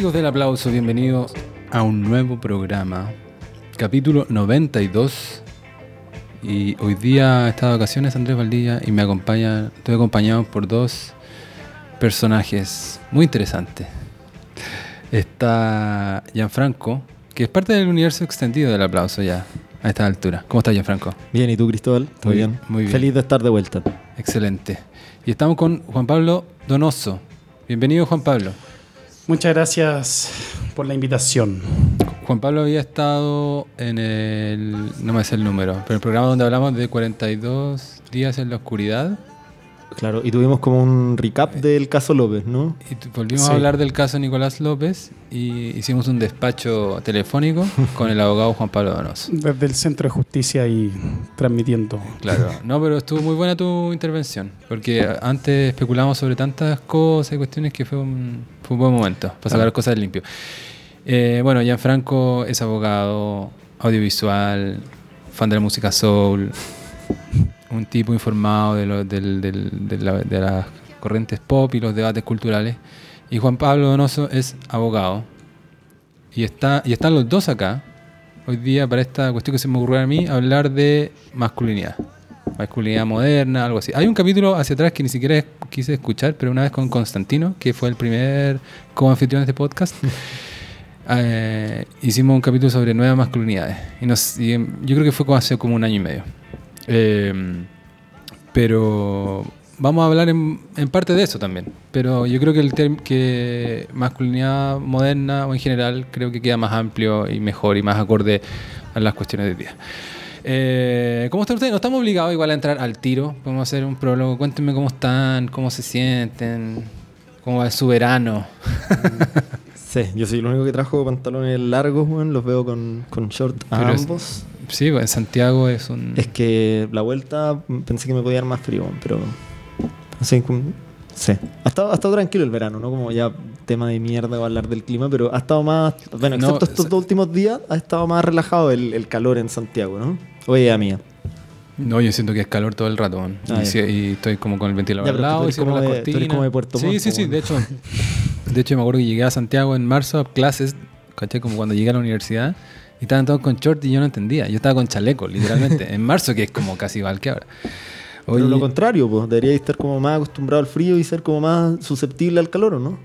Amigos del aplauso, bienvenidos a un nuevo programa, capítulo 92. Y hoy día está de vacaciones Andrés Valdilla y me acompaña, estoy acompañado por dos personajes muy interesantes. Está Gianfranco, que es parte del universo extendido del aplauso ya, a esta altura. ¿Cómo estás, Gianfranco? Bien, ¿y tú, Cristóbal? Muy bien, muy bien. Feliz de estar de vuelta. Excelente. Y estamos con Juan Pablo Donoso. Bienvenido, Juan Pablo. Muchas gracias por la invitación. Juan Pablo había estado en el, no me sé el número, pero el programa donde hablamos de 42 días en la oscuridad. Claro, y tuvimos como un recap del caso López, ¿no? Y volvimos Sí. a hablar del caso Nicolás López y hicimos un despacho telefónico con el abogado Juan Pablo Donoso. Desde el Centro de Justicia y transmitiendo. Claro, no, pero estuvo muy buena tu intervención, porque antes especulamos sobre tantas cosas y cuestiones que fue un, fue un buen momento para sacar cosas limpio. Eh, bueno, Gianfranco es abogado, audiovisual, fan de la música soul, un tipo informado de, lo- de la- de las corrientes pop y los debates culturales. Y Juan Pablo Donoso es abogado. Y, está, y están los dos acá, hoy día, para esta cuestión que se me ocurrió a mí, hablar de masculinidad. Masculinidad moderna, algo así. Hay un capítulo hacia atrás que ni siquiera quise escuchar, pero una vez con Constantino, que fue el primer co-anfitrión de este podcast, eh, hicimos un capítulo sobre nuevas masculinidades. Y, nos, y, yo creo que fue como hace como un año y medio. Eh, pero vamos a hablar en, parte de eso también. Pero yo creo que el term- que masculinidad moderna o en general creo que queda más amplio y mejor y más acorde a las cuestiones del día. Eh, ¿Cómo están ustedes? No estamos obligados igual a entrar al tiro. Podemos hacer un prólogo. Cuéntenme cómo están, cómo se sienten, cómo va su verano. Sí, yo soy el único que trajo pantalones largos, weón, los veo con, con short a Pero es- ambos. Sí, pues, en Santiago es un... Es que la vuelta mm, pensé que me podía dar más frío, weón, pero... No como- sí. Ha estado, ha estado tranquilo el verano, ¿no? Como ya tema de mierda o hablar del clima, pero ha estado más... Bueno, No, excepto estos o sea- dos últimos días, ha estado más relajado el, el calor en Santiago, ¿no? Oye, mía. No, yo siento que es calor todo el rato. Ah, y, si- y estoy como con el ventilador Ya, al lado y como la de- tú eres cortina. como de Puerto Sí, Montt, sí, sí. po, De hecho, de hecho, me acuerdo que llegué a Santiago en marzo a clases, ¿cachai? Como cuando llegué a la universidad y estaban todos con short y yo no entendía. Yo estaba con chaleco, literalmente. en marzo, que es como casi igual que ahora. Pero Oye, lo contrario, pues debería estar como más acostumbrado al frío y ser como más susceptible al calor, ¿o no?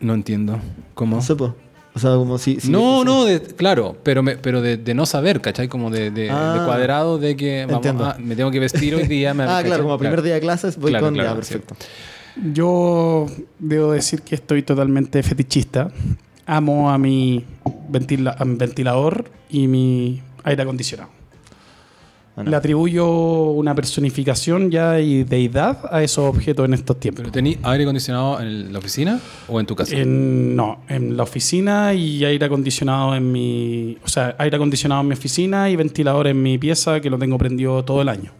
no entiendo. ¿Cómo? No sé, pues. O sea, como si... si- no, si- no, de- claro, pero, me- pero de, de no saber, ¿cachai? Como de, de- Ah. de cuadrado de que vamos Entiendo. a- me tengo que vestir hoy día. me- Ah, ¿cachai? claro, como primer día de clases voy Claro, con... claro, ya, sí. Yo debo decir que estoy totalmente fetichista. Amo a mi, ventila- a mi ventilador y mi aire acondicionado. Bueno. Le atribuyo una personificación ya y deidad a esos objetos en estos tiempos. ¿Pero tení aire acondicionado en la oficina o en tu casa? En, no, en la oficina y aire acondicionado en mi. O sea, aire acondicionado en mi oficina y ventilador en mi pieza que lo tengo prendido todo el año.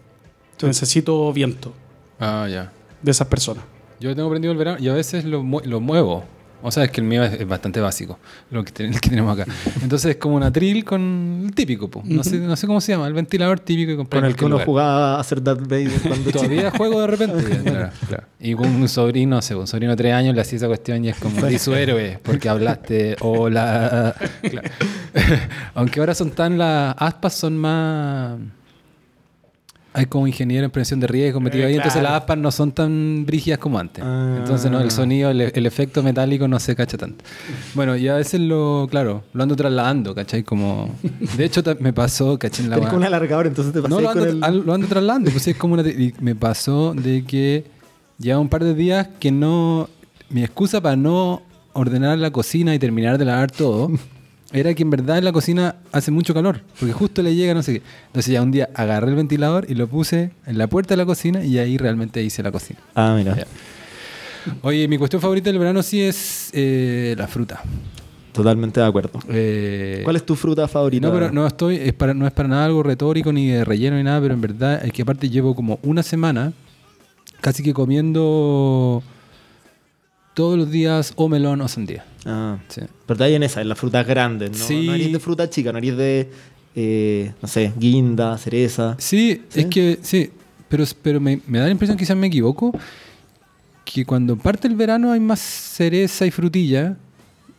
Necesito viento Ah, ya. de esas personas. Yo tengo prendido el verano y a veces lo, lo muevo. O sea, es que el mío es, es bastante básico, lo que, ten- el que tenemos acá. Entonces es como un atril con el típico, po. no, sé, no sé cómo se llama, el ventilador típico que compré Con el que uno lugar. jugaba a hacer Darth Vader cuando. Todavía juego de repente. claro, claro. Y con un sobrino, no sé, un sobrino de tres años le hacía esa cuestión y es como, di su héroe, porque hablaste, hola. Claro. Aunque ahora son tan, las aspas son más... Hay como ingeniero en prevención de riesgo metido Eh, ahí, entonces claro. las aspas no son tan brígidas como antes. Ah. Entonces no, el sonido, el, el efecto metálico no se cacha tanto. Bueno, y a veces lo, claro, lo ando trasladando, ¿cachai? Como... De hecho, me pasó, ¿cachai? En la como un alargador, entonces te no, pasé lo ando, con el... lo ando trasladando. Pues es como una y me pasó de que ya un par de días que no. Mi excusa para no ordenar la cocina y terminar de lavar todo era que en verdad en la cocina hace mucho calor. Porque justo le llega no sé qué. Entonces ya un día agarré el ventilador y lo puse en la puerta de la cocina y ahí realmente hice la cocina. Ah, mira. Ya. Oye, mi cuestión favorita del verano sí es eh, la fruta. Totalmente de acuerdo. Eh, ¿Cuál es tu fruta favorita? no, pero no estoy, es para, no es para nada algo retórico ni de relleno ni nada, pero en verdad es que aparte llevo como una semana casi que comiendo todos los días o melón o sandía. Ah, Sí. pero está ahí en esa, en las frutas grandes, ¿no? Sí. No eres de fruta chica, no eres de, eh, no sé, guinda, cereza. Sí, ¿Sí? es que sí, pero, pero me, me da la impresión, quizás me equivoco, que cuando parte el verano hay más cereza y frutilla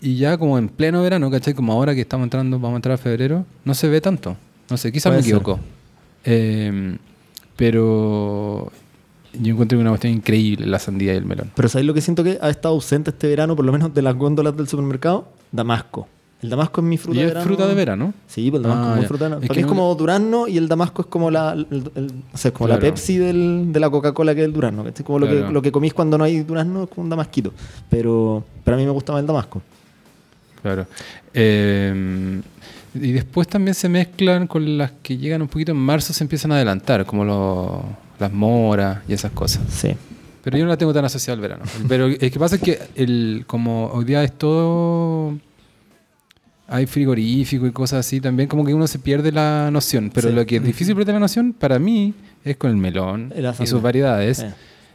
y ya como en pleno verano, ¿cachai? Como ahora que estamos entrando, vamos a entrar a febrero, no se ve tanto. No sé, quizás me equivoco. Eh, pero yo encuentro una cuestión increíble la sandía y el melón. Pero ¿sabéis lo que siento que ha estado ausente este verano, por lo menos de las góndolas del supermercado? Damasco. El damasco es mi fruta ¿Y de es verano. fruta de verano? Sí, pues el damasco Ah, es muy ya. fruta de verano. Es Para que mí es no- como durazno y el damasco es como la, el- el- o sea, es como la. Pepsi del- de la Coca-Cola que es el durazno. ¿cachai? Como lo, que, lo que comís cuando no hay durazno es como un damasquito. Pero para mí me gusta más el damasco. Claro. Eh, y después también se mezclan con las que llegan un poquito en marzo, se empiezan a adelantar, como los- las moras y esas cosas. Sí. Pero yo no la tengo tan asociada al verano. Pero es que pasa que el, como hoy día es todo... Hay frigorífico y cosas así también, como que uno se pierde la noción. Pero Sí. lo que es difícil perder la noción para mí es con el melón Y sus variedades.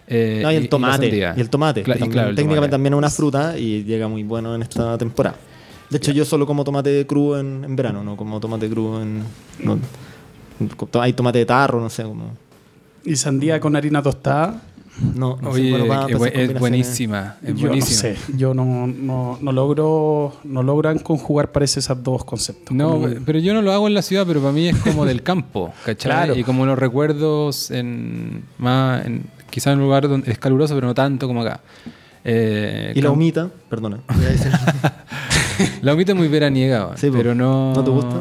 Eh, No, y el tomate. Y el tomate. Cla- que y también- claro, el técnicamente tomate. también es una fruta y llega muy bueno en esta temporada. De hecho, yo solo como tomate crudo en, en verano, no como tomate crudo en. no- hay tomate de tarro, no sé, como. Y sandía con harina tostada. No, no Oye, bueno para- es, buenísima. Es yo buenísima. no sé, yo no, no, no logro, no logran conjugar parece esos dos conceptos. No, Como- pero yo no lo hago en la ciudad, pero para mí es como del campo, ¿cachai? Claro. Y como los recuerdos en más, en, quizás en un lugar donde es caluroso, pero no tanto como acá. Eh, Y la humita, perdona. iba a decir- La humita es muy veraniega, Sí, pero no... ¿No te gusta?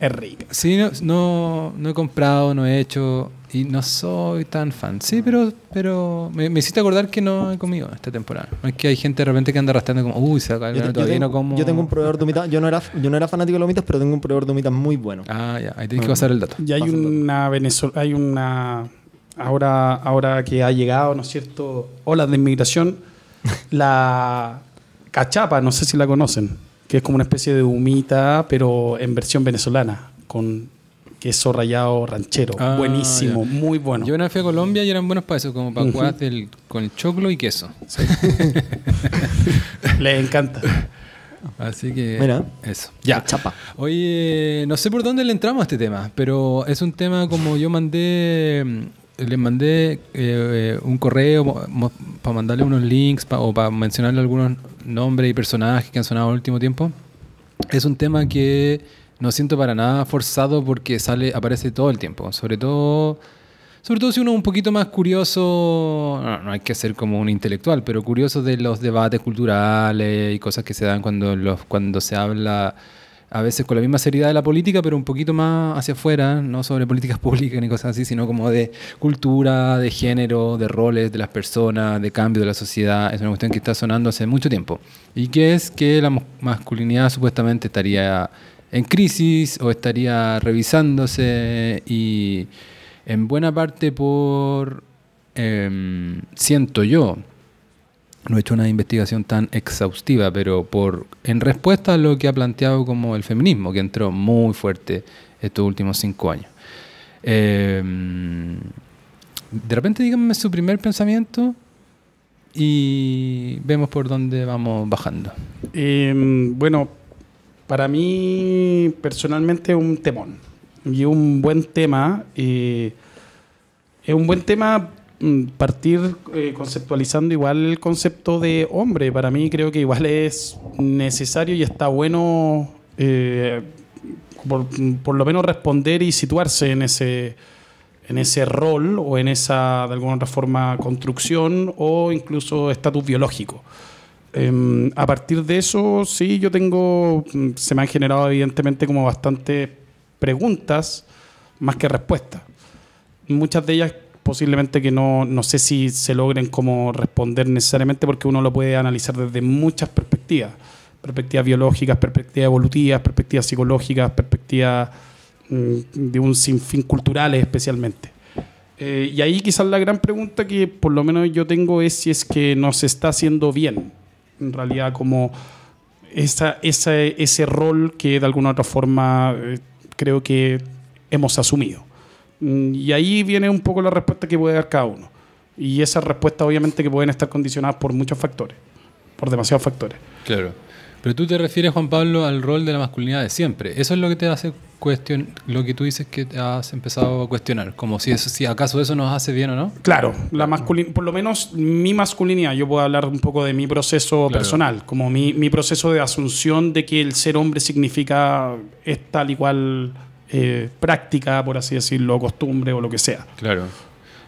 es rica. Sí, no, no, no he comprado, no he hecho y no soy tan fan. Sí, pero, pero me, me hiciste acordar que no he comido esta temporada. No es que hay gente de repente que anda arrastrando como, uy, se acaba el Yo, yo tengo, no como... yo tengo un proveedor de humitas. Yo no, era, yo no era fanático de las humitas, pero tengo un proveedor de humitas muy bueno. Ah, ya, ahí tienes que pasar el dato. Y hay una Venezuela, hay una ahora, ahora que ha llegado, ¿no es cierto? Olas de inmigración, la cachapa, no sé si la conocen, que es como una especie de humita, pero en versión venezolana, con queso rallado ranchero. Ah, Buenísimo, ya. muy bueno. Yo una vez fui a Colombia y eran buenos para eso, como para Ujú. cuadras del- con choclo y queso. Les encanta. Así que Mira. eso. Ya. Chapa. Oye, no sé por dónde le entramos a este tema, pero es un tema como yo mandé, mm, les mandé eh, eh, un correo para mandarle unos links pa- o para mencionarle algunos nombres y personajes que han sonado en el último tiempo. Es un tema que no siento para nada forzado porque sale, aparece todo el tiempo, sobre todo sobre todo si uno es un poquito más curioso, no, hay que ser como un intelectual, pero curioso de los debates culturales y cosas que se dan cuando, los, cuando se habla a veces con la misma seriedad de la política, pero un poquito más hacia afuera, no sobre políticas públicas ni cosas así, sino como de cultura, de género, de roles de las personas, de cambio de la sociedad. Es una cuestión que está sonando hace mucho tiempo. Y que es que la masculinidad supuestamente estaría en crisis o estaría revisándose y en buena parte por, em, siento yo, no he hecho una investigación tan exhaustiva, pero por en respuesta a lo que ha planteado como el feminismo, que entró muy fuerte estos últimos cinco años. Em, de repente díganme su primer pensamiento y vemos por dónde vamos bajando. Eh, bueno, para mí personalmente es un temón. Y un buen tema. eh, es un buen tema mm, partir eh, conceptualizando igual el concepto de hombre. Para mí creo que igual es necesario y está bueno eh, por, lo menos responder y situarse en ese, en ese rol o en esa, de alguna otra forma, construcción o incluso estatus biológico. Eh, a partir de eso, sí, yo tengo, mm, se me han generado evidentemente como bastantes preguntas más que respuestas. Muchas de ellas posiblemente que no, no sé si se logren como responder necesariamente porque uno lo puede analizar desde muchas perspectivas. Perspectivas biológicas, perspectivas evolutivas, perspectivas psicológicas, perspectivas mm, de un sinfín culturales especialmente. Eh, y ahí quizás la gran pregunta que por lo menos yo tengo es si es que nos está haciendo bien. En realidad como esa, ese rol que de alguna otra forma eh, creo que hemos asumido. Mm, Y ahí viene un poco la respuesta que puede dar cada uno. Y esas respuestas obviamente que pueden estar condicionadas por muchos factores, por demasiados factores. Claro. Pero tú te refieres, Juan Pablo, al rol de la masculinidad de siempre. Eso es lo que te hace cuestión, lo que tú dices que has empezado a cuestionar, como si eso, si acaso eso nos hace bien o no. Claro, la masculin por lo menos mi masculinidad, yo puedo hablar un poco de mi proceso Claro. personal, como mi, mi proceso de asunción de que el ser hombre significa es tal y cual eh, práctica, por así decirlo, costumbre o lo que sea. Claro.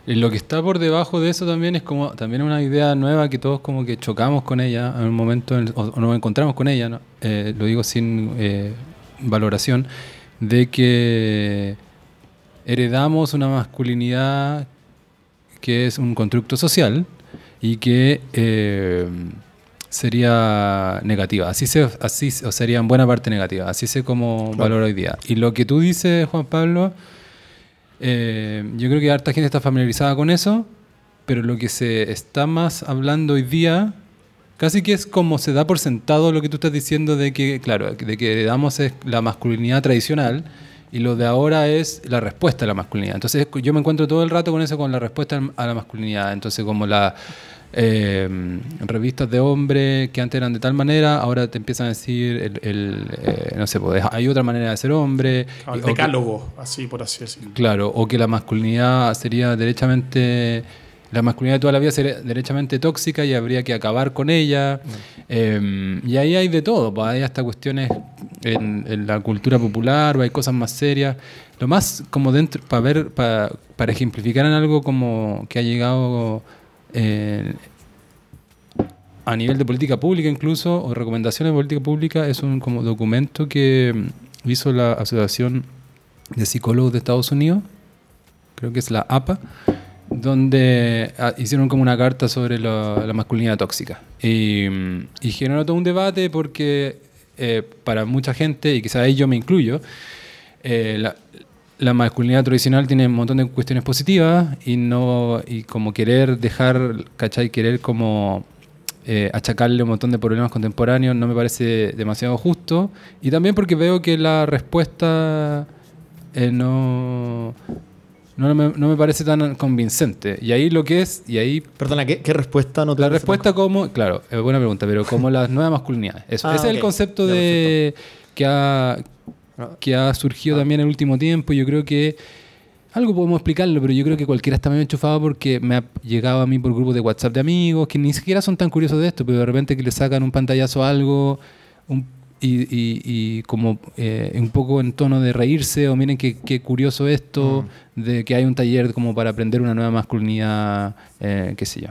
Y lo que está por debajo de eso también es como también una idea nueva que todos como que chocamos con ella en un momento en el- o, o nos encontramos con ella, ¿no? Eh, lo digo sin eh, valoración, de que heredamos una masculinidad que es un constructo social y que eh, sería negativa. Así se, así o sería en buena parte negativa. Así se como valora hoy día. Y lo que tú dices, Juan Pablo, eh, yo creo que harta gente está familiarizada con eso, pero lo que se está más hablando hoy día, casi que es como se da por sentado lo que tú estás diciendo de que, claro, de que heredamos es la masculinidad tradicional y lo de ahora es la respuesta a la masculinidad. Entonces yo me encuentro todo el rato con eso, con la respuesta a la masculinidad. Entonces como la... eh, revistas de hombre que antes eran de tal manera, ahora te empiezan a decir, el, el, eh, no sé, pues, hay otra manera de ser hombre. El que- decálogo, así por así decirlo. Claro, o que la masculinidad sería derechamente. La masculinidad de toda la vida sería derechamente tóxica y habría que acabar con ella. Eh, y ahí hay de todo, pues, hay hasta cuestiones en, la cultura popular, o hay cosas más serias. Lo más como dentro, para ver, para, para ejemplificar en algo como que ha llegado eh, a nivel de política pública incluso, o recomendaciones de política pública, es un como documento que mm, hizo la Asociación de Psicólogos de Estados Unidos, creo que es la APA, donde ah, hicieron como una carta sobre la, masculinidad tóxica. Y, y generó todo un debate porque eh, para mucha gente, y quizás ahí yo me incluyo, eh, la, masculinidad tradicional tiene un montón de cuestiones positivas y no y como querer dejar, ¿cachai? Querer como eh, achacarle un montón de problemas contemporáneos no me parece demasiado justo. Y también porque veo que la respuesta no, no, me, no me parece tan convincente. Y ahí lo que es, y ahí Perdona, ¿qué, qué respuesta no te la respuesta como, claro, es buena pregunta, pero como las nuevas masculinidades. Eso. Ah, Ese es el concepto Ya, de que ha, Ah. que ha surgido también en el último tiempo. Yo creo que algo podemos explicarlo, pero yo creo que cualquiera está medio enchufado porque me ha llegado a mí por grupos de WhatsApp de amigos que ni siquiera son tan curiosos de esto, pero de repente que le sacan un pantallazo a algo un- y, y- y como eh, un poco en tono de reírse o miren qué, qué curioso esto, de que hay un taller como para aprender una nueva masculinidad, eh, qué sé yo.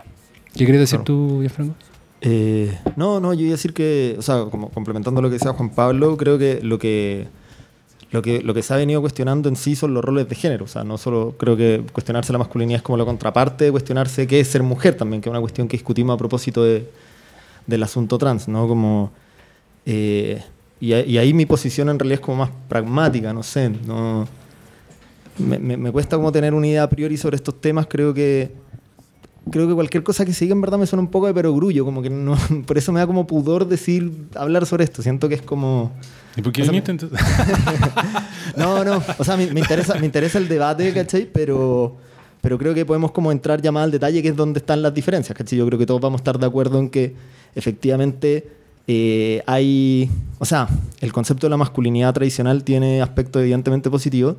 ¿Qué querías decir Claro. tú, Gianfranco? Eh, no, no, yo iba a decir que, o sea, como complementando lo que decía Juan Pablo, creo que lo que lo que lo que se ha venido cuestionando en sí son los roles de género, o sea, no solo creo que cuestionarse la masculinidad es como la contraparte de cuestionarse qué es ser mujer también, que es una cuestión que discutimos a propósito de, del asunto trans, ¿no? Como eh, y, y ahí mi posición en realidad es como más pragmática, no sé, no me, me- me cuesta como tener una idea a priori sobre estos temas, creo que creo que cualquier cosa que se diga en verdad me suena un poco de perogrullo, como que no, por eso me da como pudor decir, hablar sobre esto, siento que es como... ¿Y por qué Esa- viniste entonces? No, no, o sea, me, me interesa, me interesa el debate, ¿cachai? Pero, pero creo que podemos como entrar ya más al detalle, que es donde están las diferencias, ¿cachai? Yo creo que todos vamos a estar de acuerdo en que efectivamente eh, hay, o sea, el concepto de la masculinidad tradicional tiene aspectos evidentemente positivos,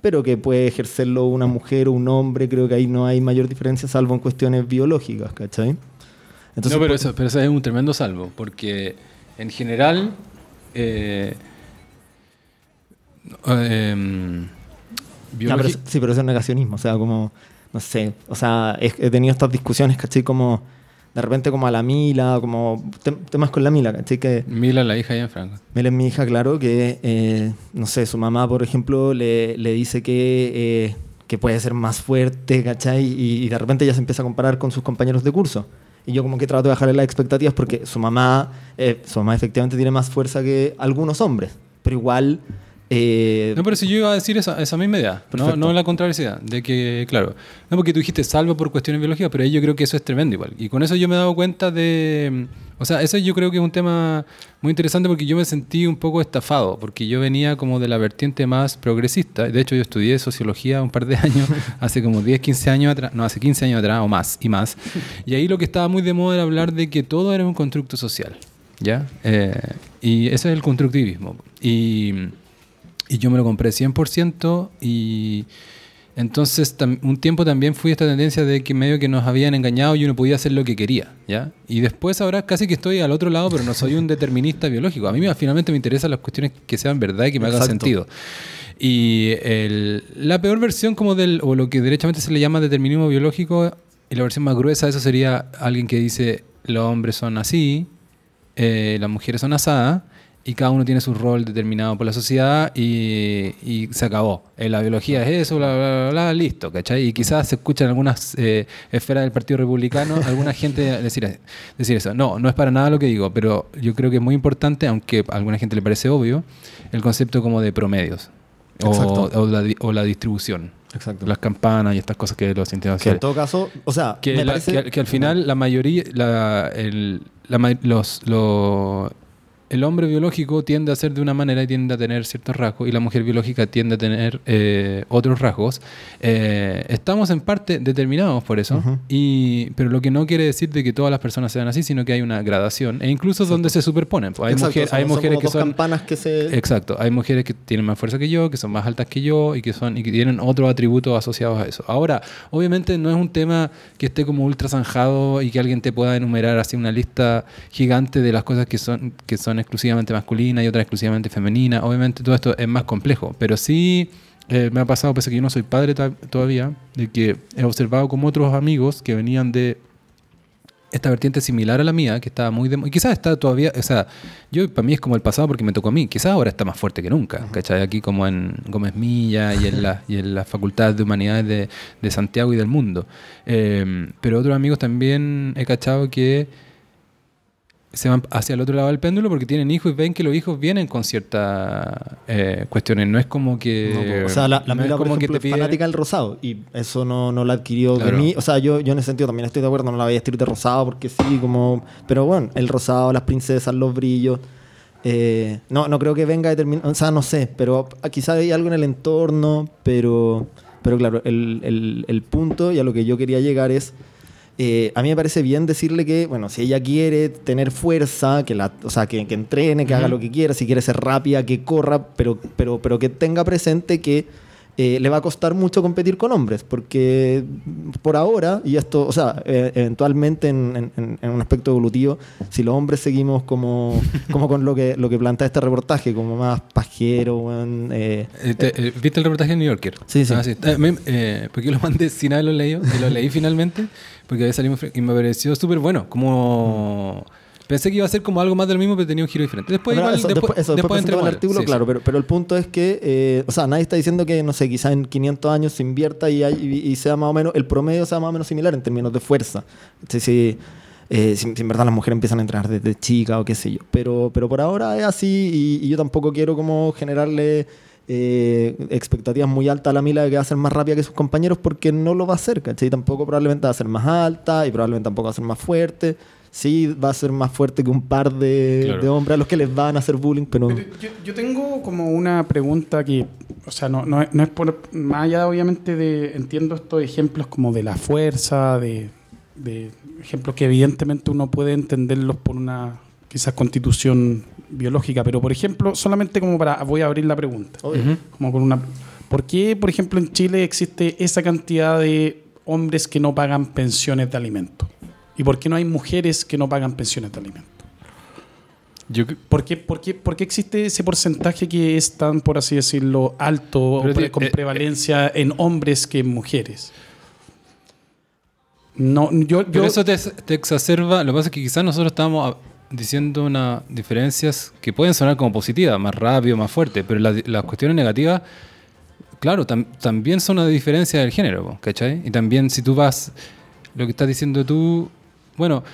pero que puede ejercerlo una mujer o un hombre, creo que ahí no hay mayor diferencia, salvo en cuestiones biológicas, ¿cachai? no, pero por- eso, pero eso es un tremendo salvo, porque en general... eh, em, No, pero sí, pero eso es negacionismo, o sea, como, no sé, o sea, he, he tenido estas discusiones, ¿cachai? Como, de repente como a la Mila, como tem- temas con la Mila, ¿cachai? Que Mila, la hija de Gianfranco. Mila es mi hija, claro, que, eh, no sé, su mamá, por ejemplo, le, le dice que, eh, que puede ser más fuerte, ¿cachai? Y, y de repente ella se empieza a comparar con sus compañeros de curso. Y yo como que trato de bajarle las expectativas porque su mamá, eh, su mamá efectivamente tiene más fuerza que algunos hombres, pero igual... eh, No, pero si yo iba a decir esa, esa misma idea, no, no la contrariedad, de que, claro, no porque tú dijiste salvo por cuestiones biológicas, pero ahí yo creo que eso es tremendo igual. Y con eso yo me he dado cuenta de, o sea, eso yo creo que es un tema muy interesante porque yo me sentí un poco estafado, porque yo venía como de la vertiente más progresista. De hecho, yo estudié sociología un par de años, hace como 10, 15 años atrás, no, hace 15 años atrás o más, y más. Y ahí lo que estaba muy de moda era hablar de que todo era un constructo social ¿ya? Eh, y ese es el constructivismo. Y, y yo me lo compré 100% y entonces un tiempo también fui esta tendencia de que medio que nos habían engañado y uno podía hacer lo que quería, ¿ya? Y después ahora casi que estoy al otro lado, pero no soy un determinista biológico. A mí me- finalmente me interesan las cuestiones que sean verdad y que me hagan Exacto. sentido. Y el- la peor versión como del, o lo que derechamente se le llama determinismo biológico, y la versión más gruesa de eso sería alguien que dice los hombres son así, eh, las mujeres son asadas, y cada uno tiene su rol determinado por la sociedad y, y se acabó. Eh, la biología es eso, bla, bla, bla, bla, listo, ¿cachai? Y quizás se escucha en algunas eh, esferas del Partido Republicano alguna gente decir, decir eso. No, no es para nada lo que digo, pero yo creo que es muy importante, aunque a alguna gente le parece obvio, el concepto como de promedios. O, o la, di- o la distribución. Exacto. Las campanas y estas cosas que los científicos Que en todo caso, o sea, que, me la- parece- que al- que al final la mayoría, la, el, la los, lo- el hombre biológico tiende a ser de una manera y tiende a tener ciertos rasgos y la mujer biológica tiende a tener eh, otros rasgos. Eh, estamos en parte determinados por eso, y, pero lo que no quiere decir de que todas las personas sean así, sino que hay una gradación e incluso donde se superponen. Pues hay, Exacto, mujer- son- hay son mujeres que son... campanas que se... Exacto, hay mujeres que tienen más fuerza que yo, que son más altas que yo y que son y que tienen otros atributos asociados a eso. Ahora, obviamente no es un tema que esté como ultra zanjado y que alguien te pueda enumerar así una lista gigante de las cosas que son que son exclusivamente masculinas y otras exclusivamente femeninas. Obviamente todo esto es más complejo, pero sí eh, me ha pasado, pese a que yo no soy padre todavía, de que he observado como otros amigos que venían de esta vertiente similar a la mía, que estaba muy... de y quizás está todavía... O sea, yo para mí es como el pasado porque me tocó a mí. Quizás ahora está más fuerte que nunca, ¿cachai? Aquí como en Gómez Milla y en, la, y en las facultades de humanidades de, de Santiago y del mundo. Eh, pero otros amigos también he cachado que se van hacia el otro lado del péndulo porque tienen hijos y ven que los hijos vienen con ciertas eh, cuestiones. No es como que... No, o sea, la, la no por como que ejemplo, te es piden- fanática del rosado y eso no, no la adquirió Claro. de mí. O sea, yo, yo en ese sentido también estoy de acuerdo, no la voy a vestir de rosado porque sí, como... Pero bueno, el rosado, las princesas, los brillos... eh, no, no creo que venga determinado, o sea, no sé, pero quizá hay algo en el entorno, pero, pero claro, el, el- el punto y a lo que yo quería llegar es, eh, a mí me parece bien decirle que, bueno, si ella quiere tener fuerza, que la, o sea, que, que entrene, que haga lo que quiera, si quiere ser rápida, que corra, pero, pero, pero que tenga presente que eh, le va a costar mucho competir con hombres, porque por ahora, y esto, o sea, eh, eventualmente en, en- en un aspecto evolutivo, si los hombres seguimos como, como con lo que, lo que plantea este reportaje, como más pajero, eh, Eh, eh, ¿Viste el reportaje de New Yorker? Sí, sí. Ah, me- eh, porque yo lo mandé sin haberlo leído y lo leí finalmente porque fre- y me pareció súper bueno. Como pensé que iba a ser como algo más del mismo, pero tenía un giro diferente. Después, igual, eso, después, después, eso, después después el artículo, Sí, claro, sí. Pero, pero el punto es que, eh, o sea, nadie está diciendo que, no sé, quizás en 500 años se invierta y, hay- y- y sea más o menos, el promedio sea más o menos similar en términos de fuerza. Sí, sí, eh, si, si en verdad las mujeres empiezan a entrenar desde chica o qué sé yo. Pero, pero por ahora es así y, y yo tampoco quiero como generarle eh, expectativas muy altas a la Mila de que va a ser más rápida que sus compañeros porque no lo va a hacer, ¿cachai? Tampoco probablemente va a ser más alta y probablemente tampoco va a ser más fuerte. Sí, va a ser más fuerte que un par de, Claro. de hombres a los que les van a hacer bullying, pero... Pero yo, yo tengo como una pregunta que, o sea, no, no, es- no es por, más allá obviamente de, entiendo estos ejemplos como de la fuerza, de, de ejemplos que evidentemente uno puede entenderlos por una quizás constitución biológica, pero por ejemplo, solamente como para, voy a abrir la pregunta, como con una, ¿por qué por ejemplo en Chile existe esa cantidad de hombres que no pagan pensiones de alimento? ¿Y por qué no hay mujeres que no pagan pensiones de alimento? Yo ¿Por qué, por, qué, por qué existe ese porcentaje que es tan, por así decirlo, alto Pero pre- con eh, prevalencia en hombres que en mujeres? No, yo, Pero yo- eso te, te exacerba. Lo que pasa es que quizás nosotros estamos diciendo unas diferencias que pueden sonar como positivas, más rápido, más fuerte, pero las, las cuestiones negativas, claro, tam- también son una diferencia del género, ¿cachai? Y también si tú vas, lo que estás diciendo tú, bueno.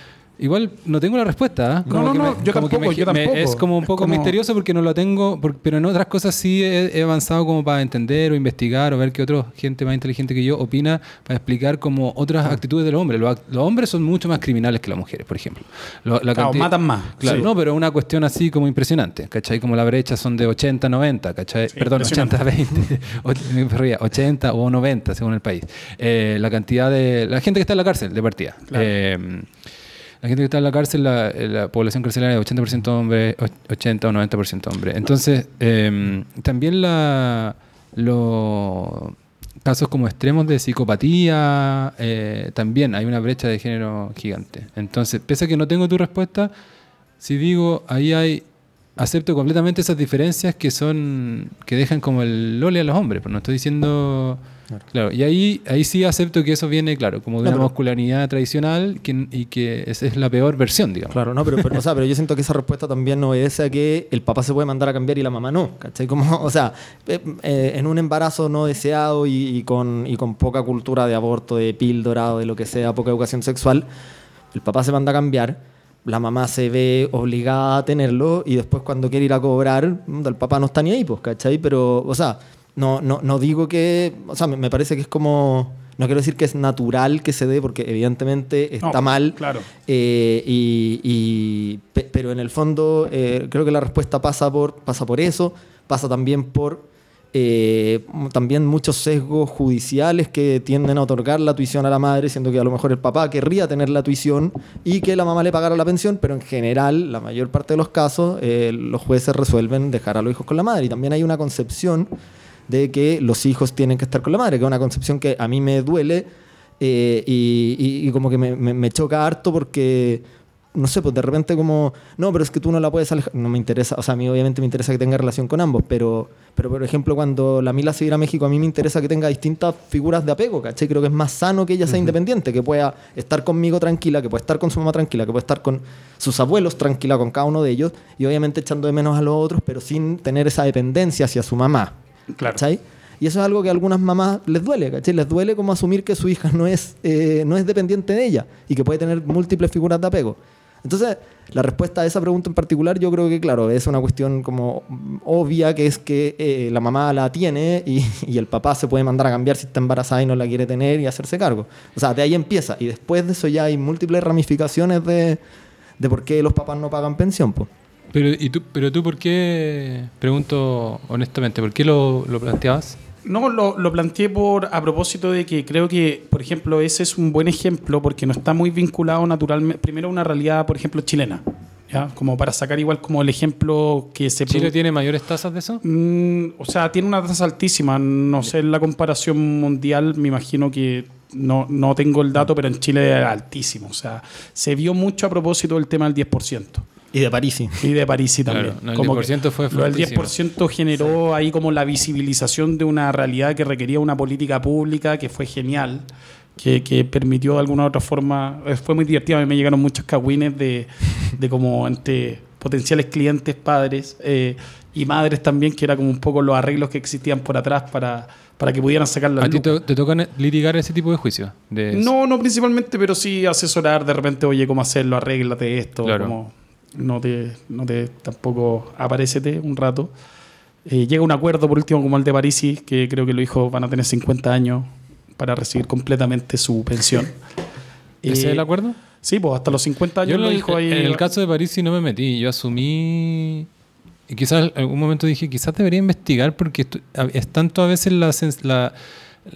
Igual no tengo la respuesta. No, Como no, que no, yo como que tampoco, yo me-. Es como un poco como- misterioso porque no lo tengo, por- pero en otras cosas sí he, he avanzado como para entender o investigar o ver que otra gente más inteligente que yo opina para explicar como otras actitudes de los hombres. Los, los hombres son mucho más criminales que las mujeres, por ejemplo. Lo- la Claro, cantidad- matan más. Claro, Sí. no, pero una cuestión así como impresionante, ¿cachai? Como la brecha son de 80, 90, ¿cachai? Sí, Perdón, impresionante. 80, 20, och- me reía, 80 o 90 según el país. Eh, la cantidad de... La gente que está en la cárcel de partida. Claro. Eh, la gente que está en la cárcel, la, la población carcelaria es 80% hombre, och- 80 o 90% hombre. Entonces, eh, también los casos como extremos de psicopatía, eh, también hay una brecha de género gigante. Entonces, pese a que no tengo tu respuesta, si digo, ahí hay, acepto completamente esas diferencias que son, que dejan como el lole a los hombres, pero no estoy diciendo... Claro. Claro, y ahí, ahí sí acepto que eso viene, claro, como de No, una pero- masculinidad tradicional que- y que esa es la peor versión, digamos. Claro, no, pero, pero, o sea, pero yo siento que esa respuesta también no obedece a que el papá se puede mandar a cambiar y la mamá no, ¿cachai? Como, o sea, eh, eh, en un embarazo no deseado y, y con, y con poca cultura de aborto, de píldora o de lo que sea, poca educación sexual, el papá se manda a cambiar, la mamá se ve obligada a tenerlo y después cuando quiere ir a cobrar, mm, el papá no está ni ahí, pues, ¿cachai? Pero, o sea, no, no, no digo que, o sea, me, parece que es como... No quiero decir que es natural que se dé, porque evidentemente está No, mal. Claro. Eh, y, y- pe- pero en el fondo eh, creo que la respuesta pasa por, pasa por eso, pasa también por eh, también muchos sesgos judiciales que tienden a otorgar la tuición a la madre, siendo que a lo mejor el papá querría tener la tuición y que la mamá le pagara la pensión, pero en general, la mayor parte de los casos, eh, los jueces resuelven dejar a los hijos con la madre. Y también hay una concepción de que los hijos tienen que estar con la madre, que es una concepción que a mí me duele eh, y, como que me choca harto porque, no sé, pues de repente como, no, pero es que tú no la puedes alejar, no me interesa, o sea, a mí obviamente me interesa que tenga relación con ambos, pero, pero por ejemplo cuando la Mila se irá a México, a mí me interesa que tenga distintas figuras de apego, ¿cachai? Creo que es más sano que ella sea independiente, que pueda estar conmigo tranquila, que pueda estar con su mamá tranquila, que pueda estar con sus abuelos tranquila, con cada uno de ellos, y obviamente echando de menos a los otros, pero sin tener esa dependencia hacia su mamá. Claro. ¿Cachai? Y eso es algo que a algunas mamás les duele, ¿cachai? Les duele como asumir que su hija no es, eh, no es dependiente de ella y que puede tener múltiples figuras de apego. Entonces, la respuesta a esa pregunta en particular yo creo que, claro, es una cuestión como obvia, que es que eh, la mamá la tiene y, el papá se puede mandar a cambiar si está embarazada y no la quiere tener y hacerse cargo. O sea, de ahí empieza. Y después de eso ya hay múltiples ramificaciones de, de por qué los papás no pagan pensión. Pues. Pero, ¿y tú, pero tú, ¿por qué, pregunto honestamente, ¿por qué lo, lo planteabas? No, lo, lo planteé por a propósito de que creo que, por ejemplo, ese es un buen ejemplo porque no está muy vinculado naturalmente, primero a una realidad, por ejemplo, chilena. ¿ya? Como para sacar igual como el ejemplo que se ¿Chile tiene mayores tasas de eso? Mm, o sea, tiene una tasa altísima. No sé, en la comparación mundial me imagino que no, no tengo el dato, pero en Chile es altísimo. O sea, se vio mucho a propósito del tema del 10%. Y de París, sí. Y de París sí también. Claro, no, el Como que 10% fue lo del fuertísimo. 10% generó ahí como la visibilización de una realidad que requería una política pública que fue genial, que, que permitió de alguna u otra forma, eh, fue muy divertido, a mí me llegaron muchos cagüines de, de como entre potenciales clientes, padres eh, y madres también, que era como un poco los arreglos que existían por atrás para, para que pudieran sacar la ¿A ti te, te tocan litigar ese tipo de juicios? De- no, no principalmente, pero sí asesorar de repente, oye, cómo hacerlo, arréglate esto, Claro. como no te, no te tampoco aparecete un rato. Eh, llega un acuerdo por último como el de Parisi, que creo que los hijos van a tener 50 años para recibir completamente su pensión. ¿Ese es Eh, el acuerdo? Sí, pues hasta los 50 años Yo los hijos ahí... en el caso de París sí no me metí. Yo asumí... Y quizás en algún momento dije, quizás debería investigar porque es tanto a veces la, la,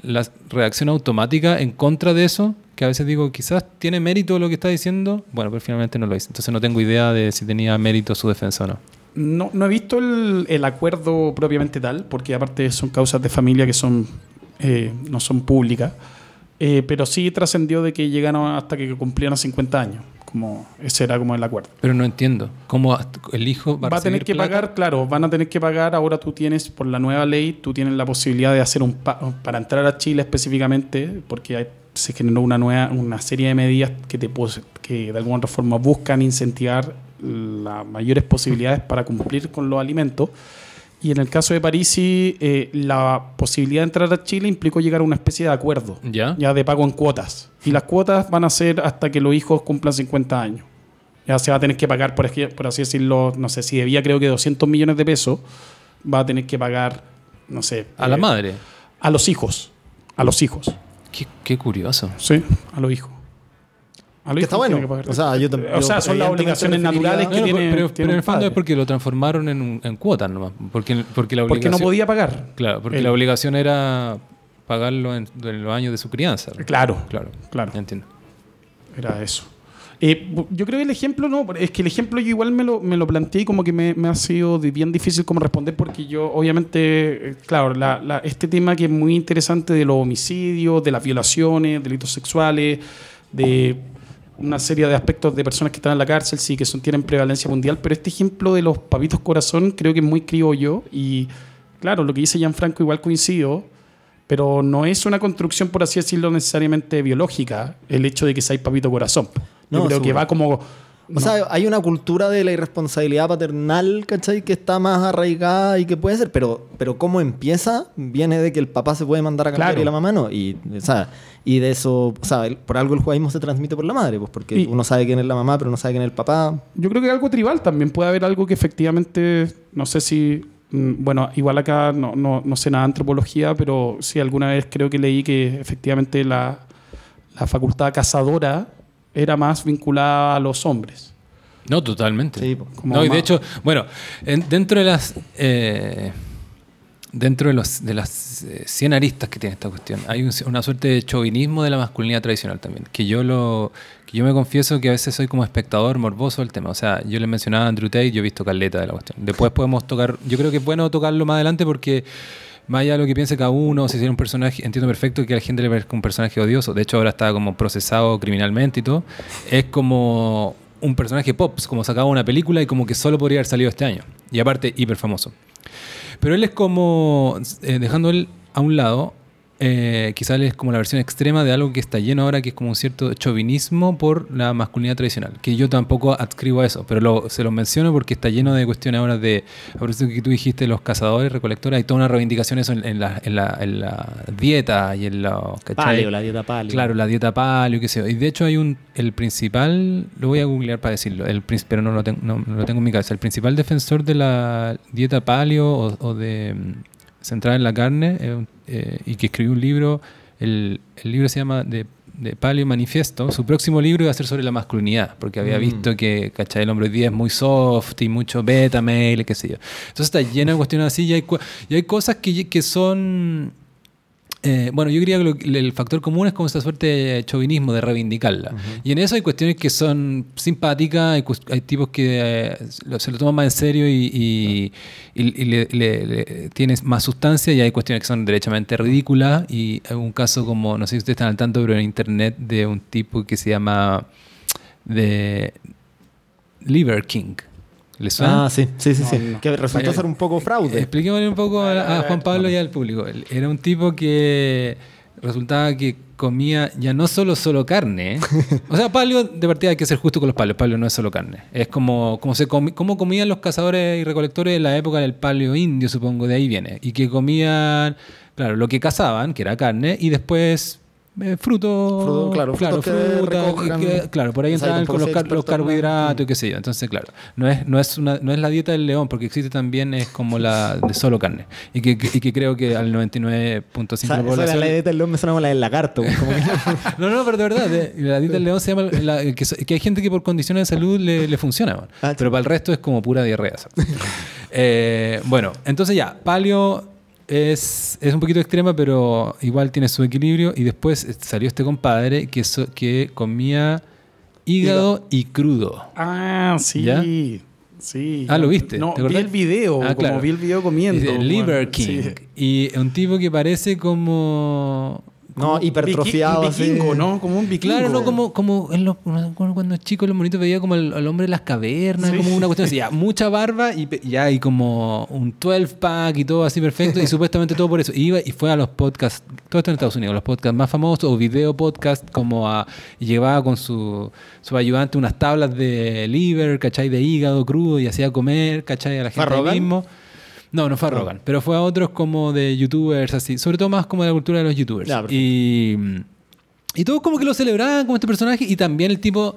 la reacción automática en contra de eso que a veces digo, quizás tiene mérito lo que está diciendo. Bueno, pero finalmente no lo hice. Entonces no tengo idea de si tenía mérito su defensa o no. No, no he visto el, el acuerdo propiamente tal, porque aparte son causas de familia que son eh, no son públicas, eh, pero sí trascendió de que llegaron hasta que cumplieron 50 años. Como ese era como el acuerdo. Pero no entiendo. ¿Cómo el hijo va, Va a tener que plata? pagar, claro, van a tener que pagar. Ahora tú tienes, por la nueva ley, tú tienes la posibilidad de hacer un pa- para entrar a Chile específicamente, porque hay- se generó una nueva, una serie de medidas que te que de alguna otra forma buscan incentivar las mayores posibilidades para cumplir con los alimentos. Y en el caso de Parisi, eh, la posibilidad de entrar a Chile implicó llegar a una especie de acuerdo, ¿Ya? ya de pago en cuotas. Y las cuotas van a ser hasta que los hijos cumplan 50 años. Ya se va a tener que pagar, por, por así decirlo, no sé, si debía creo que 200 millones de pesos, va a tener que pagar, no sé. A la eh, madre. A los hijos. A los hijos. Qué, qué curioso. Sí, a los hijos. A los Que hijos está bueno. que pagar. O sea, yo, O sea, son las obligaciones naturales que No, tiene, pero, tiene pero en el fondo padre. es porque lo transformaron en, un- en cuotas nomás. Porque, porque la Porque obligación... no podía pagar. Claro, porque Él. la obligación era pagarlo en, en los años de su crianza. Claro, Claro, claro. entiendo. Era eso. Eh, yo creo que el ejemplo no, es que el ejemplo yo igual me lo, me lo planteé y como que me, me ha sido bien difícil como responder porque yo obviamente, eh, claro, la- la- este tema que es muy interesante de los homicidios, de las violaciones, delitos sexuales, de una serie de aspectos de personas que están en la cárcel, sí, que son, tienen prevalencia mundial, pero este ejemplo de los papitos corazón creo que es muy criollo y claro, lo que dice Gianfranco igual coincido, pero no es una construcción, por así decirlo, necesariamente biológica, el hecho de que sea papito corazón. Yo No, creo que va como... O no. sea, hay una cultura de la irresponsabilidad paternal, ¿cachai? Que está más arraigada y que puede ser, pero, pero cómo empieza viene de que el papá se puede mandar a cambiar Claro. y la mamá no. Y, o sea, y de eso, o sea, el- por algo el judaísmo se transmite por la madre, pues porque Y- uno sabe quién es la mamá, pero no sabe quién es el papá. Yo creo que algo tribal también. Puede haber algo que efectivamente, no sé si, mm, bueno, igual acá no, no, no sé nada de antropología, pero sí alguna vez creo que leí que efectivamente la, la facultad cazadora era más vinculada a los hombres. No, totalmente. Sí. Como no, y de hecho, bueno, en- dentro de las eh, dentro de los de las eh, 100 aristas que tiene esta cuestión, hay un- una suerte de chauvinismo de la masculinidad tradicional también, que yo lo que yo me confieso que a veces soy como espectador morboso del tema. O sea, yo le mencionaba a Andrew Tate, yo he visto caleta de la cuestión. Después podemos tocar, yo creo que es bueno tocarlo más adelante porque más allá de lo que piense cada uno, si tiene un personaje, entiendo perfecto que a la gente le parezca un personaje odioso. De hecho, ahora está como procesado criminalmente y todo. Es como un personaje pop, como sacaba una película y como que solo podría haber salido este año. Y aparte, hiper famoso. Pero él es como, eh, dejando él a un lado, eh, quizás es como la versión extrema de algo que está lleno ahora, que es como un cierto chauvinismo por la masculinidad tradicional, que yo tampoco adscribo a eso, pero lo- se lo menciono porque está lleno de cuestiones ahora de, por eso que tú dijiste, los cazadores, recolectores, hay toda una reivindicación eso en, en la, en, la, en la dieta y en la... Paleo, la dieta paleo. Claro, la dieta paleo, qué sé yo. Y de hecho hay un, el principal, lo voy a googlear para decirlo, el, pero no lo, tengo, no, no lo tengo en mi cabeza, el principal defensor de la dieta paleo o, o de centrada en la carne eh, eh, y que escribió un libro, el, el libro se llama de, de Paleo Manifiesto, su próximo libro iba a ser sobre la masculinidad, porque había Mm. visto que, ¿cachai? El hombre hoy día es muy soft y mucho beta mail, qué sé yo. Entonces está lleno de cuestiones así y hay, y hay cosas que, que son... Eh, bueno, yo diría que lo- el factor común es como esa suerte de chauvinismo, de reivindicarla. Y en eso hay cuestiones que son simpáticas, hay, tipos que eh, se lo toman más en serio y, y- y- y le, le- más sustancia, y hay cuestiones que son derechamente ridículas. Y hay un caso como, no sé si ustedes están al tanto, pero en internet de un tipo que se llama de Liver King. ¿Le suena? Ah, sí, sí, sí, No, sí. no. Que resultó ser un poco fraude. Expliquémosle un poco a, a Juan Pablo y al público. Él Era un tipo que resultaba que comía ya no solo solo carne. ¿eh? O sea, paleo, de partida hay que ser justo con los paleos. Paleo no es solo carne. Es como, como, se comi- como comían los cazadores y recolectores en la época del paleo indio, supongo, de ahí viene. Y que comían, claro, lo que cazaban, que era carne, y después... eh, fruto, Fruto, claro, frutos que fruta, recojan. que- claro, por ahí tampoco con los, car- carbohidratos y qué sé yo. Entonces, claro, no es, no es, una, no es la dieta del león, porque existe también es como la de solo carne. Y que, y que creo que al 99.5% O sea, de la población... la dieta del león me suena como la del lagarto. como que- No, no, pero de verdad, de- la dieta del león se llama... la- que, hay gente que por condiciones de salud le, le funciona. Ah, pero para el resto es como pura diarrea. Eh, bueno, entonces ya, palio es, es un poquito extrema, pero igual tiene su equilibrio. Y después salió este compadre que, so- que comía hígado y crudo. Ah, sí. ¿Ya? Sí. Ah, ¿lo viste? No, ¿Te vi el video, Ah, como claro. vi el video comiendo. Liver King. sí. Y un tipo que parece como... no, hipertrofiado así. vikingo, ¿no? Como un vikingo. Claro, no como, como en los- cuando cuando chico los monitos veía como el, hombre de las cavernas, Sí. como una cuestión así, ya, mucha barba y ya y como un 12 pack y todo así perfecto y supuestamente todo por eso. Y iba y fue a los podcasts, todo esto en Estados Unidos, los podcasts más famosos o video podcast como a llevaba con su, su ayudante unas tablas de liver, ¿cachai? De hígado crudo y hacía comer, ¿cachai? A la ¿Fue a gente ahí mismo. No, no fue a. Rogan, pero fue a otros como de youtubers así, sobre todo más como de la cultura de los youtubers. Ya, perfecto. y, y todos como que lo celebraban como este personaje y también el tipo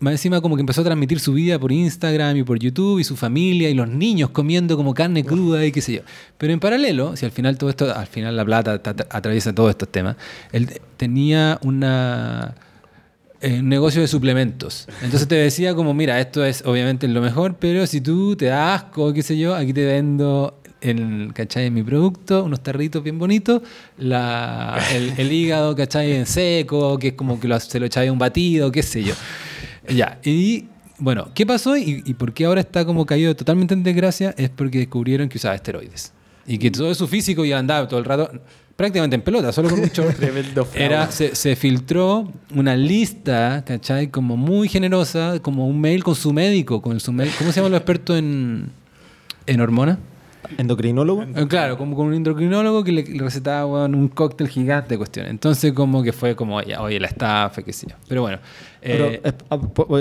más encima como que empezó a transmitir su vida por Instagram y por YouTube y su familia y los niños comiendo como carne cruda y qué sé yo. Pero en paralelo, si al final todo esto, al final la plata ta- ta- atraviesa todos estos temas, él tenía una eh, un negocio de suplementos. Entonces te decía como, mira, esto es obviamente lo mejor, pero si tú te da asco, qué sé yo, aquí te vendo el, ¿cachai? Mi producto, unos tarritos bien bonitos, la, el, el hígado, ¿cachai? En seco, que es como que se lo echáis un batido, qué sé yo. Ya, y bueno, ¿qué pasó y, y por qué ahora está como caído totalmente en desgracia? Es porque descubrieron que usaba esteroides. Y que todo su físico ya andaba todo el rato prácticamente en pelota, solo con un short. Era, se, se filtró una lista, ¿cachai? Como muy generosa, como un mail con su médico, con su médico. ¿Cómo se llama los expertos en, en hormonas? Endocrinólogo. Eh, Claro, como con un endocrinólogo que le, le recetaba weón, un cóctel gigante de cuestiones. Entonces, como que fue como, ya, oye, la estafa, qué sé yo. Pero bueno. Pero eh, es- ah,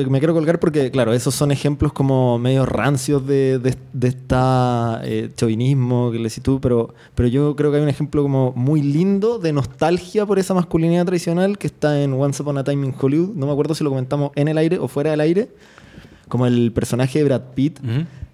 me quiero colgar porque, claro, esos son ejemplos como medio rancios de, de, de esta eh, chauvinismo que le decís tú, pero, pero yo creo que hay un ejemplo como muy lindo de nostalgia por esa masculinidad tradicional que está en Once Upon a Time in Hollywood. No me acuerdo si lo comentamos en el aire o fuera del aire. Como el personaje de Brad Pitt.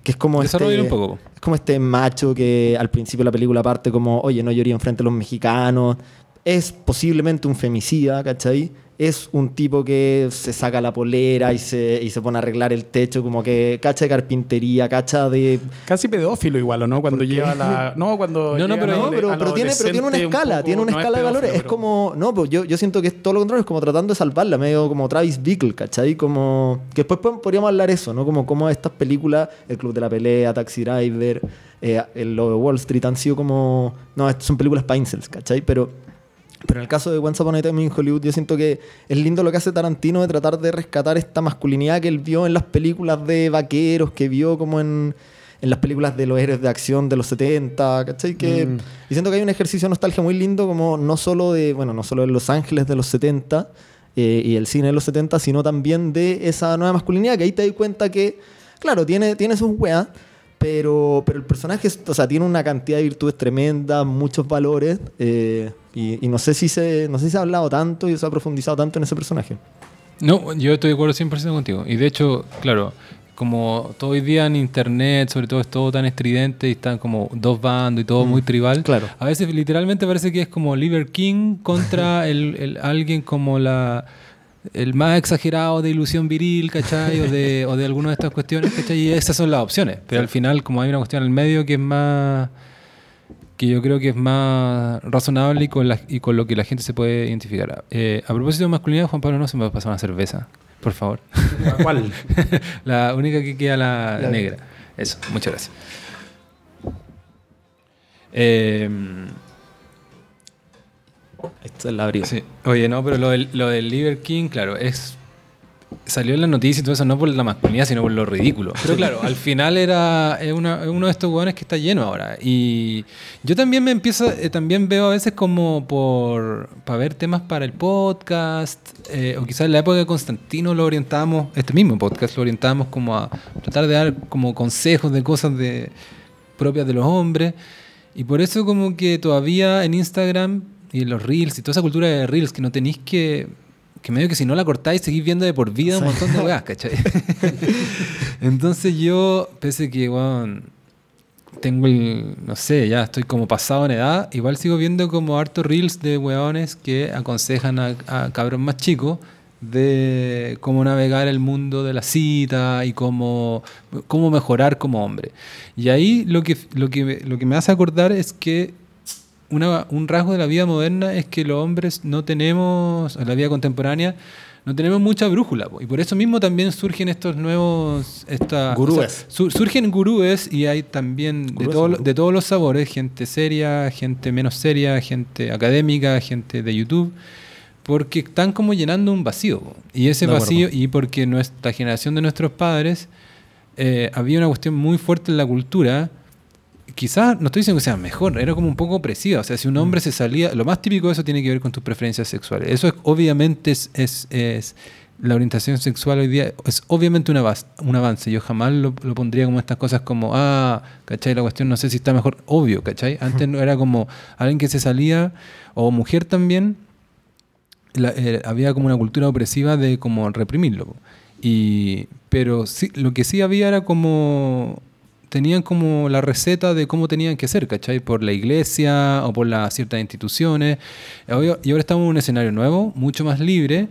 Que es como este, un poco. po. es como este macho que al principio de la película parte como, oye, no lloría enfrente a los mexicanos. Es posiblemente un femicida, ¿cachai? Es un tipo que se saca la polera y se, y se pone a arreglar el techo, como que cacha de carpintería, cacha de... Casi pedófilo igual, ¿o no? Cuando lleva la... No, cuando No, no, pero- No, pero, tiene, pero tiene una un escala, poco- tiene una no es escala de valores. Es como, no, pues yo, yo siento que es todo lo contrario, es como tratando de salvarla, medio como Travis Bickle, ¿cachai? Como, que después po- podríamos hablar eso, ¿no? Como, como estas películas, El Club de la Pelea, Taxi Driver, eh, el Lobo de Wall Street, han sido como, no, son películas para incels, ¿cachai? Pero, pero en el caso de Once Upon a Time in Hollywood, yo siento que es lindo lo que hace Tarantino de tratar de rescatar esta masculinidad que él vio en las películas de vaqueros, que vio como en, en las películas de los héroes de acción de los 70, ¿cachai? Que, Mm. Y siento que hay un ejercicio de nostalgia muy lindo, como no solo de, bueno, no solo de Los Ángeles de los 70 eh, y el cine de los 70, sino también de esa nueva masculinidad, que ahí te das cuenta que, claro, tiene, tiene sus weas, pero, pero el personaje, o sea, tiene una cantidad de virtudes tremendas, muchos valores, eh, y, y no sé si se, no sé si se ha hablado tanto y se ha profundizado tanto en ese personaje. No, yo estoy de acuerdo 100% contigo. Y de hecho, claro, como todo hoy día en internet, sobre todo es todo tan estridente y están como dos bandos y todo muy tribal. claro. A veces literalmente parece que es como Liver King contra el, el- alguien como la el más exagerado de ilusión viril, ¿cachai? O de, o de alguna de estas cuestiones, ¿cachai? Y esas son las opciones. Pero al final, como hay una cuestión al medio que es más que yo creo que es más razonable y con, la- y con lo que la gente se puede identificar. Eh, a propósito de masculinidad, Juan Pablo, no se me va a pasar una cerveza, por favor. ¿Cuál? la única que queda, la La- negra. Eso, muchas gracias. Eh, Esto es la abrigo. sí. Oye, no, pero lo del, lo del Liver King, claro, es salió en la noticia y todo eso no por la masculinidad, sino por lo ridículo. Pero claro, al final era una- uno de estos hueones que está lleno ahora. Y yo también me empiezo, eh, también veo a veces como por para ver temas para el podcast, eh, o quizás en la época de Constantino lo orientábamos, este mismo podcast lo orientábamos como a tratar de dar como consejos de cosas de propias de los hombres. Y por eso como que todavía en Instagram y en los reels y toda esa cultura de reels que no tenéis que que medio que si no la cortáis seguís viendo de por vida un montón de weas, ¿cachai? Entonces yo, pese que, tengo el, no sé, ya estoy como pasado en edad, igual sigo viendo como hartos reels de weones que aconsejan a, a cabros más chicos de cómo navegar el mundo de la cita y cómo, cómo mejorar como hombre. Y ahí lo que, lo que, lo que me hace acordar es que una- un rasgo de la vida moderna es que los hombres no tenemos, en la vida contemporánea, no tenemos mucha brújula. po. Y por eso mismo también surgen estos nuevos... Esta, Gurúes. su- surgen gurúes y hay también de, todo- todos los sabores, gente seria, gente menos seria, gente académica, gente de YouTube, porque están como llenando un vacío. po. Y ese vacío, y porque nuestra generación de nuestros padres, eh, había una cuestión muy fuerte en la cultura, quizás, no estoy diciendo que sea mejor, era como un poco opresiva. O sea, si un hombre se salía, lo más típico de eso tiene que ver con tus preferencias sexuales. Eso es, obviamente es, es, es- la orientación sexual hoy día es obviamente un, avas- un avance. Yo jamás lo, lo pondría como estas cosas como, ah, ¿cachai? La cuestión no sé si está mejor. Obvio, ¿cachai? Antes no era como alguien que se salía, o mujer también, la- eh, había como una cultura opresiva de como reprimirlo. Y, pero sí, lo que sí había era como tenían como la receta de cómo tenían que ser, ¿cachai? Por la iglesia o por las ciertas instituciones. Y ahora estamos en un escenario nuevo, mucho más libre.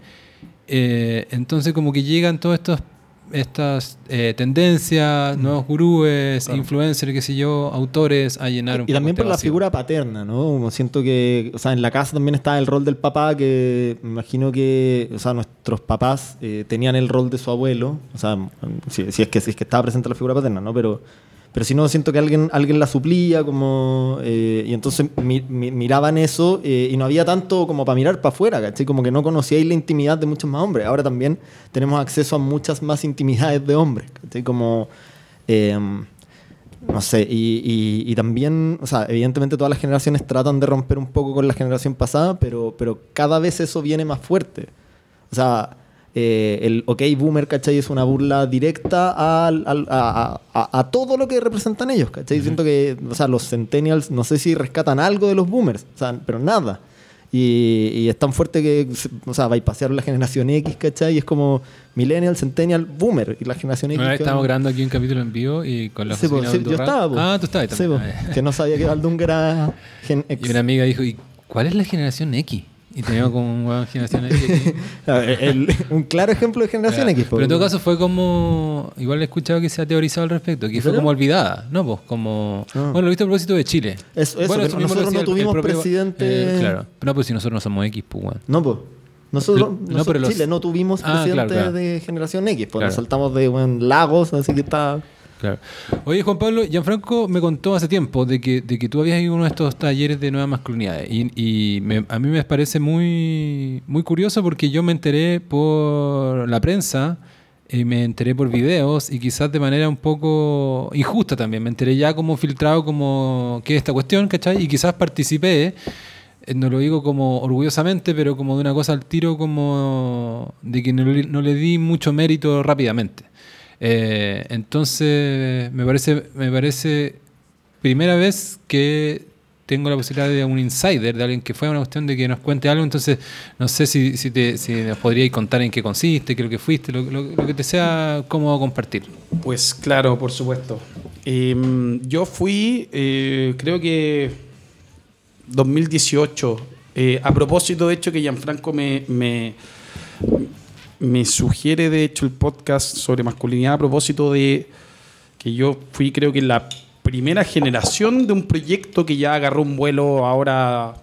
eh, entonces como que llegan todos estos estas eh, tendencias, nuevos gurúes, Claro. influencers, qué sé yo, autores a llenar un Y poco también este por la vacío. figura paterna, ¿no? Como siento que, o sea, en la casa también está el rol del papá, que me imagino que, o sea, nuestros papás eh, tenían el rol de su abuelo, o sea, si, si es que si es que estaba presente la figura paterna, ¿no? Pero, pero si no, siento que alguien, alguien la suplía, como, eh, y entonces mi- mi- miraban eso eh, y no había tanto como para mirar para afuera, ¿cachai? Como que no conocíais la intimidad de muchos más hombres. Ahora también tenemos acceso a muchas más intimidades de hombres, ¿cachai? Como... em, no sé, y, y- y también, o sea, evidentemente todas las generaciones tratan de romper un poco con la generación pasada, pero, pero cada vez eso viene más fuerte. O sea, eh, el OK Boomer, ¿cachai? Es una burla directa al- al- a, a- a todo lo que representan ellos, ¿cachai? Siento que, o sea, los Centennials, no sé si rescatan algo de los Boomers, o sea, pero nada. Y, y es tan pasear que, o sea, bypasearon la generación X, ¿cachai? Y es como Millennial, Centennial, Boomer. Y la generación X. Una vez ¿qué estábamos onda? grabando aquí un capítulo en vivo y con la Sí, po, Josefina sí, yo estaba. po. Ah, tú estabas Sí, también. po, Ah, ya. que no sabía que Valdunga era Gen X. Y una amiga dijo, ¿y cuál es la generación X? Y teníamos como un weón generación X. A ver, el- un claro ejemplo de generación. X. Pero en todo caso fue como. Igual he escuchado que se ha teorizado al respecto, que ¿En fue como olvidada, ¿no? Pues como. Ah. Bueno, lo viste a propósito de Chile. Eso- eso, que mismo nosotros no el- el tuvimos propio- presidente- eh, claro. No, pues si nosotros no somos X, pues, weón. No, pues. Nosotros, No, nosotros pero los- Chile no tuvimos Ah, presidente claro, claro. de generación X. Pues Claro. nos saltamos de buen Lagos, así que está. Claro. Oye, Juan Pablo, Gianfranco me contó hace tiempo de que, de que tú habías ido a uno de estos talleres de nuevas masculinidades. Y, me- a mí me parece muy, muy curioso porque yo me enteré por la prensa, y me enteré por videos y quizás de manera un poco injusta también. Me enteré ya como filtrado como que es esta cuestión, ¿cachai? Y quizás participé. eh, No lo digo como orgullosamente, pero como de una cosa al tiro, como de que no le, no le di mucho mérito rápidamente. Eh, entonces, me parece, me parece primera vez que tengo la posibilidad de un insider, de alguien que fue a una cuestión de que nos cuente algo. Entonces, no sé si, si, te, si nos podríais contar en qué consiste, qué es lo que fuiste, lo, lo- lo que te sea cómodo compartir. Pues claro, por supuesto. Eh, yo fui, eh, creo que 2018, eh, a propósito de hecho que Gianfranco me, me, me sugiere de hecho el podcast sobre masculinidad a propósito de que yo fui creo que la primera generación de un proyecto que ya agarró un vuelo ahora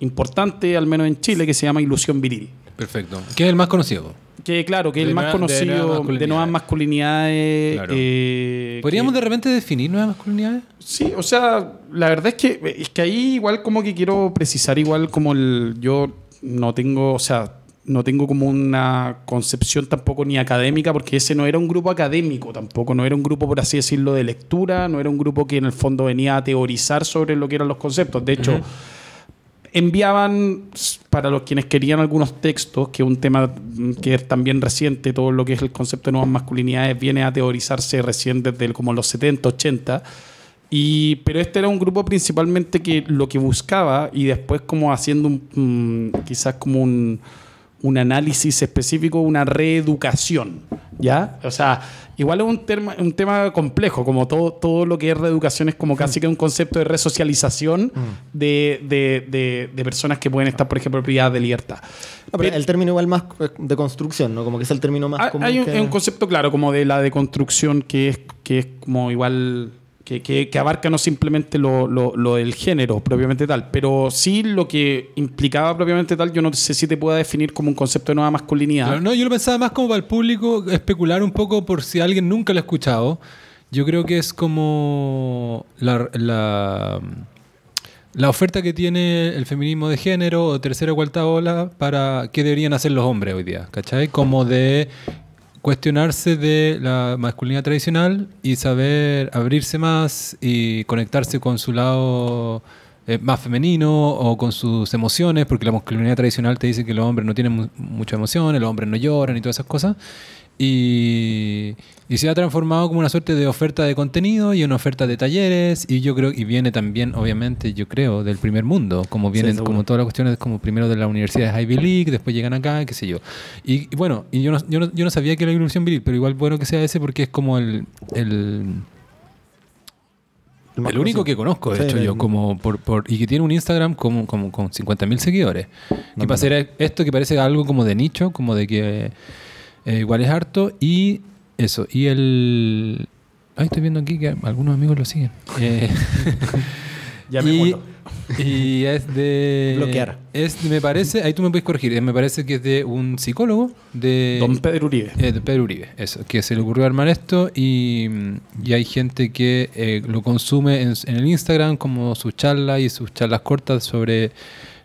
importante, al menos en Chile, que se llama Ilusión Viril. Perfecto. ¿Qué es el más conocido? Que claro, que es el más de conocido de nuevas masculinidades. Claro. eh, ¿Podríamos que- de repente definir nuevas masculinidades? Sí, o sea, la verdad es que, es que ahí igual como que quiero precisar igual como el... Yo no tengo, o sea, no tengo como una concepción tampoco ni académica, porque ese no era un grupo académico tampoco, no era un grupo, por así decirlo, de lectura, no era un grupo que en el fondo venía a teorizar sobre lo que eran los conceptos. De hecho, enviaban para los quienes querían algunos textos, que es un tema que es también reciente, todo lo que es el concepto de nuevas masculinidades viene a teorizarse recién desde como los 70, 80. Y, pero este era un grupo principalmente que lo que buscaba y después como haciendo un, mm, quizás como un, un análisis específico, una reeducación, ¿ya? O sea, igual es un, tema un tema complejo, como todo, todo lo que es reeducación es como casi que un concepto de resocialización de, de- de- de personas que pueden estar, por ejemplo, privadas de libertad. No, pero el término igual más de construcción, ¿no? Como que es el término más Hay, común. hay un, que- un concepto claro como de la deconstrucción que es, que es como igual que, que- abarca no simplemente lo, lo- lo del género propiamente tal, pero sí lo que implicaba propiamente tal, yo no sé si te pueda definir como un concepto de nueva masculinidad. No, yo lo pensaba más como para el público especular un poco por si alguien nunca lo ha escuchado. Yo creo que es como la, la, la oferta que tiene el feminismo de género o tercera o cuarta ola para qué deberían hacer los hombres hoy día, ¿cachai? Como de cuestionarse de la masculinidad tradicional y saber abrirse más y conectarse con su lado eh, más femenino o con sus emociones, porque la masculinidad tradicional te dice que los hombres no tienen mu- muchas emociones, los hombres no lloran y todas esas cosas. Y, y se ha transformado como una suerte de oferta de contenido y una oferta de talleres y yo creo y viene también obviamente yo creo del primer mundo como vienen seguro. como todas las cuestiones como primero de la universidad de Ivy League después llegan acá qué sé yo y, y bueno y yo no, yo no, yo no sabía que era ilusión viril pero igual bueno que sea ese porque es como el, el el único que conozco, de Sí, hecho, el- yo, como por, por- y que tiene un Instagram como, como con 50.000 seguidores. Que para hacer esto que parece algo como de nicho, como de que eh, igual es harto, y Eso, y el... Ahí estoy viendo aquí que algunos amigos lo siguen. Eh, y, Llamémoslo. y es de... Bloquear. Es, me parece, ahí tú me puedes corregir, eh, me parece que es de un psicólogo de... Don Pedro Uribe. Eh, de Pedro Uribe, eso, que se le ocurrió armar esto y, y hay gente que eh, lo consume en, en el Instagram como sus charlas y sus charlas cortas sobre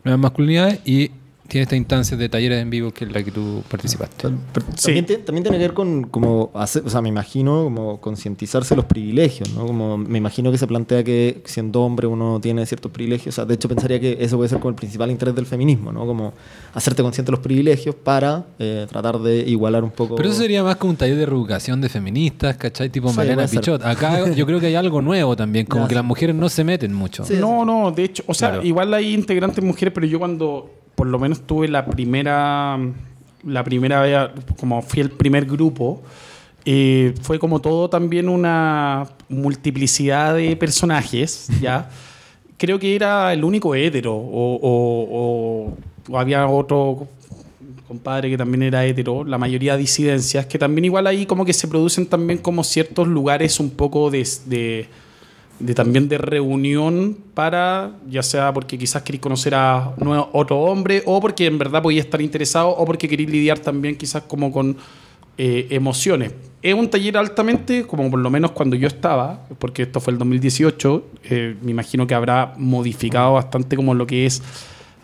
nuevas masculinidades y tiene esta instancia de talleres en vivo que es la que tú participaste. Pero Sí. también, te- también tiene que ver con como hacer, o sea, me imagino como concientizarse los privilegios, ¿no? Como me imagino que se plantea que siendo hombre uno tiene ciertos privilegios, o sea, de hecho pensaría que eso puede ser como el principal interés del feminismo, ¿no? Como hacerte consciente de los privilegios para eh, tratar de igualar un poco. Pero eso sería más como un taller de reeducación de feministas, ¿cachai? Tipo Sí, Mariana. Pichot. Acá yo creo que hay algo nuevo también, como Ya, que sí. las mujeres no se meten mucho. Sí. No, no, de hecho, o sea, Claro. igual hay integrantes mujeres, pero yo cuando por lo menos tuve la primera, la primera como fui el primer grupo, eh, fue como todo también una multiplicidad de personajes, ¿ya? Creo que era el único hétero, o, había otro compadre que también era hetero, la mayoría disidencias, que también igual ahí como que se producen también como ciertos lugares un poco de, de también de reunión para, ya sea porque quizás queréis conocer a nuevo- otro hombre, o porque en verdad podía estar interesado, o porque queréis lidiar también quizás como con eh, emociones. Es un taller altamente, como por lo menos cuando yo estaba, porque esto fue el 2018, eh, me imagino que habrá modificado bastante como lo que es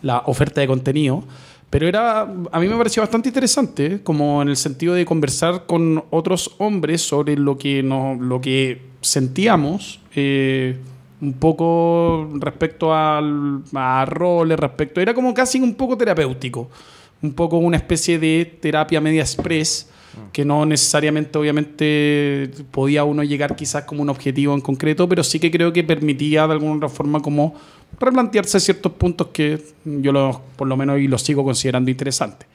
la oferta de contenido. Pero era, a mí me pareció bastante interesante, como en el sentido de conversar con otros hombres sobre lo que, no, lo que sentíamos, eh, un poco respecto al, a roles, respecto... Era como casi un poco terapéutico, un poco una especie de terapia media express, que no necesariamente, obviamente, podía uno llegar quizás como un objetivo en concreto, pero sí que creo que permitía de alguna otra forma como replantearse ciertos puntos que yo los, por lo menos y los sigo considerando interesantes.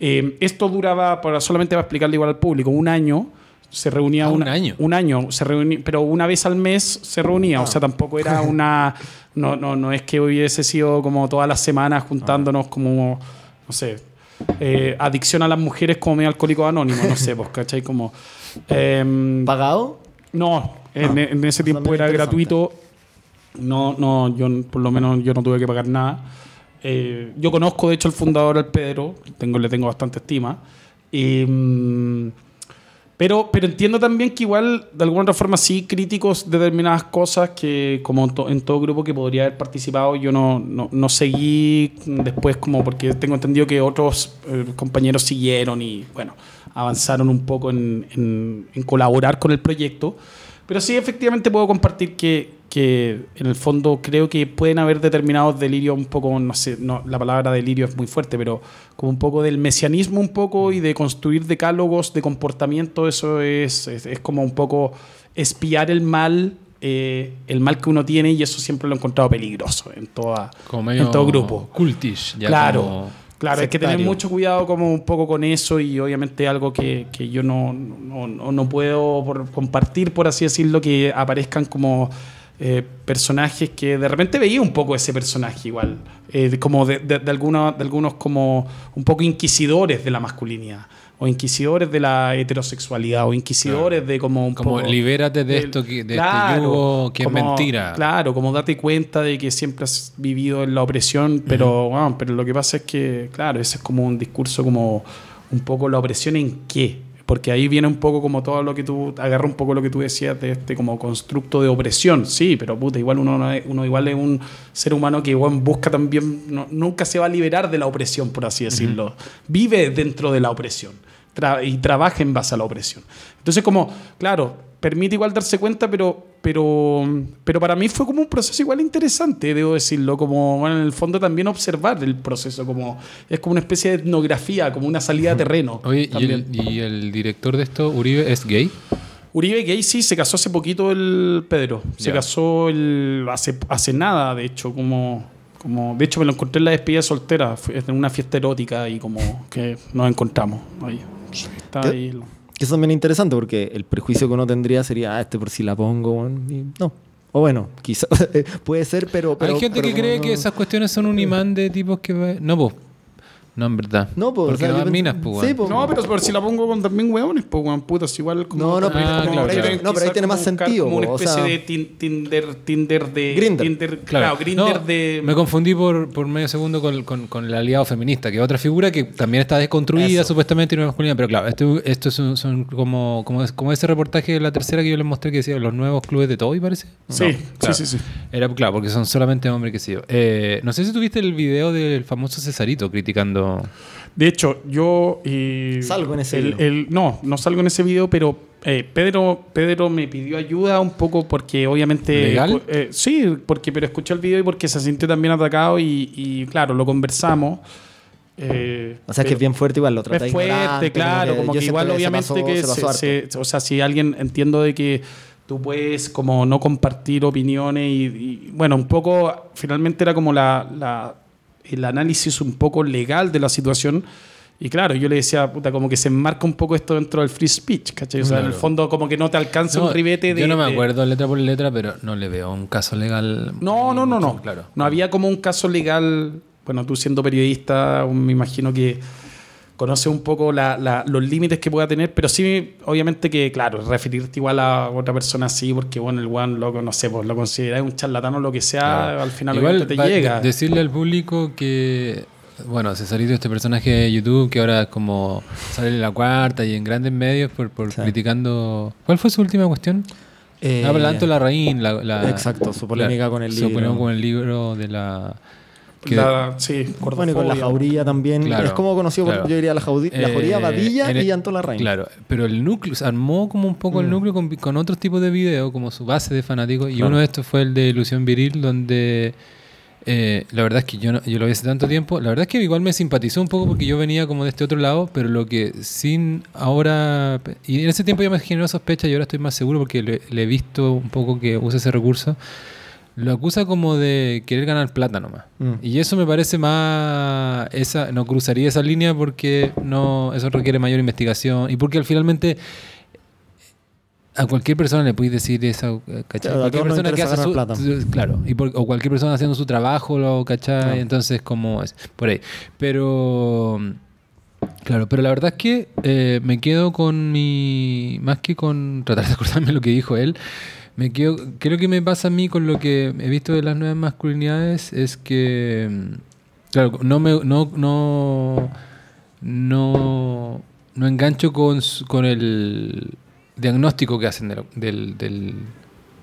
Eh, esto duraba, para solamente para explicarle igual al público, un año. Se reunía Ah, un año. un año, se reunía, pero una vez al mes se reunía, o sea, tampoco era una, no, no, no es que hubiese sido como todas las semanas juntándonos como, no sé, eh, adicción a las mujeres como medio alcohólico anónimo, no sé, pues, ¿cachai? Como, em, ¿Pagado? no, en, Ah, en ese tiempo era gratuito. No, no, yo por lo menos yo no tuve que pagar nada. Eh, yo conozco, de hecho, al fundador, al Pedro, tengo, le tengo bastante estima. Y, mm, pero, pero entiendo también que igual, de alguna otra forma, sí críticos de determinadas cosas que, como to- en todo grupo que podría haber participado, yo no, no, seguí después como porque tengo entendido que otros eh, compañeros siguieron y, bueno, avanzaron un poco en, en- en colaborar con el proyecto. Pero sí, efectivamente puedo compartir que, que en el fondo creo que pueden haber determinados delirios un poco, no sé, no, la palabra delirio es muy fuerte, pero como un poco del mesianismo un poco y de construir decálogos de comportamiento, eso es, es, es como un poco espiar el mal, eh, el mal que uno tiene y eso siempre lo he encontrado peligroso en, toda, en todo grupo. cultish. Ya claro, como- claro, hay que tener sectario. mucho cuidado como un poco con eso y obviamente algo que, que yo no, no, no- no puedo por- compartir, por así decirlo, que aparezcan como eh, personajes que de repente veía un poco ese personaje igual, eh, de- como de, de- de algunos, de algunos como un poco inquisidores de la masculinidad. O inquisidores de la heterosexualidad, o inquisidores de como un Como poco. libérate de del- esto que, de Claro, este yugo que como- es mentira. Claro, como date cuenta de que siempre has vivido en la opresión, pero, bueno, pero lo que pasa es que, claro, ese es como un discurso como un poco la opresión en qué. Porque ahí viene un poco como todo lo que tú, agarra un poco lo que tú decías de este como constructo de opresión. Sí, pero puta, igual uno, no es- uno igual es un ser humano que bueno, busca también, no- nunca se va a liberar de la opresión, por así decirlo. Vive dentro de la opresión tra- y trabaja en base a la opresión. Entonces, como, claro, permite igual darse cuenta, pero, pero, pero para mí fue como un proceso igual interesante, debo decirlo, como bueno, en el fondo también observar el proceso, como es como una especie de etnografía, como una salida a terreno. Oye, ¿y el, y el director de esto, Uribe, es gay? Uribe Gay sí se casó hace poquito el Pedro. Se Ya. casó el, hace, hace nada, de hecho, como, como. De hecho, me lo encontré en la despedida soltera. Fue en una fiesta erótica y como que nos encontramos. Ahí. Está ahí. Que eso también es interesante porque el prejuicio que uno tendría sería, ah, este por si la pongo, weón", y no. O bueno, quizás puede ser, pero, pero- Hay gente pero que cree que esas cuestiones son un imán de tipos que... No, pues. No, en verdad. No, pues, Porque o sea, no yo dan pens- minas, pues, Sí, pues. No, pero, pero si la pongo con también hueones, pues weón, putas, igual como. No, no, pero- como- Ah, claro, claro. No, pero ahí tiene más buscar sentido, Como una po, o especie sea- de tin- Tinder, Tinder de. Grindr. Tinder, claro, Grinder No, de. Me confundí por, por medio segundo con, con- con el aliado feminista, que es otra figura que también está desconstruida Eso. supuestamente y no es masculina. Pero claro, esto, esto son, son como, como, como ese reportaje de la tercera que yo les mostré que decía los nuevos clubes de Toby, parece. Sí, No, sí, sí, sí. Era claro, porque son solamente hombres que sí. Eh, no sé si tuviste el video del famoso Cesarito criticando. De hecho, yo. eh, Salgo en ese el- video. el- no, no salgo en ese video, pero eh, Pedro, Pedro me pidió ayuda un poco porque obviamente. ¿Legal? eh, sí, porque, pero escuché el video y porque se sintió también atacado y, y, claro, lo conversamos. Eh, O sea, que es bien fuerte igual, lo trata es fuerte, claro, como que siento igual se obviamente pasó- que se se- se- o sea, si alguien entiendo de que tú puedes como no compartir opiniones y, y, bueno, un poco, finalmente era como la, la- el análisis un poco legal de la situación. Y claro, yo le decía, puta, como que se enmarca un poco esto dentro del free speech, ¿cachai? O sea, en el fondo como que no te alcanza No, un ribete de... yo no me de- acuerdo letra por letra, pero no le veo un caso legal. No, no, no, no. Claro. No había como un caso legal. Bueno, tú siendo periodista, me imagino que conoces un poco la- la- los límites que pueda tener, pero sí, obviamente que, claro, referirte igual a otra persona así, porque bueno, el one loco, no sé, pues lo consideras un charlatán o lo que sea, Claro. al final Igual obviamente te llega. de- decirle al público que, bueno, Cesarito, este personaje de YouTube que ahora es como sale en la cuarta y en grandes medios por, por Sí. criticando. ¿Cuál fue su última cuestión? Eh, Ah, Adelanto la raíz. La, la- Exacto, su polémica con el Su libro. polémica con el libro de la. Que- La- sí, Bueno, y con la jaurilla también. Claro, es como conocido, por- claro. yo diría, la, jaudi- la jauría Eh, Badilla el- y Antola Reina. Claro, pero el núcleo, se armó como un poco el Mm. núcleo con, con otros tipos de videos, como su base de fanáticos, y Claro. uno de estos fue el de Ilusión Viril, donde eh, la verdad es que yo, no- yo lo vi hace tanto tiempo, la verdad es que igual me simpatizó un poco porque yo venía como de este otro lado, pero lo que sin ahora, y en ese tiempo ya me generó sospecha y ahora estoy más seguro porque le, le he visto un poco que usa ese recurso. Lo acusa como de querer ganar plata nomás. Mm. Y eso me parece más. Esa, no cruzaría esa línea porque no eso requiere mayor investigación. Y porque al finalmente. A cualquier persona le puedes decir eso, ¿cachai? Claro, a cualquier persona que hace su, plata. Claro, y por- o cualquier persona haciendo su trabajo, lo, ¿cachai? Claro. Entonces, como es. Por ahí. Pero. Claro, pero la verdad es que eh, me quedo con mi. Más que con tratar de acordarme lo que dijo él, me quedo. Creo que me pasa a mí con lo que he visto de las nuevas masculinidades es que. mm, Claro, no me. No. No. No, no engancho con, con el diagnóstico que hacen de, del-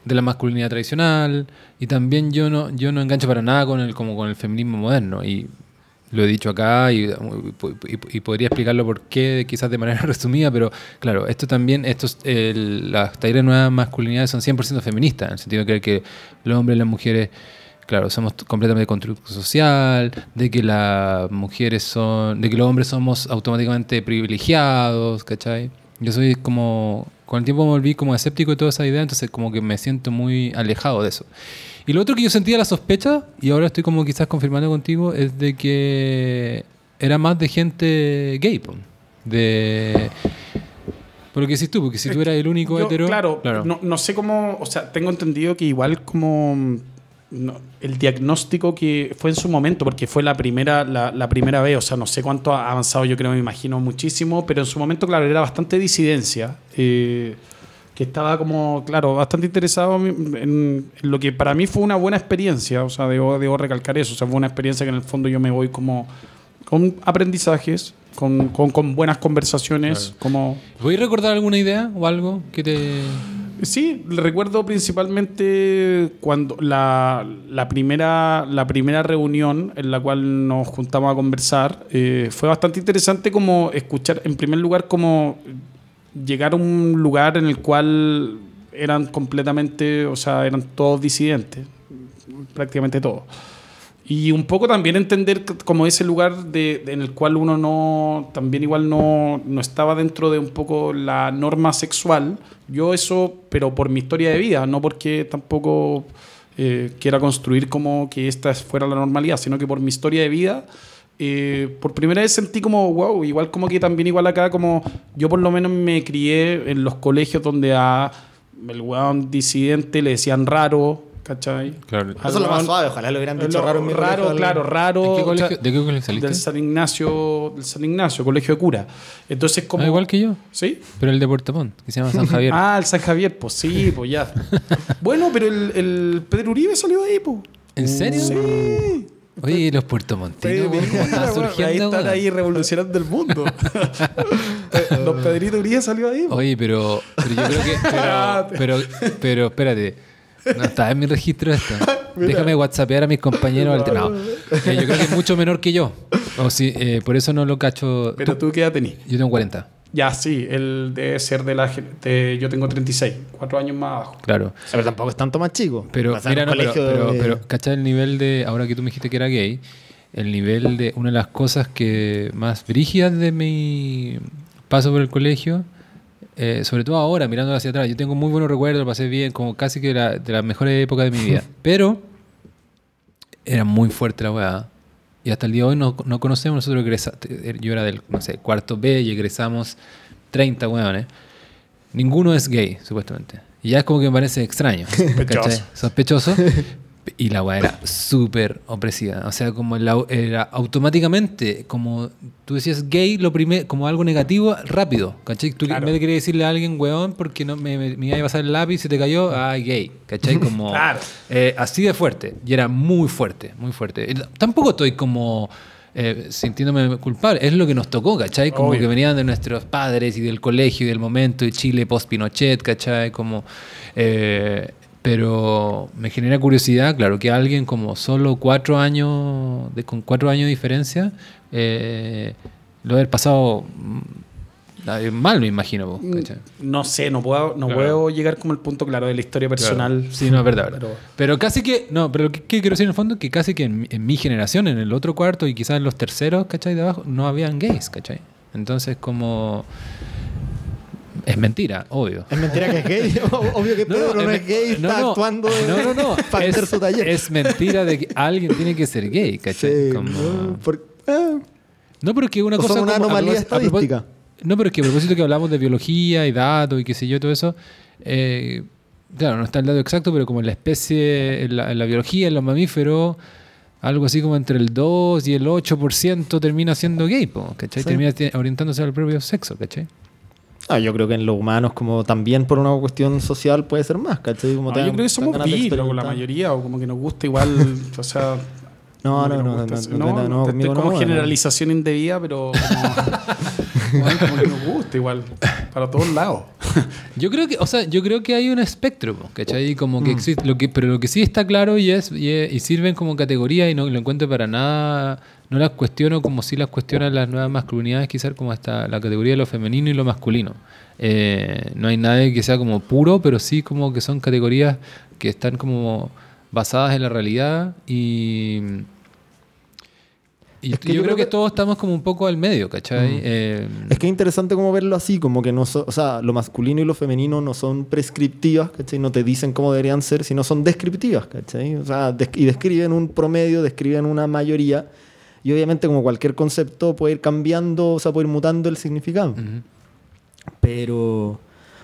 de la masculinidad tradicional y también yo no yo no engancho para nada con el como con el feminismo moderno y lo he dicho acá y, podría explicarlo por qué quizás de manera resumida pero claro esto también estos el- las talleres de nuevas masculinidades son 100% feministas en el sentido de que los hombres y las mujeres Claro, somos completamente constructo social, de que las mujeres son, de que los hombres somos automáticamente privilegiados, ¿cachai? Yo soy como, con el tiempo me volví como escéptico de toda esa idea, entonces como que me siento muy alejado de eso. Y lo otro que yo sentía la sospecha, y ahora estoy como quizás confirmando contigo, es de que era más de gente gay, po. de... Por lo que decís tú, porque si tú eras el único Yo, hetero... Claro, No, no sé cómo, o sea, tengo entendido que igual como mm, no, el diagnóstico que fue en su momento, porque fue la primera, la, la primera vez, o sea, no sé cuánto ha avanzado, yo creo, me imagino muchísimo, pero en su momento, claro, era bastante disidencia. eh, que estaba como, claro, bastante interesado en, en lo que para mí fue una buena experiencia, o sea, debo, debo recalcar eso, o sea, fue una experiencia que en el fondo yo me voy como con aprendizajes, con, con, con buenas conversaciones, como... ¿Voy a recordar alguna idea o algo que te... Sí, recuerdo principalmente cuando la, la primera, la primera reunión en la cual nos juntamos a conversar eh, fue bastante interesante como escuchar, en primer lugar, como llegar a un lugar en el cual eran completamente, o sea, eran todos disidentes, prácticamente todos. Y un poco también entender como ese lugar de, de- en el cual uno no, también igual no, no estaba dentro de un poco la norma sexual. Yo eso, pero por mi historia de vida, no porque tampoco eh, quiera construir como que esta fuera la normalidad, sino que por mi historia de vida, eh, por primera vez sentí como, wow, igual como que también igual acá, como yo por lo menos me crié en los colegios donde a el weón disidente le decían raro, ¿cachai? Claro. Eso es lo más suave, ojalá lo hubieran dicho Lo- raro raro, claro, raro. ¿De qué o colegio, sea, ¿de qué colegio saliste? del San Ignacio, del San Ignacio, colegio de cura. Entonces, como. Ah, igual que yo, ¿Sí? pero el de Puerto Montt, que se llama San Javier. Ah, el San Javier, pues sí, pues ya. bueno, pero el, el Pedro Uribe salió de ahí, pues. ¿En serio? Sí. Oye, ¿y los puertomontinos, weón, ¿cómo están ahí están ahí revolucionando el mundo. Los Pedrito Uribe salió de ahí. po. Oye, pero, pero yo creo que. Pero, pero, pero espérate. No está en mi registro esto. Déjame whatsappear a mis compañeros al no. Eh, yo creo que es mucho menor que yo. O si, eh, por eso no lo cacho. Pero tú qué edad tenés. Yo tengo 40, Ya, sí, él debe ser de la. de- yo tengo 36, cuatro años más abajo. claro. Pero tampoco es tanto más chico. Pero, mira, no, pero, colegio pero, de- pero, ¿cachai el nivel de. Ahora que tú me dijiste que era gay, el nivel de. Una de las cosas que más brígidas de mi paso por el colegio, eh, sobre todo ahora, mirando hacia atrás, yo tengo muy buenos recuerdos, lo pasé bien, como casi que la- de las mejores épocas de mi vida. Pero era muy fuerte la weá. Y hasta el día de hoy no, no conocemos, nosotros egresamos, yo era del, no sé, cuarto B y egresamos 30 weones. Ninguno es gay, supuestamente. Y ya es como que me parece extraño. ¿cachai? Sospechoso. Y la weá era súper opresiva. O sea, como la- era automáticamente, como tú decías gay, lo primer, como algo negativo, rápido. ¿Cachai? Tú Claro. en vez de querer decirle a alguien, weón, porque no me, me, me iba a pasar el lápiz y se te cayó, ah, gay. ¿Cachai? Como Claro. eh, así de fuerte. Y era muy fuerte, muy fuerte. Y Tampoco estoy como eh, sintiéndome culpable. Es lo que nos tocó, ¿cachai? Como Obvio. que venían de nuestros padres y del colegio y del momento de Chile post-Pinochet, ¿cachai? Como, eh, pero me genera curiosidad, claro, que alguien como solo cuatro años, de, con cuatro años de diferencia, eh, lo haber pasado mm, mal, me imagino. vos, ¿cachai? No sé, no puedo, no Claro. puedo llegar como al punto claro de la historia personal. Claro. Sí, no, es verdad. Pero- Pero, casi que, no, pero lo que, que quiero decir en el fondo es que casi que en, mi- en mi generación, en el otro cuarto y quizás en los terceros, ¿cachai? De abajo, no habían gays, ¿cachai? Entonces, como. Es mentira, obvio. Es mentira que es gay. Obvio que Pedro no, es gay, no, está no, actuando No, no, no. para es, hacer su taller. es mentira de que alguien tiene que ser gay, ¿cachai? Sí, Como- no, por- ah, No, pero es que una O cosa. son una como- anomalía a estadística. No, pero es que a propósito que hablamos de biología y datos y qué sé yo, todo eso. eh, claro, no está el dato exacto, pero como en la especie, en la, en la biología, en los mamíferos, algo así como entre el 2 y el 8% termina siendo gay, po, ¿cachai? Sí. Termina te- orientándose al propio sexo, ¿cachai? Ah, yo creo que en los humanos, como también por una cuestión social, puede ser más, ¿cachai? Como No, te yo creo que somos loco, la mayoría, o como que nos gusta igual, o sea... No, como no, no, no, no, no, no, no, te- conmigo estoy como generalización indebida, pero como, que nos gusta igual, para todos lados. Yo creo que, o sea, yo creo que hay un espectro, ¿cachai? Como que existe, lo que, pero lo que sí está claro y es, y, es- y sirven como categoría y no lo encuentro para nada, no las cuestiono como si las cuestionan las nuevas masculinidades, quizás como hasta la categoría de lo femenino y lo masculino. Eh, no hay nada que sea como puro, pero sí como que son categorías que están como basadas en la realidad y... Y Es que yo, creo que, todos estamos como un poco al medio, ¿cachai? Eh, Es que es interesante como verlo así, como que no so- o sea, lo masculino y lo femenino no son prescriptivas, ¿cachai? No te dicen cómo deberían ser, sino son descriptivas, ¿cachai? O sea, des- y describen un promedio, describen una mayoría, y obviamente como cualquier concepto puede ir cambiando, o sea, puede ir mutando el significado. ujú. Pero,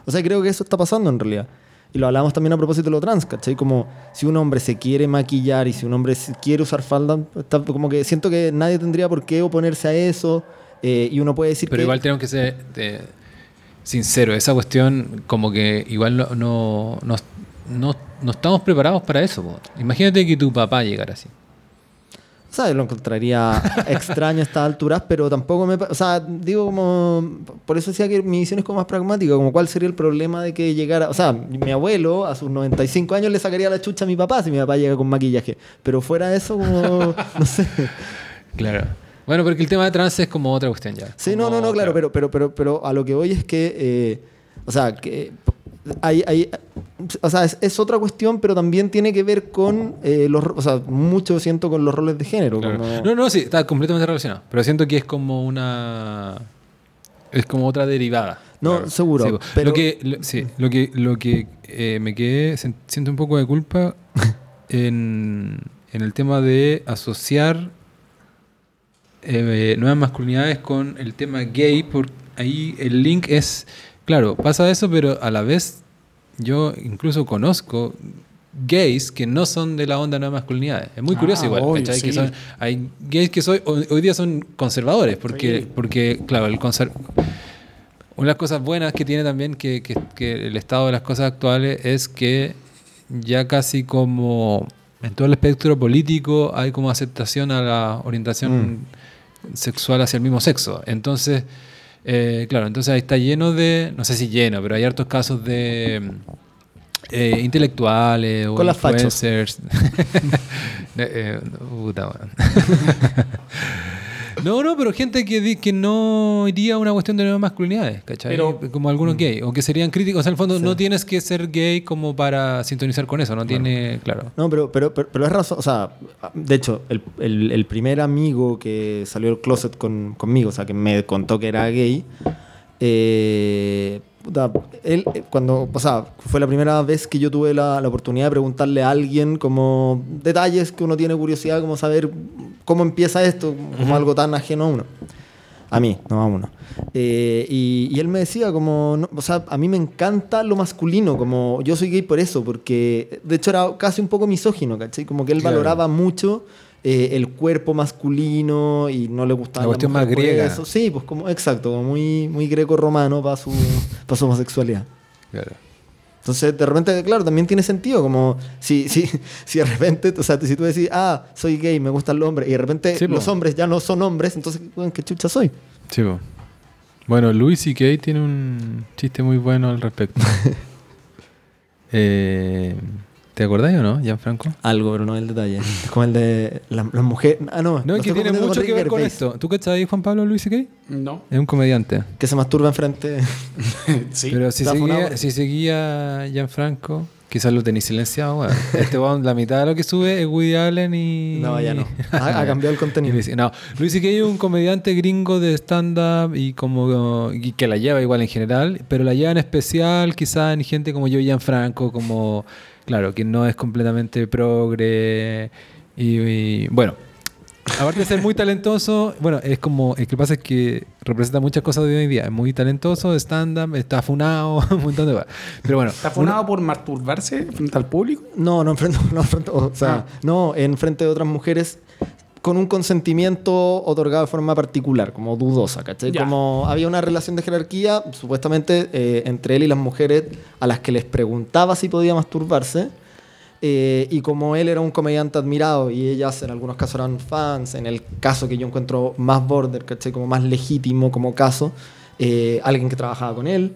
o sea, creo que eso está pasando en realidad. Y lo hablamos también a propósito de lo trans, ¿cachai? Como si un hombre se quiere maquillar y si un hombre quiere usar falda, está como que siento que nadie tendría por qué oponerse a eso. eh, y uno puede decir Pero que... igual tenemos que ser eh, sinceros. Esa cuestión, como que igual no, no, no, no- no estamos preparados para eso. po. Imagínate que tu papá llegara así. O sea, lo encontraría extraño a estas alturas, pero tampoco me... O sea, digo como... Por eso decía que mi visión es como más pragmática, como cuál sería el problema de que llegara... O sea, mi abuelo a sus 95 años le sacaría la chucha a mi papá si mi papá llega con maquillaje. Pero fuera de eso, como... No sé. Claro. Bueno, porque el tema de trans es como otra cuestión ya. Sí, no, no, no, claro, pero, pero, pero, pero a lo que voy es que, eh, o sea, que hay, hay, o sea, es, es otra cuestión, pero también tiene que ver con eh, los, o sea, mucho siento con los roles de género. Claro. como- No, no, sí, está completamente relacionado. Pero siento que es como una. Es como otra derivada. No, seguro, Sí, pero- Lo que, lo- sí, lo que, lo que eh, me quedé, siento un poco de culpa en, en el tema de asociar eh, nuevas masculinidades con el tema gay, porque ahí el link es, claro, pasa eso, pero a la vez yo incluso conozco gays que no son de la onda de nuevas masculinidades. Es muy Ah, curioso igual. obvio, ¿cachai? Que sí. son- hay gays que soy, hoy, hoy día son conservadores, porque, Sí. porque claro, el conser- una de las cosas buenas que tiene también que, que- que el estado de las cosas actuales es que ya casi como en todo el espectro político hay como aceptación a la orientación sexual hacia el mismo sexo. Entonces, eh, claro, entonces ahí está lleno de, no sé si lleno, pero hay hartos casos de eh, intelectuales o Con las influencers. Eh, eh, puta. No, no, pero gente que, que no iría a una cuestión de nuevas masculinidades, ¿cachai? Pero- como algunos gay, o que serían críticos. O sea, en el fondo no tienes que ser gay como para sintonizar con eso, no tiene, claro. No, pero, pero, pero, pero es razón. O sea, de hecho, el, el- el primer amigo que salió del closet con- conmigo, o sea, que me contó que era gay, eh, puta, él, eh, cuando, o sea, fue la primera vez que yo tuve la, la oportunidad de preguntarle a alguien como detalles que uno tiene curiosidad, como saber cómo empieza esto, como algo tan ajeno a uno. A mí, no a uno. Eh, y, y él me decía como, no, o sea, a mí me encanta lo masculino, como yo soy gay por eso, porque de hecho era casi un poco misógino, ¿cachai? Como que él Claro. valoraba mucho eh, el cuerpo masculino y no le gustaba La cuestión más griega. Eso. Sí, pues como, exacto, como muy, muy greco-romano para su, para su homosexualidad. claro. Entonces, de repente, claro, también tiene sentido, como si, si, si de repente, o sea, si tú decís, ah, soy gay, me gustan los hombres, y de repente Sí, po. los hombres ya no son hombres, entonces, bueno, ¿qué chucha soy? Sí, po. Bueno, Louis C.K. tiene un chiste muy bueno al respecto. Eh, ¿Te acordáis o no, Gianfranco? Algo, pero no el detalle. Es como el de las mujeres. Ah, no. No, es que tiene mucho que ver con Gervais, esto. ¿Tú cachai, Juan Pablo Louis C.K.? No. Es un comediante. Que se masturba enfrente. Sí. Pero si seguía, funado. si seguía Gianfranco, quizás lo tenéis silenciado, weón. Este weón, la mitad de lo que sube es Woody Allen y... No, ya no. Ha, ha cambiado el contenido. Luis- No, Luis C.K. es un comediante gringo de stand-up y como y que la lleva igual en general, pero la lleva en especial quizás en gente como yo, Gianfranco, como, claro, que no es completamente progre y, y, bueno. Aparte de ser muy talentoso, bueno, es como, el que pasa es que representa muchas cosas de hoy en día. Es muy talentoso, stand-up, está funado, un montón de cosas. Pero bueno, ¿Está funado por masturbarse frente al público? No, no enfrente, no enfrente, o sea, Ah. no en frente de otras mujeres con un consentimiento otorgado de forma particular, como dudosa, ¿cachai? Ya. Como había una relación de jerarquía, supuestamente, eh, entre él y las mujeres a las que les preguntaba si podía masturbarse. eh, y como él era un comediante admirado y ellas en algunos casos eran fans, en el caso que yo encuentro más border, ¿cachai? Como más legítimo como caso, eh, alguien que trabajaba con él.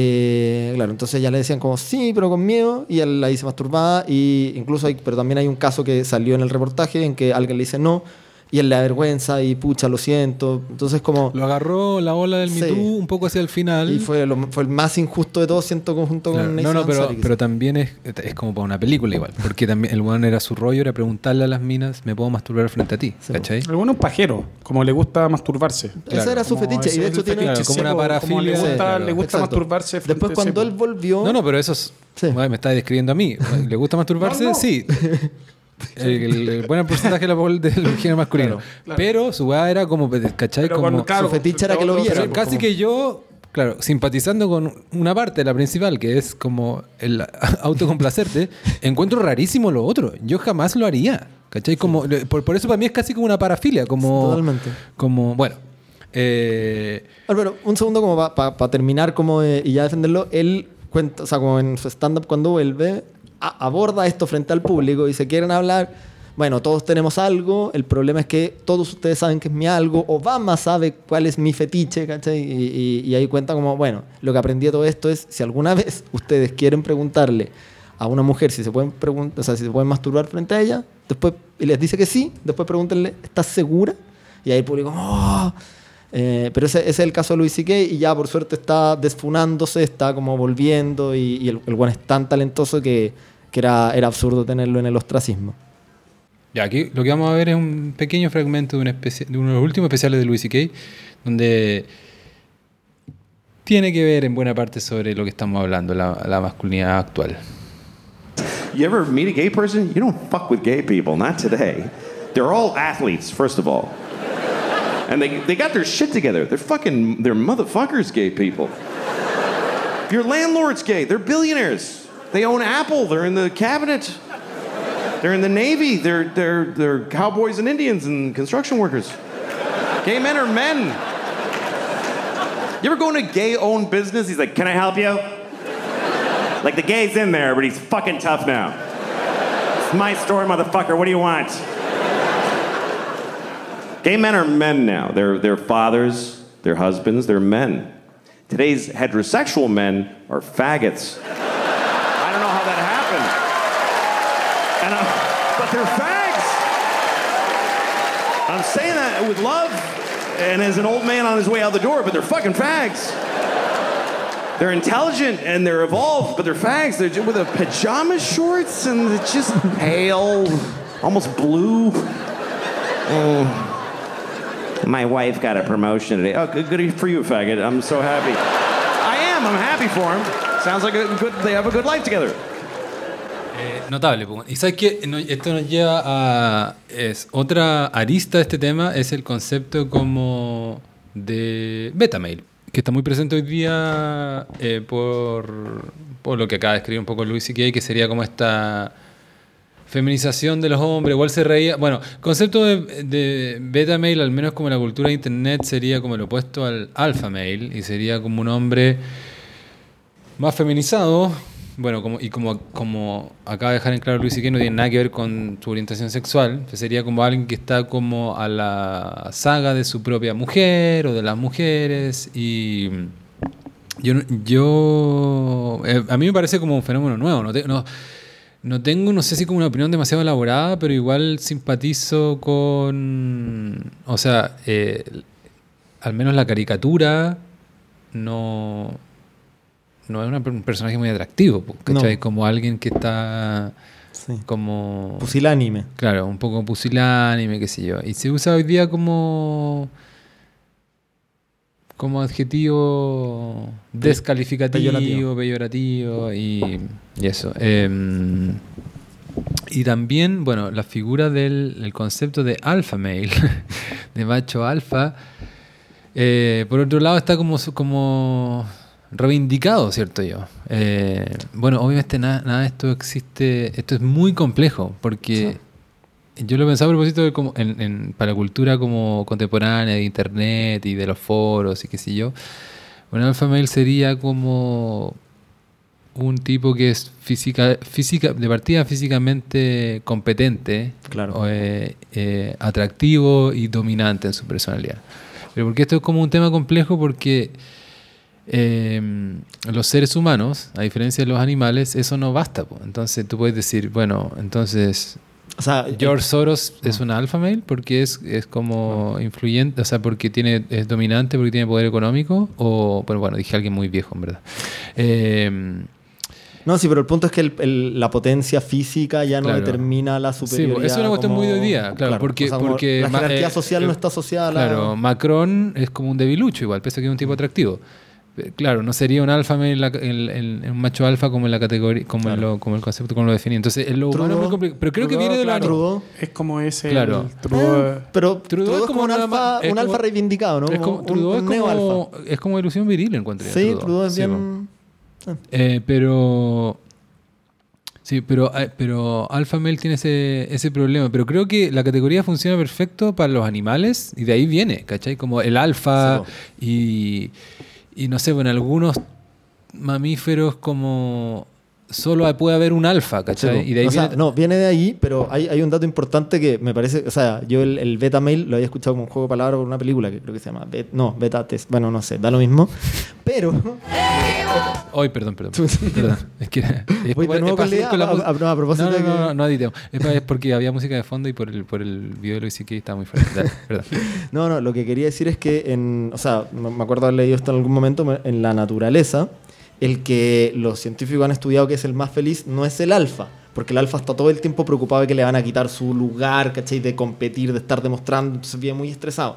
Eh, claro, entonces ya le decían como sí, pero con miedo, y él ahí se masturbaba, y incluso hay, pero también hay un caso que salió en el reportaje en que alguien le dice no, y él le da vergüenza y pucha, lo siento. Entonces como... lo agarró la ola del Sí. Me Too un poco hacia el final. Y fue, lo- fue el más injusto de todos, siento, junto Claro. con No, Nathan no, pero, Ansari, pero también es, es como para una película igual. Porque también el weón era su rollo, era preguntarle a las minas, ¿me puedo masturbar frente a ti? Sí. ¿Cachai? El bueno es un pajero, como le gusta masturbarse. Ese claro, era su Como fetiche, y de hecho tiene... Claro, como una parafilia. le gusta, Claro. le gusta masturbarse frente Después cuando él volvió... No, no, pero eso es. Sí. Bueno, me está describiendo a mí. ¿Le gusta masturbarse? No, no. Sí. El, el- el buen porcentaje de la del género masculino. Claro, claro. Pero su weá era como, ¿cachai? Pero como, con- claro, su fetiche era que lo viera, pero casi como- que yo, claro, simpatizando con una parte, la principal, que es como el autocomplacerte, encuentro rarísimo lo otro. Yo jamás lo haría. ¿Cachai? Como, por, por eso para mí es casi como una parafilia. Como, Totalmente. Como, bueno. Eh, Álvaro, un segundo como para terminar como de- y ya defenderlo. Él cuenta, o sea, como en su stand-up cuando vuelve, aborda esto frente al público y se quieren hablar. Bueno, todos tenemos algo, el problema es que todos ustedes saben que es mi algo, Obama sabe cuál es mi fetiche. Y, ahí cuenta como, bueno, lo que aprendí de todo esto es, si alguna vez ustedes quieren preguntarle a una mujer si se pueden o sea, si se pueden masturbar frente a ella, después, y les dice que sí, después pregúntenle, ¿estás segura? Y ahí el público, ¡oh! Eh, pero ese, ese es el caso de Luis C.K. y ya por suerte está desfunándose, está como volviendo y, y el, el buen es tan talentoso que, que era, era absurdo tenerlo en el ostracismo. Ya, aquí lo que vamos a ver es un pequeño fragmento de, una de uno de los últimos especiales de Louis C.K., donde tiene que ver en buena parte sobre lo que estamos hablando, la, la masculinidad actual. You ever meet a gay person? You don't fuck with gay people, not today. They're all athletes, first of all. And they, they got their shit together. They're fucking, they're motherfuckers, gay people. Your landlord's gay, they're billionaires. They own Apple. They're in the cabinet. They're in the Navy. They're, they're, they're cowboys and Indians and construction workers. Gay men are men. You ever go in a gay owned business? He's like, Can I help you? Like the gay's in there, but he's fucking tough now. It's my store, motherfucker. What do you want? Gay men are men now. They're, they're fathers, they're husbands, they're men. Today's heterosexual men are faggots. I don't know how that happened. And uh, but they're fags. I'm saying that with love and as an old man on his way out the door, but they're fucking fags. They're intelligent and they're evolved, but they're fags. They're with a pajama shorts and just pale, almost blue. Oh. My wife got a promotion today. Oh, good, good for you, faggot. I'm so happy. I am. I'm happy for him. Sounds like a good. They have a good life together. Eh, notable. pues. Y sabes que esto nos lleva a. Es, otra arista de este tema es el concepto como de Betamail, que está muy presente hoy día eh, por, por lo que acaba de escribir un poco Luis C.K., que sería como esta feminización de los hombres, igual se reía. Bueno, concepto de, beta mail, al menos como en la cultura de internet, sería como el opuesto al alfa mail y sería como un hombre más feminizado. Bueno, como, y como, como acaba de dejar en claro Luis y que no tiene nada que ver con su orientación sexual, sería como alguien que está como a la saga de su propia mujer o de las mujeres y yo, yo eh, a mí me parece como un fenómeno nuevo, no, te- no, no tengo, no sé si como una opinión demasiado elaborada, pero igual simpatizo con, o sea, eh, al menos la caricatura no, no es una- un personaje muy atractivo, ¿cachai? No. Como alguien que está Sí. como... Pusilánime. Claro, un poco pusilánime, qué sé yo. Y se usa hoy día como como adjetivo descalificativo, peyorativo. peyorativo, y, y eso. Em, y también, bueno, la figura del el concepto de alfa male, de macho alfa, eh, por otro lado está como, como reivindicado, ¿cierto yo? Eh, bueno, obviamente nada, nada de esto existe, esto es muy complejo, porque yo lo pensaba a propósito de como en, en- para la cultura como contemporánea de internet y de los foros y qué sé yo. Un alfa male sería como un tipo que es física, física de partida físicamente competente, Claro. o, eh, eh, atractivo y dominante en su personalidad. Pero porque esto es como un tema complejo porque eh, los seres humanos, a diferencia de los animales, eso no basta. po. Entonces tú puedes decir, bueno, entonces O sea, George Soros es una alfa male porque es, es como influyente, o sea, porque tiene, es dominante, porque tiene poder económico, o, bueno, bueno, dije alguien muy viejo, en verdad. Eh, No, sí, pero el punto es que el- el- la potencia física ya no Claro. determina la Sí, superioridad. pues, es una cuestión como- muy de hoy día, claro, porque- o sea, como porque la jerarquía eh, social eh, no está asociada a la... Claro, Macron es como un debilucho igual, pese a que es un tipo atractivo. Eh, Claro, no sería un alfa male en la- en- en- en un macho alfa como en la categoría, como, en lo- como el concepto, como lo definí. Entonces, en lo humano es muy Trudeau- complicado. Pero creo que viene de la claro, Trudeau. Es como ese. Claro. el Trudeau- Eh, pero Trudeau Trudeau es como un alfa, un como- alfa reivindicado, ¿no? Es como, un- Trudeau un es como, es como ilusión viril, encuentro. Sí, Trudeau es Sí, bien... Eh, pero. Sí, pero, eh, pero Alpha Male tiene ese, ese problema. Pero creo que la categoría funciona perfecto para los animales y de ahí viene, ¿cachai? Como el alfa y, y no sé, bueno, algunos mamíferos como solo puede haber un alfa, ¿cachai? Sí, y de ahí o sea, viene- no, viene de ahí, pero hay, hay un dato importante que me parece, o sea, yo el, el beta mail lo había escuchado como un juego de palabras por una película que creo que se llama, Bet- no, beta test, bueno, no sé, da lo mismo, pero Ay, perdón, perdón. perdón. Es que es, Voy de nuevo con la con la a- a- no, a propósito no, no, de no, que- no, no editemos. Es, es porque había música de fondo y por el, por el video de Luis que estaba muy fuerte. Dale, perdón. No, no, lo que quería decir es que, en, o sea, me acuerdo haber leído esto en algún momento, me- en la naturaleza, el que los científicos han estudiado que es el más feliz no es el alfa, porque el alfa está todo el tiempo preocupado de que le van a quitar su lugar, ¿cachai? De competir, de estar demostrando, entonces viene muy estresado.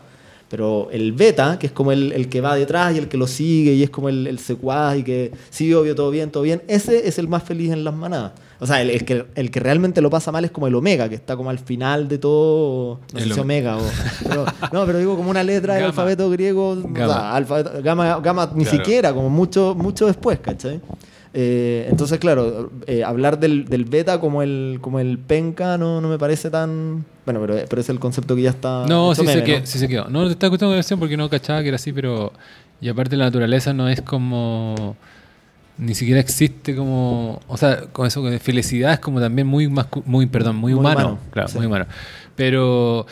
Pero el beta, que es como el, el que va detrás y el que lo sigue y es como el, el secuaz y que sí, obvio, todo bien, todo bien, ese es el más feliz en las manadas. O sea, el, el que, el que realmente lo pasa mal es como el omega, que está como al final de todo, no El sé si ome- omega o... pero- no, pero digo como una letra del alfabeto griego, o Gamma. sea, alfabeto- gamma, gamma ni Claro. siquiera, como mucho, mucho después, ¿cachai? Eh, entonces, claro, eh, hablar del, del beta como el, como el penca no, no me parece tan... Bueno, pero, pero es el concepto que ya está... No, hecho sí, se meme, quedó, ¿no? sí se quedó. No, te estaba escuchando la versión porque no cachaba que era así, pero... Y aparte la naturaleza no es como... Ni siquiera existe como... O sea, con eso de felicidad es como también muy, mascu- muy perdón, muy, Muy humano. humano, Claro, sí. muy humano. Pero...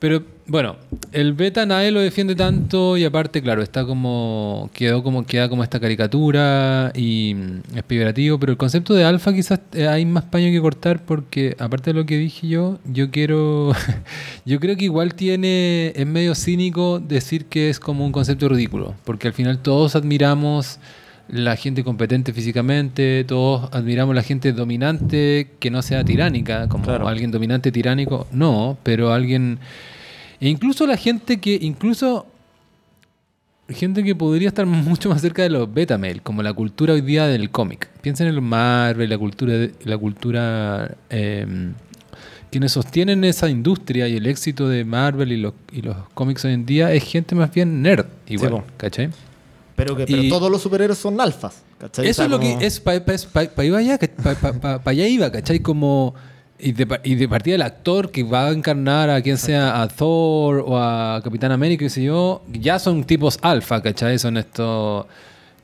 Pero bueno, el beta nadie lo defiende tanto y aparte, claro, está como quedó como queda como esta caricatura y mm, es peyorativo, pero el concepto de alfa quizás eh, hay más paño que cortar porque aparte de lo que dije yo, yo quiero yo creo que igual tiene es medio cínico decir que es como un concepto ridículo, porque al final todos admiramos la gente competente físicamente, todos admiramos la gente dominante que no sea tiránica, como Claro. alguien dominante tiránico, no, pero alguien e incluso la gente que incluso gente que podría estar mucho más cerca de los beta mail, como la cultura hoy día del cómic. Piensen en el Marvel, la cultura, la cultura eh, quienes sostienen esa industria y el éxito de Marvel y los, y los cómics hoy en día es gente más bien nerd, igual, po. ¿cachai? Pero, que, pero Y- todos los superhéroes son alfas. ¿cachai? Eso es lo que es para allá, pa, pa- pa allá iba, ¿cachai? Como y de, y de partida el actor que va a encarnar a quien sea a Thor o a Capitán América, qué sé yo, ya son tipos alfa, ¿cachai? Son estos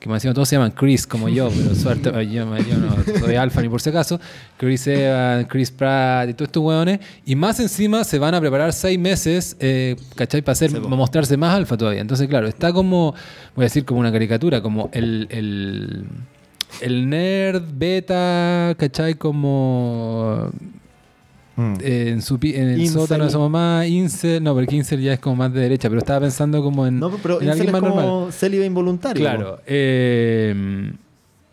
que me decían todos se llaman Chris como yo, pero suerte, yo, yo no soy alfa ni por si acaso. Chris Evans, Chris Pratt y todos estos hueones. Y más encima se van a preparar seis meses, eh, ¿cachai? Para hacer, mostrarse más alfa todavía. Entonces, claro, está como, voy a decir como una caricatura, como el, el, el nerd beta, ¿cachai? Como Mm. eh, en, su, pi- en el Incel. sótano de su mamá, Incel, no, porque Incel ya es como más de derecha, pero estaba pensando como en, No, pero en Incel alguien es más como normal. célibe involuntario. Claro. eh,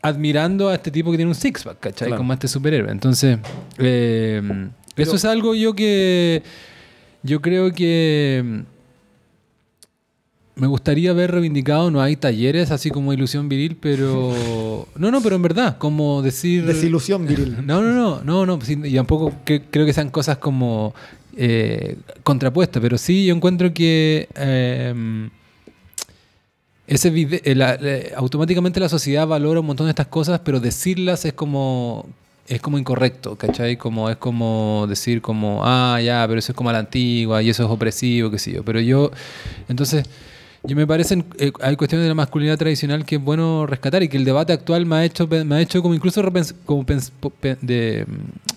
admirando a este tipo que tiene un six-pack, ¿cachai? Claro. Como a este superhéroe. Entonces, eh, eso es algo yo que. Yo creo que. Me gustaría ver reivindicado, no hay talleres así como ilusión viril, pero... No, no, pero en verdad, como decir... Desilusión viril. No, no, no, no, no, y tampoco que- creo que sean cosas como eh, contrapuestas, pero sí yo encuentro que eh, ese vide- eh, la- automáticamente la sociedad valora un montón de estas cosas, pero decirlas es como es como incorrecto, ¿cachai? Como es como decir como, ah, ya, pero eso es como a la antigua y eso es opresivo, qué sé yo. Pero yo, entonces, yo me parecen, eh, hay cuestiones de la masculinidad tradicional que es bueno rescatar y que el debate actual me ha hecho, me ha hecho como incluso como de,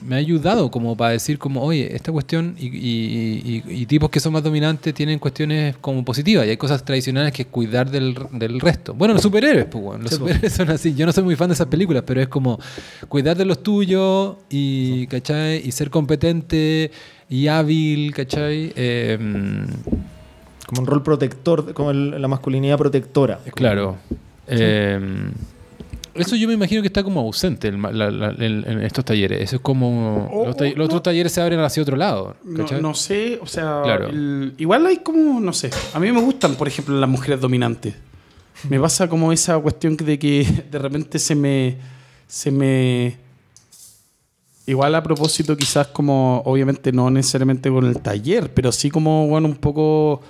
me ha ayudado como para decir como, oye, esta cuestión y, y- y- y tipos que son más dominantes tienen cuestiones como positivas y hay cosas tradicionales que es cuidar del, del resto. Bueno, los superhéroes, pues, bueno, los Sí, superhéroes son así. Yo no soy muy fan de esas películas, pero es como cuidar de los tuyos y, ¿cachai? Y ser competente y hábil, ¿cachai? Eh, Como un rol protector, como el- la masculinidad protectora. Claro. Eh, eso yo me imagino que está como ausente en, la- la- en- en estos talleres. Eso es como. O- los, tall- o los otros talleres se abren hacia otro lado. No, sé, o sea, Claro. el- igual hay como, no sé, a mí me gustan, por ejemplo, las mujeres dominantes. Me pasa como esa cuestión de que de repente se me, se me, igual a propósito quizás como, obviamente no necesariamente con el taller, pero sí como, bueno, un poco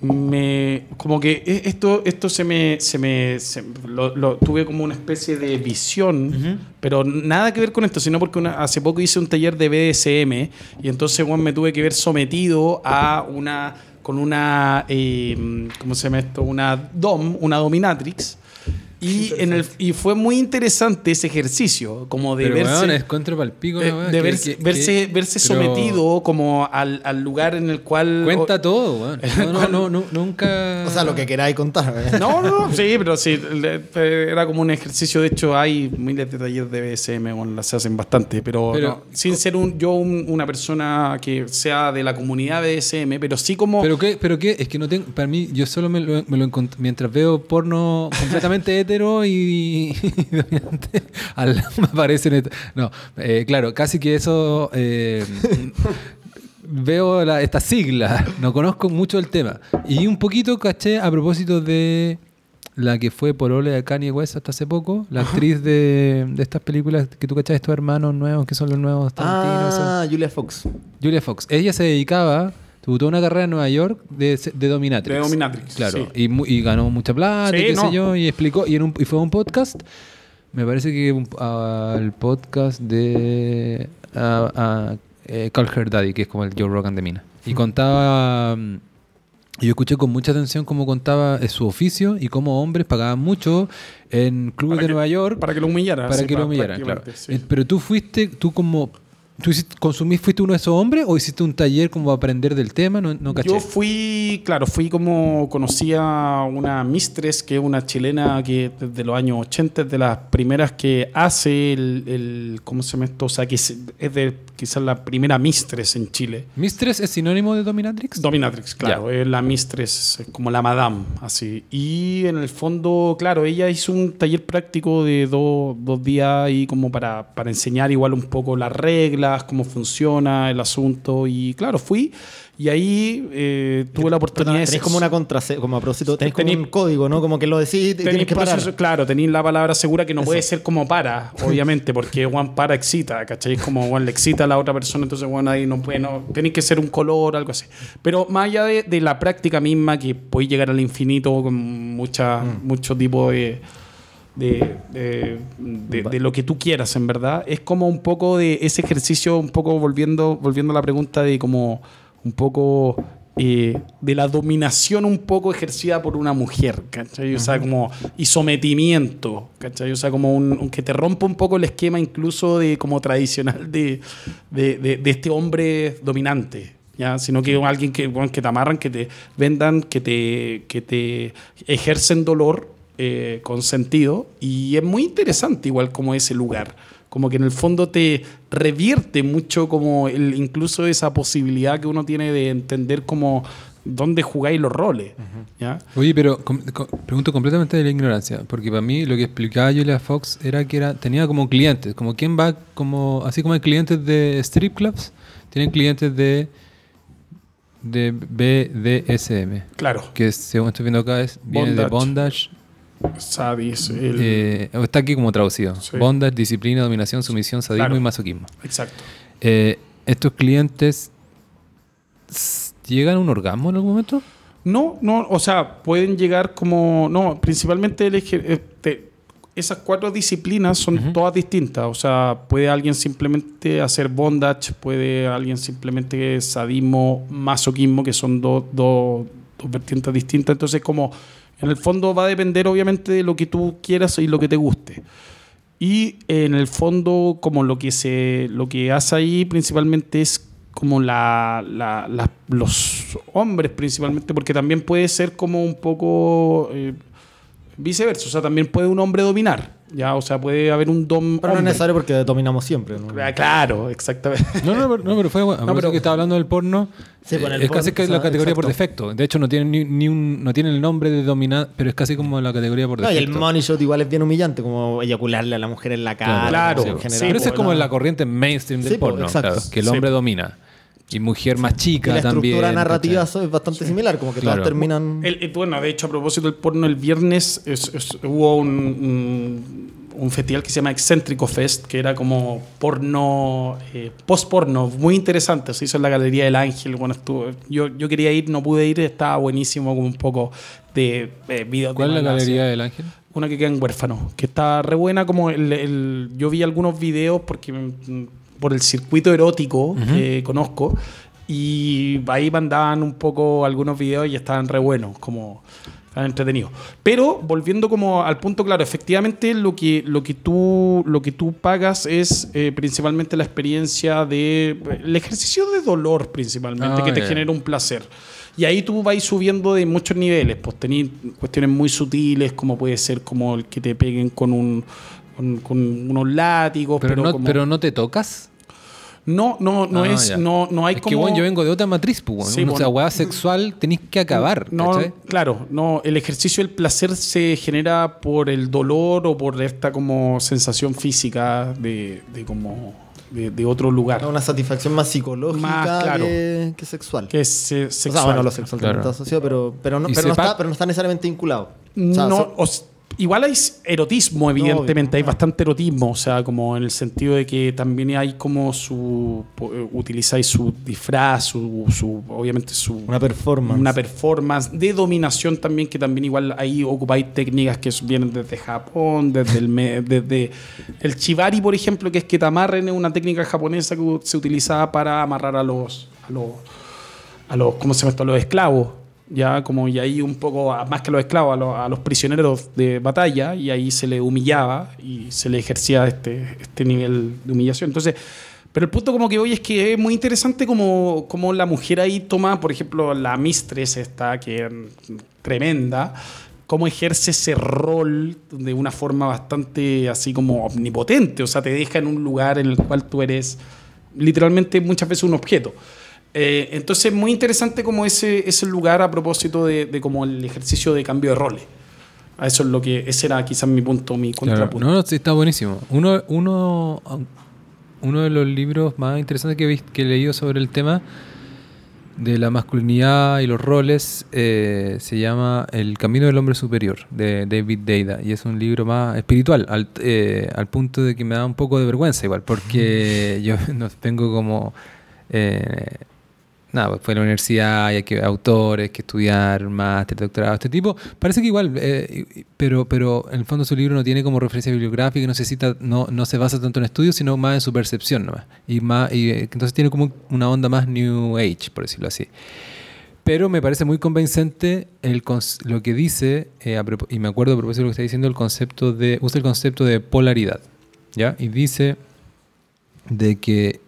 me como que e- esto esto se me se me se- lo, lo- tuve como una especie de visión pero nada que ver con esto sino porque una- hace poco hice un taller de BDSM y entonces bueno, me tuve que ver sometido a una con una eh, cómo se llama esto una dom una dominatrix y en el y fue muy interesante ese ejercicio como de Pero, verse weón, es contra palpico. eh, de que- verse, que- verse, que- verse pero sometido como al, al lugar en el cual Cuenta todo, weón. No, no, no, no, nunca. O sea, lo que queráis contar. ¿eh? No, no, no, sí, pero sí, le- era como un ejercicio. De hecho, hay miles de talleres de BSM, bueno, las hacen bastante, pero, Pero- no, sin ser un, yo un- una persona que sea de la comunidad BSM, pero sí como. ¿Pero qué? ¿Pero qué? Es que no tengo. Para mí, yo solo me lo, me lo encont- Mientras veo porno completamente hetero y. y dominante, al lado me aparecen. het- No, eh, claro, casi que eso. eh, veo la- esta sigla, no conozco mucho el tema. Y un poquito caché a propósito de la que fue por ole de Kanye West hasta hace poco, la actriz de, de estas películas que tú cachás, estos hermanos nuevos que son los nuevos Tarantino, esos. Ah, Julia Fox. Julia Fox. Ella se dedicaba, tuvo toda una carrera en Nueva York de, de dominatrix. De dominatrix, Claro. sí. Y, ganó mucha plata, Sí, y qué no. sé yo, y explicó, y, en un- y fue a un podcast me parece que un- al podcast de a, a, eh, Call Her Daddy, que es como el Joe Rogan de Mina. Y contaba, mm, yo escuché con mucha atención cómo contaba eh, su oficio y cómo hombres pagaban mucho en clubes Para de que- Nueva York Para que lo humillaran. para que lo humillaran, claro. Eh. Pero tú fuiste, tú como, tú fuiste uno de esos hombres o hiciste un taller como aprender del tema, no, no caché. Yo fui, claro, fui como conocí a una mistress, que es una chilena que desde los años 80 es de las primeras que hace el, el- ¿cómo se llama esto? O sea, que es, es de quizás la primera mistress en Chile. ¿Mistress es sinónimo de dominatrix? Dominatrix, claro, es la mistress, es como la madame, así. Y en el fondo, claro, ella hizo un taller práctico de dos, dos días y como para, para enseñar igual un poco las reglas, cómo funciona el asunto. Y claro, fui y ahí eh, tuve la oportunidad Perdona, de... tenéis como una contraseña, como a propósito, como Tení- un código, ¿no? Como que lo decís tienes que parar. proceso- claro, tenéis la palabra segura que no Eso. puede ser como para, obviamente, porque Juan para excita, ¿cachai? Es como Juan le excita a la otra persona, entonces Juan ahí no puede, no, tenéis que ser un color, algo así. Pero más allá de, de la práctica misma, que podéis llegar al infinito con mucha, Mm. mucho tipo de, de, de- de- de lo que tú quieras, en verdad, es como un poco de ese ejercicio, un poco volviendo, volviendo a la pregunta de como un poco eh, de la dominación un poco ejercida por una mujer, ¿cachai? O sea, como y sometimiento, ¿cachai? O sea, como un, un que te rompa un poco el esquema incluso de como tradicional de, de, de- de este hombre dominante. ¿Ya? sino que alguien que, bueno, que te amarran, que te vendan, que te, que te ejercen dolor eh, con sentido. Y es muy interesante igual como ese lugar. Como que en el fondo te revierte mucho como el, incluso esa posibilidad que uno tiene de entender como dónde jugáis los roles. ¿ya? Oye, pero com- com- pregunto completamente de la ignorancia, porque para mí lo que explicaba Julia Fox era que era tenía como clientes, como quién va, como así como hay clientes de strip clubs, tienen clientes de de BDSM, Claro. que según estoy viendo acá es viene de Bondage. Sadis, el- eh, está aquí como traducido, Sí. bondage, disciplina, dominación, sumisión, sadismo Claro. y masoquismo. Exacto. Eh, estos clientes llegan a un orgasmo en algún momento. No, no, o sea, pueden llegar como. No, principalmente el eje- eh, te- esas cuatro disciplinas son todas distintas. O sea, puede alguien simplemente hacer bondage, puede alguien simplemente sadismo, masoquismo, que son dos, dos vertientes distintas. Entonces, como en el fondo va a depender, obviamente, de lo que tú quieras y lo que te guste. Y en el fondo, como lo que se lo que hace ahí principalmente es como los hombres principalmente, porque también puede ser como un poco eh, viceversa. O sea, también puede un hombre dominar. Ya, o sea, puede haber un dom. Pero no es necesario porque dominamos siempre. ¿no? Ah, Claro, exactamente. No, no, pero, no, pero fue bueno. No, pero- que estaba hablando del porno. Sí, con el es casi porno, que o sea, la categoría por defecto. De hecho, no tiene ni, ni un, no tiene el nombre de dominar, pero es casi como la categoría por No, y defecto. el money shot igual es bien humillante, como eyacularle a la mujer en la cara. Claro, en sí, general, pero eso es pues, como no. la corriente mainstream del Sí, pues, porno, exacto. claro, que el Sí. hombre domina. Y mujer más Y chica la también. estructura narrativa ¿cachai? es bastante similar, como que Claro. todas terminan... El- el- bueno, de hecho, a propósito del porno, el viernes es- es- hubo un, un, un festival que se llama Excéntrico Fest, que era como porno, eh, post-porno, muy interesante. Se hizo en la Galería del Ángel. Bueno, estuvo, yo, yo quería ir, no pude ir, estaba buenísimo, como un poco de eh, ¿Cuál es la galería del ángel? una que queda en huérfano, que está re buena como el, el- yo vi algunos videos porque mm, por el circuito erótico que conozco y ahí mandaban un poco algunos videos y estaban re buenos, como estaban entretenidos. Pero volviendo como al punto claro, efectivamente lo que, lo que, tú, lo que tú pagas es eh, principalmente la experiencia de el ejercicio de dolor principalmente Ah, que te ya. genera un placer. Y ahí tú vas subiendo de muchos niveles, pues tenés cuestiones muy sutiles, como puede ser como el que te peguen con un con, con unos látigos, Pero, pero, no, como- pero no te tocas. No, no, no Ah, es, ya. no, no hay es como que bueno, yo vengo de otra matriz, pues, Sí, bueno. o sea, bueno. weá sexual tenéis que acabar. No, ¿cachai? claro, no, el ejercicio del placer se genera por el dolor o por esta como sensación física de, de como de, de otro lugar. Una satisfacción más psicológica Más, claro. que, que sexual. que es eh, O sexual. sea, bueno, lo sexual Claro. también está asociado, pero, pero, no, pero, no está, pero no está necesariamente vinculado. O sea, no, so- o Igual hay erotismo, evidentemente, hay bastante erotismo, o sea, como en el sentido de que también hay como su. eh, utilizáis su disfraz, su, su- obviamente su. Una performance. una performance de dominación también, que también igual ahí ocupáis técnicas que vienen desde Japón, desde el, desde el chivari, por ejemplo, que es que te amarren, es una técnica japonesa que se utilizaba para amarrar a los, a los, a los ¿cómo se llama esto? A los esclavos. Ya, como y ahí un poco, a- más que a los esclavos, a los, a los prisioneros de batalla, y ahí se le humillaba y se le ejercía este, este nivel de humillación. Entonces, pero el punto como que hoy es que es muy interesante como, como la mujer ahí toma, por ejemplo, la mistress esta, que es tremenda, cómo ejerce ese rol de una forma bastante así como omnipotente, o sea, te deja en un lugar en el cual tú eres literalmente muchas veces un objeto. Eh, entonces, muy interesante como ese, ese lugar a propósito de, de como el ejercicio de cambio de roles. A eso es lo que, ese era quizás mi punto, mi Claro, contrapunto. no, no, sí, está buenísimo. Uno, uno, uno de los libros más interesantes que he, que he leído sobre el tema de la masculinidad y los roles eh, se llama El Camino del Hombre Superior, de David Deida. Y es un libro más espiritual, al, eh, al punto de que me da un poco de vergüenza igual, porque yo no tengo como... eh, nada, pues fue a la universidad hay que autores, que estudiar, máster, doctorado, este tipo. Parece que igual, eh, pero, pero en el fondo su libro no tiene como referencia bibliográfica, no, necesita, no, no se basa tanto en estudios, sino más en su percepción nomás. Y más, y, eh, entonces tiene como una onda más New Age, por decirlo así. Pero me parece muy convincente lo que dice, eh, y me acuerdo a propósito de lo que está diciendo, el concepto de, usa el concepto de polaridad, ¿ya? Y dice de que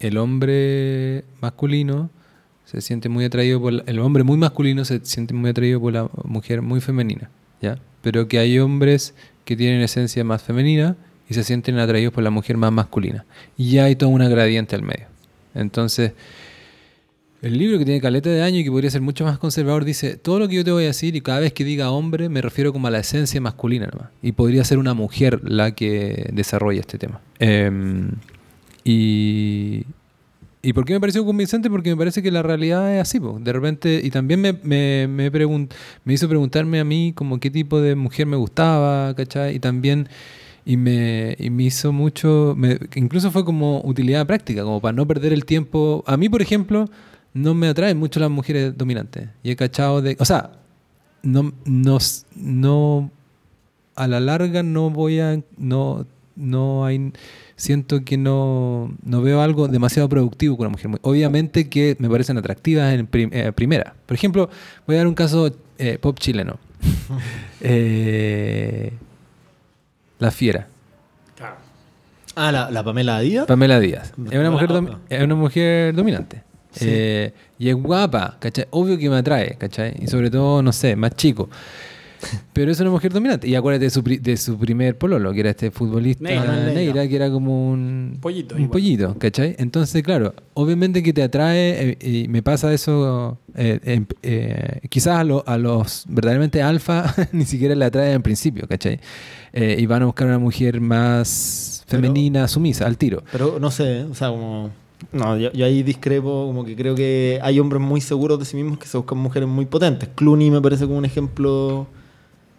el hombre masculino se siente muy atraído por la- el hombre muy masculino se siente muy atraído por la mujer muy femenina, ¿ya? Pero que hay hombres que tienen esencia más femenina y se sienten atraídos por la mujer más masculina. Y hay toda una gradiente al medio. Entonces, el libro que tiene caleta de año y que podría ser mucho más conservador dice, todo lo que yo te voy a decir y cada vez que diga hombre me refiero como a la esencia masculina nomás. Y podría ser una mujer la que desarrolla este tema. Em, y, ¿Y por qué me pareció convincente? Porque me parece que la realidad es así, po. de repente, y también me, me, me, hizo preguntarme a mí como qué tipo de mujer me gustaba, ¿cachai? Y también, y me, y me hizo mucho, incluso fue como utilidad práctica, como para no perder el tiempo. A mí, por ejemplo, no me atraen mucho las mujeres dominantes. Y he cachado de, o sea, no, no, no a la larga no voy a no no hay siento que no, no veo algo demasiado productivo con una mujer obviamente que me parecen atractivas en prim- eh, primera por ejemplo voy a dar un caso eh, pop chileno Eh, la fiera. Ah, la, la Pamela Díaz. Pamela Díaz es una mujer es una mujer dominante Sí. Eh, y es guapa ¿cachai? obvio que me atrae ¿cachai? y sobre todo no sé más chico pero es una mujer dominante. Y acuérdate de su, pri- de su primer pololo, que era este futbolista Neira. Neira, Neira. que era como un Pollito, Un igual. pollito, ¿cachai? Entonces, claro, obviamente que te atrae, eh, y me pasa eso, eh, em- eh, quizás a, lo- a los verdaderamente alfa ni siquiera le atrae en principio, ¿cachai? Eh, y van a buscar una mujer más Pero- femenina, sumisa, al tiro. Pero no sé, o sea, como. No, yo, yo ahí discrepo, como que creo que hay hombres muy seguros de sí mismos que se buscan mujeres muy potentes. Clooney me parece como un ejemplo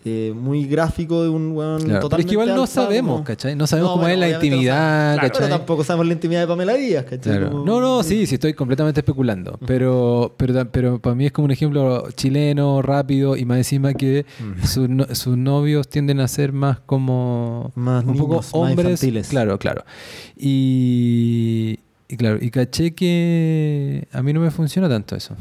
eh, muy gráfico de un weón Claro, pero es totalmente que igual no sabemos, como- ¿cachai? No sabemos cómo bueno, es la no intimidad, sabemos. Claro, ¿cachai? Pero tampoco sabemos la intimidad de Pamela Díaz, ¿cachai? Claro. Como- No, no, sí, sí, estoy completamente especulando. Pero, pero, ta- pero para mí es como un ejemplo chileno, rápido, y más encima que sus no- sus novios tienden a ser más como Más un poco niños, más hombres. infantiles. Claro, claro. Y, y claro, y caché que a mí no me funciona tanto eso.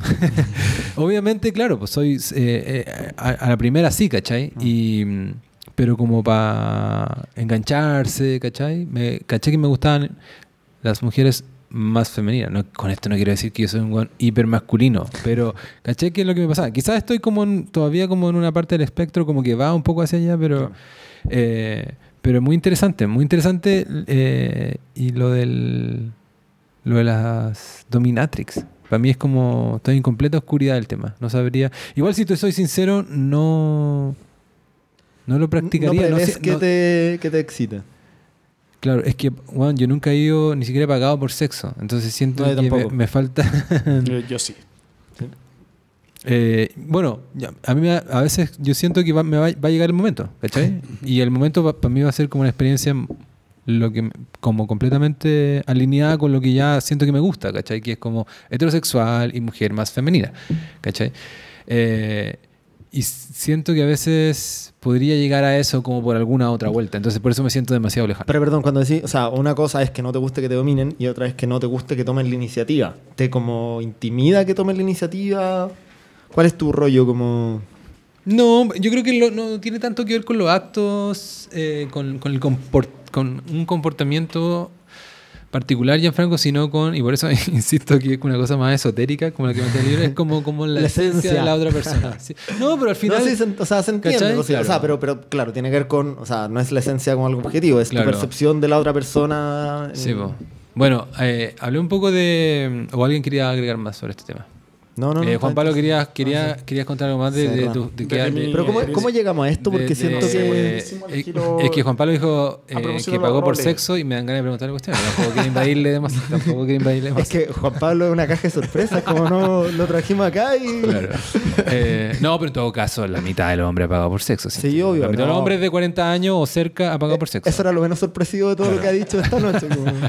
Obviamente, claro, pues soy eh, eh, a, a la primera sí, ¿cachai? Y, mm, pero como para engancharse, ¿cachai? Me, caché que me gustaban las mujeres más femeninas. No, con esto no quiero decir que yo soy un weón hiper masculino, pero caché que es lo que me pasaba. Quizás estoy como en- todavía como en una parte del espectro, como que va un poco hacia allá, pero, eh, pero muy interesante, muy interesante. eh, y lo del lo de las dominatrix. Para mí es como, estoy en completa oscuridad del tema. No sabría. Igual si te soy sincero, no, no lo practicaría. No no sé- que, no- te, que te excite. Claro, es que, weón, yo nunca he ido, ni siquiera he pagado por sexo. Entonces siento No, que me, tampoco. me falta. Yo, yo sí. Eh, bueno, a mí a veces yo siento que va, me va, va a llegar el momento, ¿cachai? Y el momento para mí va a ser como una experiencia lo que como completamente alineada con lo que ya siento que me gusta, ¿cachai? Que es como heterosexual y mujer más femenina, ¿cachai? Eh, y siento que a veces podría llegar a eso como por alguna otra vuelta, entonces por eso me siento demasiado lejano. Pero perdón, cuando decís, o sea, una cosa es que no te guste que te dominen y otra es que no te guste que tomen la iniciativa. ¿Te como intimida que tomen la iniciativa? ¿Cuál es tu rollo como...? No, yo creo que lo- no tiene tanto que ver con los actos, eh, con, con el comport- con un comportamiento particular, Gianfranco, sino con, y por eso insisto que es una cosa más esotérica, como la que me el libro, es como, como la, La esencia, de la otra persona. Sí. No, pero al final... no, sí, se- o sea, se entiende. o sea, o sea, Claro. pero, pero claro, tiene que ver con... O sea, no es la esencia como algo objetivo, es Claro. tu percepción de la otra persona. Sí. Bueno, eh, hablé un poco de... ¿O alguien quería agregar más sobre este tema? No, no, no. Eh, Juan Pablo, querías, No, querías, contar algo más de, de tu... de De mi- de- Pero ¿cómo, Eh, cómo llegamos a esto? Porque de- siento de- que... Eh, giro- es que Juan Pablo dijo eh, A propósito que de pagó por sexo y me dan ganas de preguntarle cuestiones. Tampoco quiero invadirle demás. Tampoco quiero invadirle más. Es que Juan Pablo es una caja de sorpresas, como no lo trajimos acá y... Claro. Eh, no, pero en todo caso, la mitad de los hombres ha pagado por sexo. Sí, obvio, La mitad de los no. hombres de 40 años o cerca ha pagado por sexo. Eso era lo menos sorpresivo de todo lo que ha dicho esta noche. como-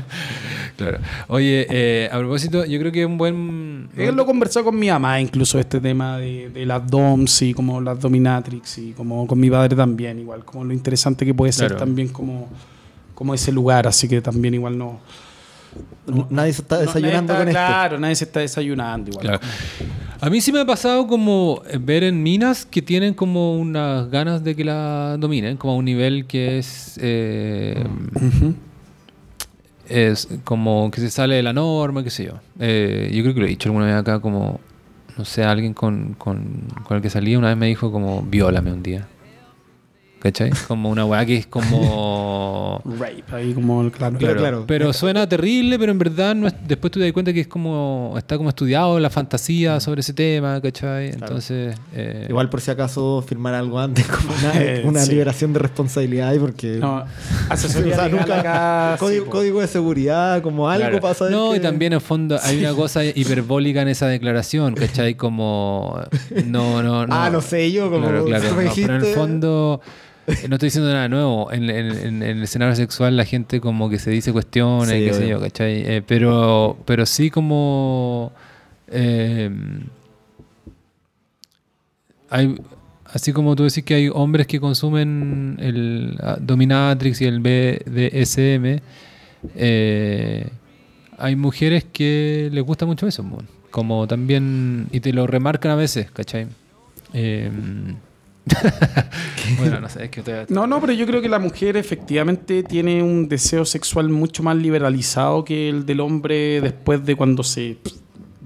Claro. Oye, eh, a propósito, yo creo que es un buen. Él lo conversó con mi mamá, incluso este tema de, de las DOMs y como las dominatrix y como con mi padre también, igual, como lo interesante que puede ser Claro. también como, como ese lugar, así que también igual no... Nadie se está no- desayunando con está- esto. Claro, nadie se está desayunando igual. Claro. A mí sí me ha pasado como ver en minas que tienen como unas ganas de que la dominen, como a un nivel que es. eh, Ujú. Es como que se sale de la norma, qué sé yo. Eh, yo creo que lo he dicho alguna vez acá, como, no sé, alguien con, con, con el que salía una vez me dijo como, viólame un día. ¿Cachai? Como una weá que es como... Rape, ahí como, claro. Claro, claro. Pero suena terrible, pero en verdad no es- después tú te das cuenta que es como, está como estudiado la fantasía sobre ese tema, ¿cachai? Entonces... eh, Igual por si acaso firmar algo antes, como una, Eh, una sí. liberación de responsabilidad, porque... No, asesoría O sea, legal nunca- acá, sí, código, de seguridad, como algo saber No, que- y también en fondo hay una cosa hiperbólica en esa declaración, ¿cachai? Como... No, no, no. Ah, no sé, yo como Claro, claro. no, pero en el dijiste- fondo... No estoy diciendo nada nuevo. En, en- en- en el escenario sexual la gente como que se dice cuestiones, Sí, qué sé yo, ¿cachai? Eh, pero, pero sí como... eh, hay, así como tú decís que hay hombres que consumen el Dominatrix y el BDSM, eh, hay mujeres que les gusta mucho eso, mo. como también, y te lo remarcan a veces, ¿cachai? Eh, bueno, no sé, es que te- No, no, pero yo creo que la mujer efectivamente tiene un deseo sexual mucho más liberalizado que el del hombre después de cuando se...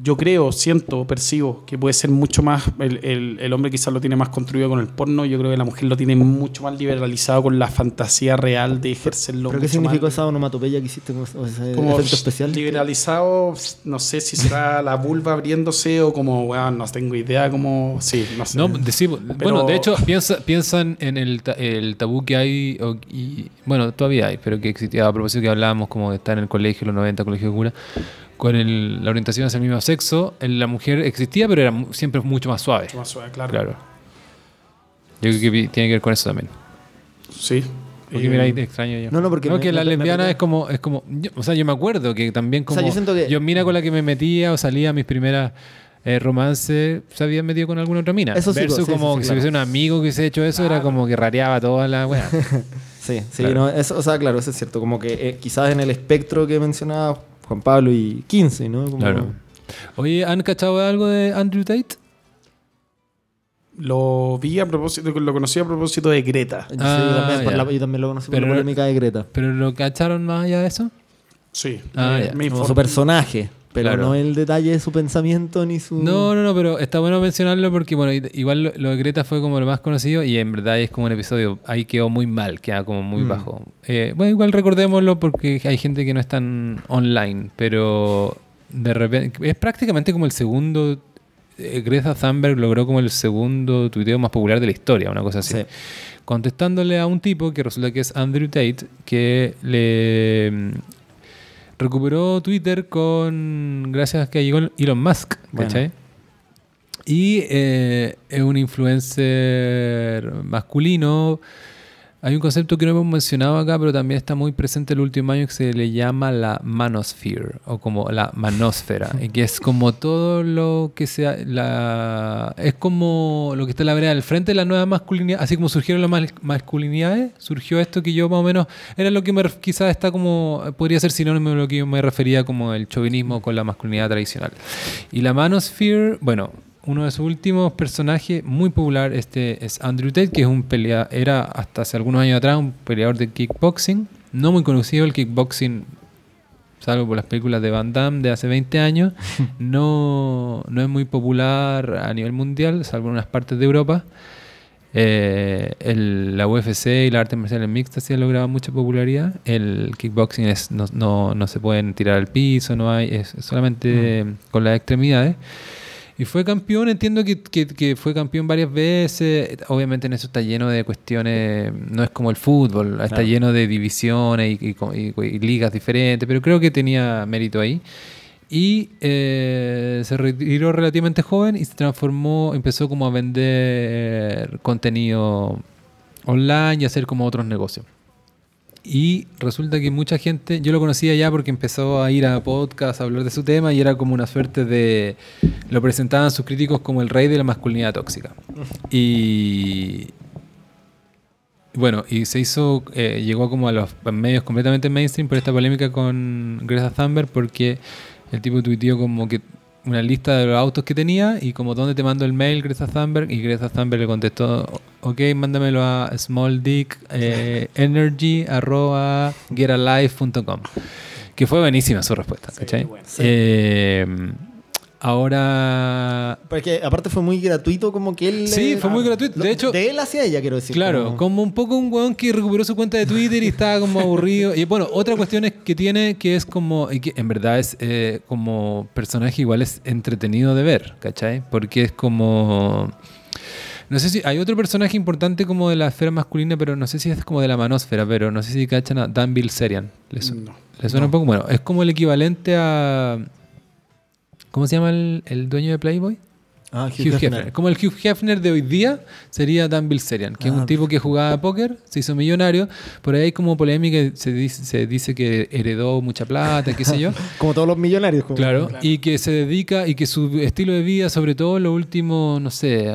Yo creo, siento, percibo que puede ser mucho más... El, el- el hombre quizás lo tiene más construido con el porno, yo creo que la mujer lo tiene mucho más liberalizado con la fantasía real de ejercerlo. ¿Pero qué significó más- esa onomatopeya que hiciste con ese como efecto especial? liberalizado, no sé si será la vulva abriéndose o como, weón, no tengo idea, como... Sí, no sé. No, de- sí, bueno, de hecho, piensa, piensan en el, ta- el tabú que hay, o- y, bueno, todavía hay, pero que existía a propósito que hablábamos como de estar en el colegio, en los 90, colegio de cura, con el- la orientación hacia el mismo sexo, en la mujer existía, pero era siempre mucho más suave. Mucho más suave, claro. Claro. Yo creo que tiene que ver con eso también. Sí. Porque Eh, mira, ahí te extraño yo. No, no, porque me- que la me- lesbiana es como, es como, yo- o sea, yo me acuerdo que también como, sea, yo siento que- yo mina con la que me metía o salía a mis primeras eh, romances, se había metido con alguna otra mina. Eso sí, Versus sí, como sí, sí, que si claro. hubiese un amigo que hubiese hecho eso, era como que rareaba toda la. Sí, sí, Claro. no, eso, o sea, claro, eso es cierto. Como que eh, quizás en el espectro que mencionaba Juan Pablo y 15, ¿no? Como- Claro. Oye, ¿han cachado algo de Andrew Tate? Lo vi a propósito, lo conocí a propósito de Greta. Sí, Ah, yo, también, por ya. la- yo también lo conocí Pero por la polémica de Greta. ¿Pero lo cacharon más allá de eso? Sí. Ah, me- ya. me Como inform- su personaje, pero Claro. no el detalle de su pensamiento ni su... No, no, no, pero está bueno mencionarlo porque, bueno, igual lo, lo de Greta fue como lo más conocido y en verdad es como un episodio, ahí quedó muy mal, queda como muy Mm. bajo. Eh, bueno, igual recordémoslo porque hay gente que no es tan online, pero de repente, es prácticamente como el segundo, eh, Greta Thunberg logró como el segundo tuiteo más popular de la historia, una cosa así. Sí. Contestándole a un tipo que resulta que es Andrew Tate, que le recuperó Twitter con gracias a que llegó Elon Musk, Bueno. ¿cachai? Y eh, es un influencer masculino. Hay un concepto que no hemos mencionado acá, pero también está muy presente el último año que se le llama la manosphere o como la manósfera, y que es como todo lo que sea, la, es como lo que está en la vereda del frente de la nueva masculinidad, así como surgieron las mas- masculinidades, surgió esto que yo más o menos, era lo que me, quizás está como, podría ser sinónimo de lo que yo me refería como el chauvinismo con la masculinidad tradicional. Y la manosphere, bueno, uno de sus últimos personajes muy popular este es Andrew Tate, que es un pelea era hasta hace algunos años atrás un peleador de kickboxing, no muy conocido el kickboxing, salvo por las películas de Van Damme de hace 20 años, no, no es muy popular a nivel mundial, salvo en unas partes de Europa. Eh, el- la UFC y las artes marciales mixtas sí han logrado mucha popularidad. El kickboxing es, no, no, no se pueden tirar al piso, no hay, es solamente con las extremidades. Y fue campeón, entiendo que, que- que fue campeón varias veces. Obviamente en eso está lleno de cuestiones, no es como el fútbol, está lleno de divisiones y, y co- y- y ligas diferentes, pero creo que tenía mérito ahí. Y eh, se retiró relativamente joven y se transformó, empezó como a vender contenido online y hacer como otros negocios. Y resulta que mucha gente, yo lo conocía ya porque empezó a ir a podcast a hablar de su tema y era como una suerte de, lo presentaban sus críticos como el rey de la masculinidad tóxica. Y bueno, y se hizo, eh, llegó como a los medios completamente mainstream por esta polémica con Greta Thunberg porque el tipo tuiteó como que una lista de los autos que tenía y como dónde te mando el mail Greta Thunberg y Greta Thunberg le contestó ok mándamelo a smalldick.energy.getalife.com que fue buenísima su respuesta ¿cachai? bueno. Eh, ahora Porque aparte fue muy gratuito como que él... Sí, fue muy gratuito. De hecho- De él hacia ella, quiero decir. Claro, como- como un poco un weón que recuperó su cuenta de Twitter y estaba como aburrido. Y bueno, otra cuestión es que tiene que es como, y que en verdad es eh, como personaje igual es entretenido de ver, ¿cachai? Porque es como... No sé si hay otro personaje importante como de la esfera masculina, pero no sé si es como de la manósfera, pero no sé si cachan a Dan Bilzerian. ¿Le, su- No. ¿le suena un poco? Bueno, es como el equivalente a... ¿Cómo se llama el, el dueño de Playboy? Ah, Hugh, Hefner. Como el Hugh Hefner de hoy día sería Dan Bilzerian, que es Ah. un tipo que jugaba póker, se hizo millonario. Por ahí hay como polémica, se dice, se dice que heredó mucha plata, qué sé yo. Como todos los millonarios. como- claro, y que se dedica y que su estilo de vida, sobre todo en los últimos, no sé,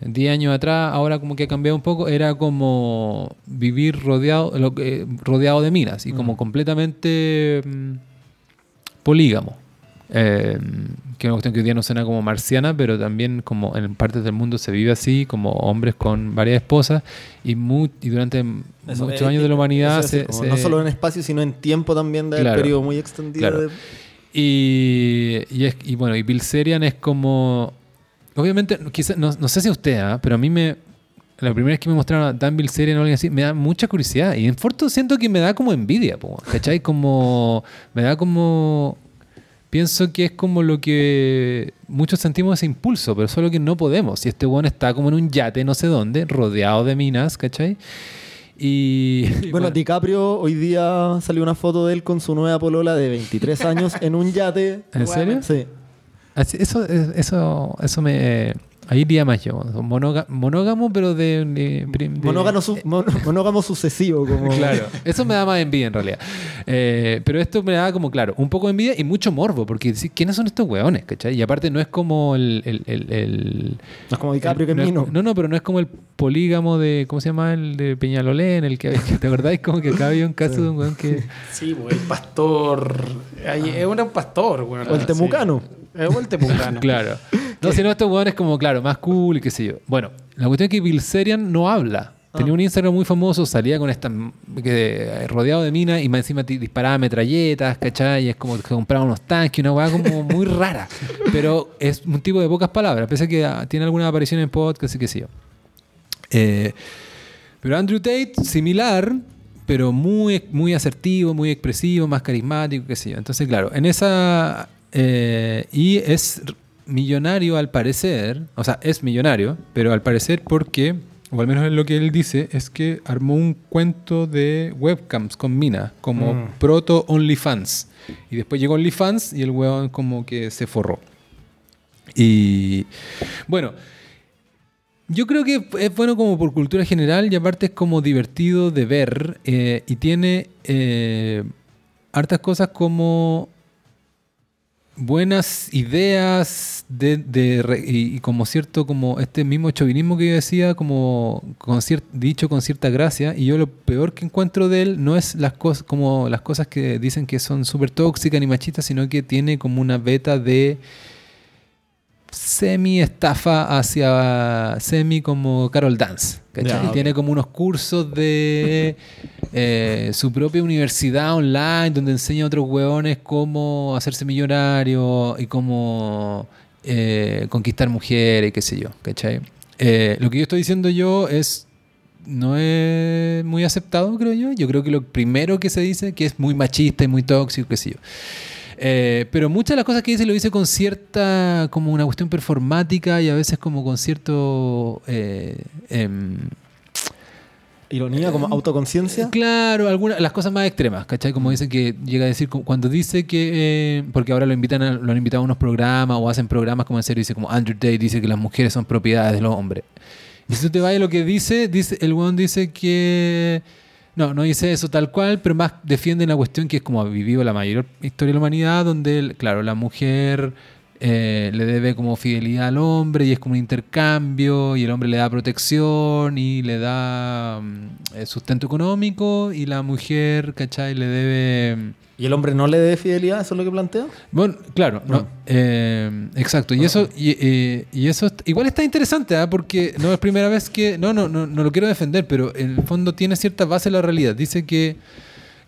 10 años atrás, ahora como que ha cambiado un poco, era como vivir rodeado, lo que- rodeado de minas y como completamente mm, polígamo. Eh, que es una cuestión que hoy día no suena como marciana, pero también como en partes del mundo se vive así, como hombres con varias esposas, y, mu- y durante Eso, muchos eh, años de la humanidad es se, se- No solo en espacio, sino en tiempo también de Claro. periodo muy extendido. Claro. de- Y, y, es- y bueno, y Bill Serian es como. Obviamente, no, no sé si usted, ¿ah? pero a mí me. La primera vez que me mostraron a Dan Bill Serian o alguien así, me da mucha curiosidad. Y en Forto siento que me da como envidia, ¿cachai? Como. Me da como. Pienso que es como lo que muchos sentimos ese impulso, pero solo que no podemos. Y este weón está como en un yate, no sé dónde, rodeado de minas, ¿cachai? Y. Bueno, DiCaprio hoy día salió una foto de él con su nueva polola de 23 años en un yate. ¿En serio? Sí. Así- Eso, eso, eso me. Ahí iría más yo. Monóga- monógamo, pero de. de- de- Monógamo, su- mon- monógamo sucesivo. Como... Claro, eso me da más envidia en realidad. Eh, pero esto me da como, claro, un poco de envidia y mucho morbo, porque decir, ¿quiénes son estos hueones? ¿cachai? Y aparte no es como el... el- el- el- No es como DiCaprio que es no, Mino. no, no, pero no es como el polígamo de, ¿cómo se llama? El de Peñalolén, el que, ¿te acordáis? Como que acá había un caso de un hueón que... Sí, pues, el pastor. ahí Es un pastor, weón. O el temucano. Sí. Es el temucano. Claro. No, sino estos hueones como, claro, más cool y qué sé yo. Bueno, la cuestión es que Bill Serian no habla. Tenía un Instagram muy famoso, salía con esta que, rodeado de minas y más encima disparaba metralletas, ¿cachai? Y es como que compraba unos tanques, una weá como muy rara. Pero es un tipo de pocas palabras, pese a que ah, tiene alguna aparición en podcast y qué sé yo. Eh, pero Andrew Tate, similar, pero muy, muy asertivo, muy expresivo, más carismático, qué sé yo. Entonces, claro, en esa... eh, y es millonario al parecer, o sea, es millonario, pero al parecer porque, o al menos es lo que él dice, es que armó un cuento de webcams con Mina, como Mm. proto OnlyFans. Y después llegó OnlyFans y el weón como que se forró. Y bueno, yo creo que es bueno como por cultura general y aparte es como divertido de ver eh, y tiene eh, hartas cosas como buenas ideas de, de y, y como cierto como este mismo chauvinismo que yo decía como con dicho con cierta gracia y yo lo peor que encuentro de él no es las cosas como las cosas que dicen que son súper tóxicas ni machistas sino que tiene como una beta de semi estafa hacia semi como Carol Dance. ¿cachai? Ya, ok. Tiene como unos cursos de eh, su propia universidad online donde enseña a otros hueones cómo hacerse millonario y cómo eh, conquistar mujeres, qué sé yo. ¿cachai? Eh, lo que yo estoy diciendo yo es no es muy aceptado, creo yo. Yo creo que lo primero que se dice que es muy machista y muy tóxico, qué sé yo. Eh, pero muchas de las cosas que dice lo dice con cierta, como una cuestión performática y a veces como con cierto... eh, em, Ironía, como autoconciencia. Claro, algunas las cosas más extremas, ¿cachai? Como dicen que llega a decir, cu- cuando dice que, eh, porque ahora lo invitan a- lo han invitado a unos programas o hacen programas como en serio, dice como Andrew Tate dice que las mujeres son propiedades de los hombres. Y si tú te vas a lo que dice, dice el weón dice que, no, no dice eso tal cual, pero más defiende una cuestión que es como ha vivido la mayor historia de la humanidad, donde, claro, la mujer eh, le debe como fidelidad al hombre y es como un intercambio y el hombre le da protección y le da mm, eh, sustento económico y la mujer, ¿cachai? Le debe... mm, ¿Y el hombre no le debe fidelidad? ¿Eso es lo que plantea? Bueno, claro, no, No. eh, exacto. Y eso, y, eh, y eso igual está interesante, ¿ah? porque no es primera vez que. No, no, no, no lo quiero defender, pero en el fondo tiene cierta base en la realidad. Dice que.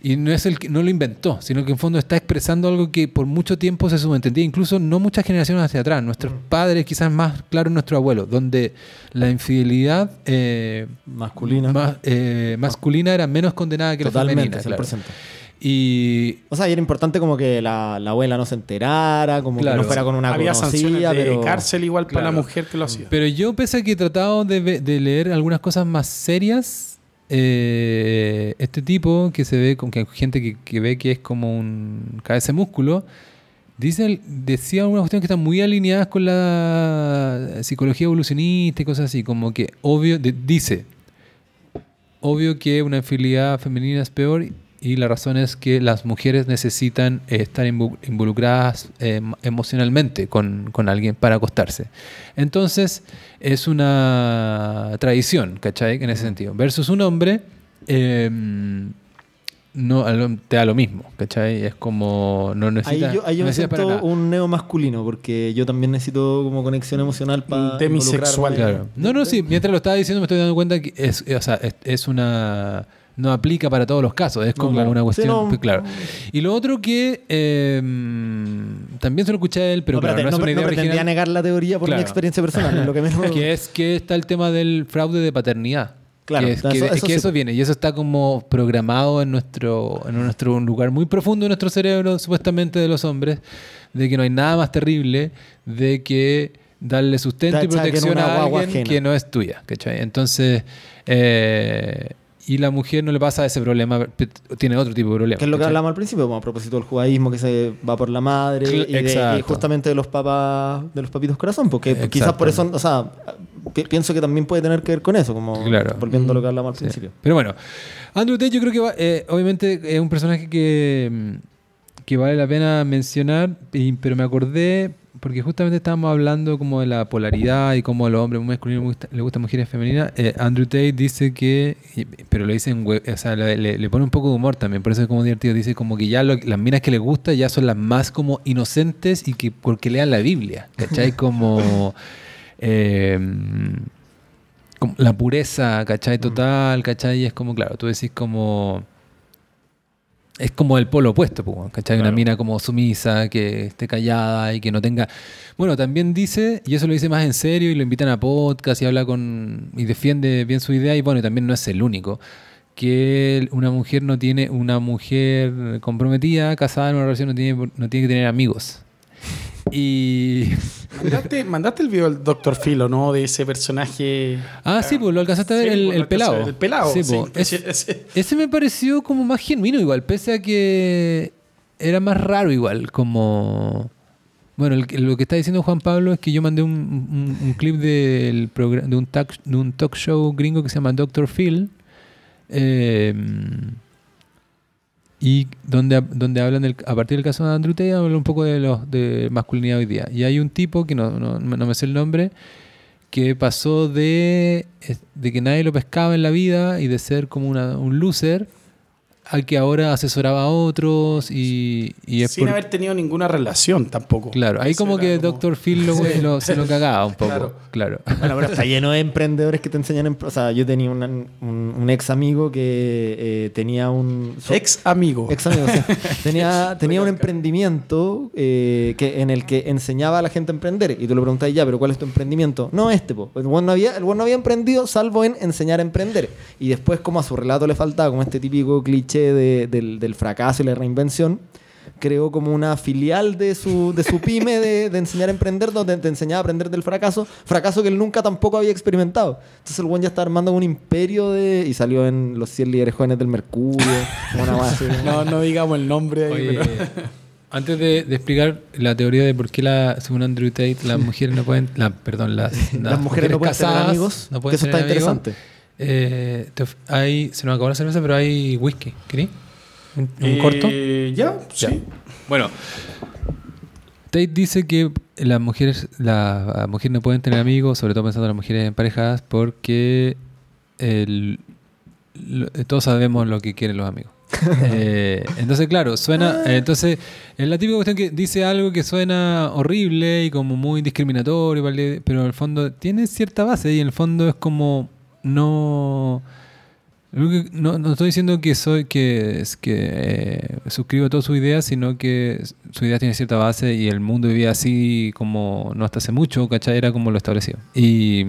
Y no es el que no lo inventó, sino que en fondo está expresando algo que por mucho tiempo se subentendía, incluso no muchas generaciones hacia atrás. Nuestros padres, quizás más claro nuestro abuelo, donde la infidelidad eh, Masculina. más, eh, masculina era menos condenada que la Totalmente, femenina. 100%. claro. Y O sea, y era importante como que la, la abuela no se enterara, como Claro. que no fuera con una Había conocida, de pero... cárcel igual para Claro. la mujer que lo hacía. Pero yo, pese a que he tratado de, de leer algunas cosas más serias, eh, este tipo que se ve, con que gente que, ve que es como un cabeza de músculo, dice, decía algunas cuestiones que están muy alineadas con la psicología evolucionista y cosas así, como que obvio, dice, obvio que una infidelidad femenina es peor y la razón es que las mujeres necesitan eh, estar involucradas eh, emocionalmente con, con alguien para acostarse. Entonces es una tradición, ¿cachai? En ese sentido. Versus un hombre, eh, no, te da lo mismo, ¿cachai? Es como, no Ahí necesita, yo, ahí yo no me para siento nada. un neo masculino, porque yo también necesito como conexión emocional para Demisexual. Claro. No, no, sí, mientras lo estaba diciendo me estoy dando cuenta que es, o sea, es, es una... No aplica para todos los casos, es No, como una cuestión... Sí, no. claro. Y lo otro que eh, también se lo escuché a él, pero no, claro, espérate, no es una no idea original. negar la teoría por Claro. mi experiencia personal, es lo que menos... que es que está el tema del fraude de paternidad. Claro, que, es- eso- que- eso que sí. viene y eso está como programado en nuestro en nuestro lugar muy profundo de nuestro cerebro supuestamente de los hombres de que no hay nada más terrible de que darle sustento y protección a alguien ajena. que no es tuya ¿cachai? entonces eh, y la mujer no le pasa ese problema tiene otro tipo de problema Que es lo que ¿cachai? hablamos al principio, como a propósito del judaísmo que se va por la madre y, de- y justamente de los papas, de los papitos corazón, porque Exacto. quizás por eso, o sea, pi- pienso que también puede tener que ver con eso, como Claro. volviendo a lo que hablamos al Sí. principio. Pero bueno, Andrew Tate yo creo que va- eh, obviamente es un personaje que, mm, que vale la pena mencionar, y- pero me acordé porque justamente estábamos hablando como de la polaridad y cómo a los hombres masculinos le gusta- le gustan mujeres femeninas. Eh, Andrew Tate dice que, pero lo dice en o sea, le, pone un poco de humor también, por eso es como divertido. Dice como que ya lo- las minas que le gusta ya son las más como inocentes y que porque lean la Biblia, ¿cachai? Como... eh, como la pureza, ¿cachai? Total, ¿cachai? Y es como, claro, tú decís como... Es como el polo opuesto, pues, ¿cachai? Una Claro. mina como sumisa, que esté callada y que no tenga... Bueno, también dice, y eso lo dice más en serio, y lo invitan a podcast y habla con... y defiende bien su idea, y bueno, y también no es el único, que una mujer no tiene... Una mujer comprometida, casada en una relación, no tiene, no tiene que tener amigos. Y... Mandaste, el video del Dr. Philo, ¿no? De ese personaje. Ah, sí, pues lo alcanzaste a ver, Sí, el, pelado. El pelado. Sí, sí, pues, es- ese- me pareció como más genuino igual, pese a que era más raro igual, como... Bueno, el- lo que está diciendo Juan Pablo es que yo mandé un, un- un clip del de, un talk, de un talk show gringo que se llama Dr. Phil. eh, y donde, donde hablan del- a partir del caso de Andrew Tate, hablan un poco de, los, de masculinidad hoy día. Y hay un tipo, que no, no, no me sé el nombre, que pasó de, de que nadie lo pescaba en la vida y de ser como una- un loser a que ahora asesoraba a otros y, y es Sin por- haber tenido ninguna relación tampoco. Claro, ahí Eso como que como- Dr. Phil lo, lo- se lo cagaba un poco. Claro. Claro. Bueno, pero está lleno de emprendedores que te enseñan. O sea, yo tenía una- un, un ex amigo que eh, tenía un. so- Ex amigo. Ex amigo, sí. Tenía, tenía un emprendimiento eh, que, en el que enseñaba a la gente a emprender. Y tú le preguntas, ya, pero ¿cuál es tu emprendimiento? No, este, po. El buen no había, el buen no había emprendido salvo en enseñar a emprender. Y después, como a su relato le faltaba, como este típico cliché de- del, del fracaso y la reinvención, creó como una filial de su, de su pyme de, de enseñar a emprender, donde te enseñaba a aprender del fracaso, fracaso que él nunca tampoco había experimentado. Entonces el buen ya está armando un imperio de... Y salió en los 100 líderes jóvenes del Mercurio, una. No, no digamos el nombre ahí, Oye, pero- antes de, de explicar la teoría de por qué, la, según Andrew Tate, las mujeres no pueden. La, perdón, las, Las, mujeres no pueden tener amigos, no que pueden eso está amigos. interesante. Eh, te hay, se nos acabó la cerveza, pero hay whisky. ¿Querí? ¿Un, un corto? Eh, Ya, Ya. sí. Bueno, Tate dice que las mujeres, las mujeres no pueden tener amigos, sobre todo pensando en las mujeres emparejadas, porque el- lo- todos sabemos lo que quieren los amigos. Eh, entonces, claro, suena. eh, entonces, es la típica cuestión que dice algo que suena horrible y como muy discriminatorio, ¿vale? pero en el fondo tiene cierta base y en el fondo es como no. No, no estoy diciendo que soy que, que eh, suscribo todas sus ideas, sino que su idea tiene cierta base y el mundo vivía así como no hasta hace mucho, ¿cachai? Era como lo establecido. Y.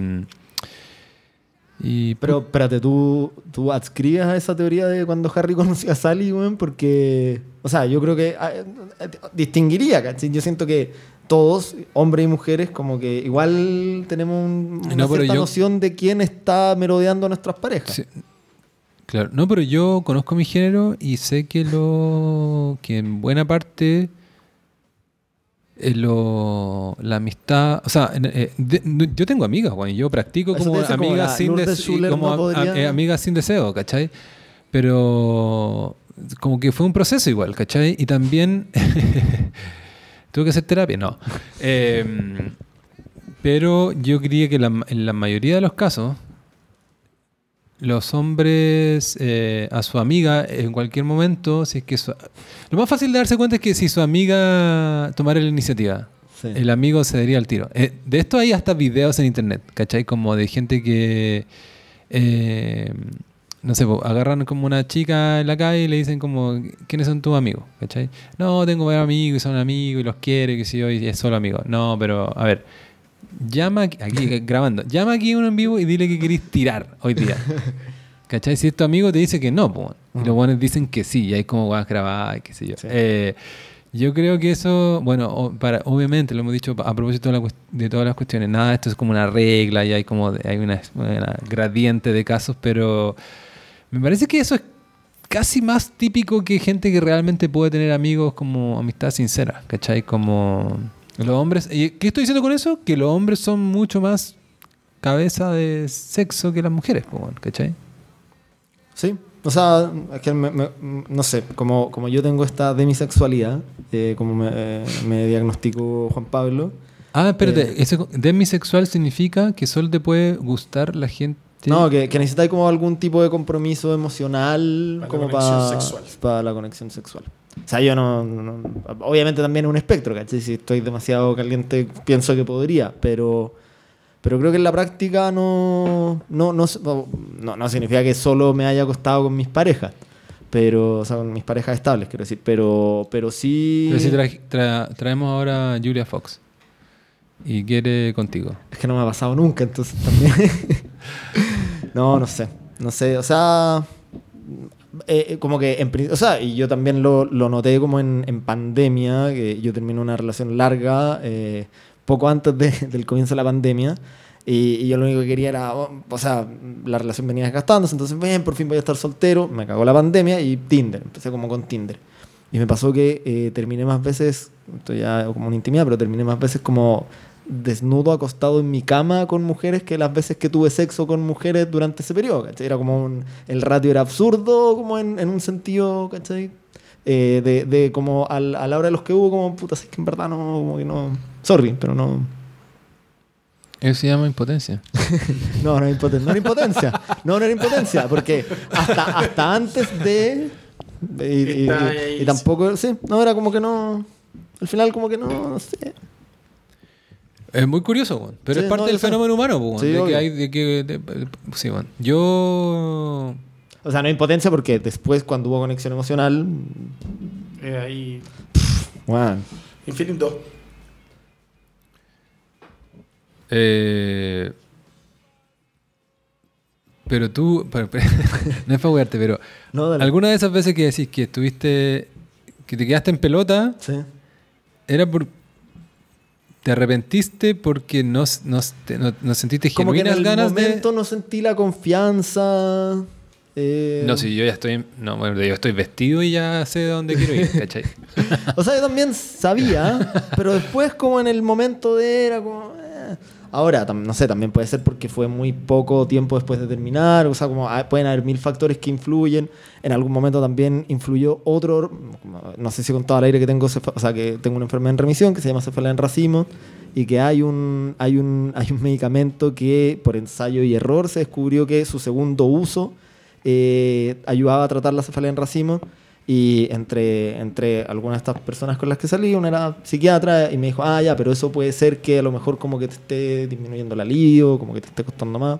y Pero espérate, ¿tú, tú adscribes a esa teoría de cuando Harry conoció a Sally, weón, porque, o sea, yo creo que ah, eh, distinguiría, ¿cachai? Yo siento que todos, hombres y mujeres, como que igual tenemos un- una No, cierta yo- noción de quién está merodeando a nuestras parejas. Sí. Claro, no, pero yo conozco mi género y sé que lo que en buena parte eh, lo, la amistad, o sea, eh, de- yo tengo amigas, Juan, y yo practico como amigas sin deseo, como no a- podría- a- eh, amigas sin deseo, ¿cachai? Pero como que fue un proceso igual, ¿cachai? Y también tuve que hacer terapia, no. Em, pero yo creía que la- en la mayoría de los casos los hombres eh, a su amiga en cualquier momento, si es que su- lo más fácil de darse cuenta es que si su amiga tomara la iniciativa, Sí. el amigo se daría al tiro. Eh, de esto hay hasta videos en internet, ¿cachai? Como de gente que, eh, no sé, po, agarran como una chica en la calle y le dicen como, ¿quiénes son tus amigos? ¿cachai? No, tengo varios amigos y son amigos y los quiere, que si yo, y es solo amigo. No, pero a ver, llama aquí, aquí, grabando, llama aquí uno en vivo y dile que querís tirar hoy día. ¿Cachai? Si es tu amigo te dice que no, po, y los buenos dicen que sí, y hay como vas grabadas, y qué sé yo. Sí. Eh, yo creo que eso, bueno, para, obviamente lo hemos dicho a propósito de, la de todas las cuestiones, nada, esto es como una regla y hay como hay una, una gradiente de casos, pero me parece que eso es casi más típico que gente que realmente puede tener amigos como amistad sincera, ¿cachai? Como los hombres, ¿y ¿qué estoy diciendo con eso? Que los hombres son mucho más cabeza de sexo que las mujeres, ¿cachai? Sí, o sea, es que me- me- no sé, como, como yo tengo esta demisexualidad, eh, como me, eh, me diagnosticó Juan Pablo, Ah, espérate, Eh, ese demisexual significa que solo te puede gustar la gente. No, que, que necesitáis como algún tipo de compromiso emocional Para la como conexión para sexual. para la conexión sexual. O sea, yo no- Obviamente también es un espectro, ¿cachai? Si estoy demasiado caliente, pienso que podría, pero... Pero creo que en la práctica no, no, no, no, no significa que solo me haya acostado con mis parejas. Pero, o sea, con mis parejas estables, quiero decir. Pero, pero sí... Pero si tra- tra- traemos ahora a Julia Fox y quiere contigo. Es que no me ha pasado nunca, entonces también. no, no sé. No sé, o sea. eh, eh, como que en O sea, y yo también lo, lo noté como en, en pandemia, que yo terminé una relación larga eh, poco antes de- del comienzo de la pandemia. Y, y yo lo único que quería era, oh, o sea, la relación venía desgastándose, entonces, bien, por fin voy a estar soltero. Me cagó la pandemia y Tinder, empecé como con Tinder. Y me pasó que eh, terminé más veces esto ya como una intimidad, pero terminé más veces como desnudo acostado en mi cama con mujeres que las veces que tuve sexo con mujeres durante ese periodo, ¿cachai? Era como un- el ratio era absurdo como en, en un sentido, ¿cachai? Eh, de, de como al- a la hora de los que hubo como, puta, es que en verdad no, como que no, sorry, pero no, Eso se llama impotencia. no, no era impotencia, no era impotencia, no, no era impotencia, porque hasta, hasta antes de... de- y, y- y- y tampoco, sí, no, era como que no, al final como que no, no sé. Es muy curioso. Pero Sí, es parte no, del fenómeno humano. Sí, de que hay, de que, de- sí. Yo O sea, no impotencia porque después cuando hubo conexión emocional, Eh, ahí. Infinito. Eh, pero tú, pero- pero- no es para jugarte, pero no, alguna de esas veces que decís que estuviste, que te quedaste en pelota, Sí. era por, te arrepentiste porque no, no, no- no sentiste Como que en genuinas el ganas momento no sentí la confianza. eh. No, si yo ya estoy, no, bueno, yo estoy vestido y ya sé de dónde quiero ir, ¿cachai? O sea, yo también sabía, pero después como en el momento de era como... Ahora, no sé, también puede ser porque fue muy poco tiempo después de terminar, o sea, como ah, pueden haber mil factores que influyen. En algún momento también influyó otro, no sé si he contado al aire que tengo, o sea, que tengo una enfermedad en remisión que se llama cefalea en racimo y que hay un, hay un, hay un medicamento que por ensayo y error se descubrió que su segundo uso eh, ayudaba a tratar la cefalea en racimo y entre, entre algunas de estas personas con las que salí, una era psiquiatra y me dijo, ah, ya, pero eso puede ser que a lo mejor como que te esté disminuyendo el alivio, como que te esté costando más.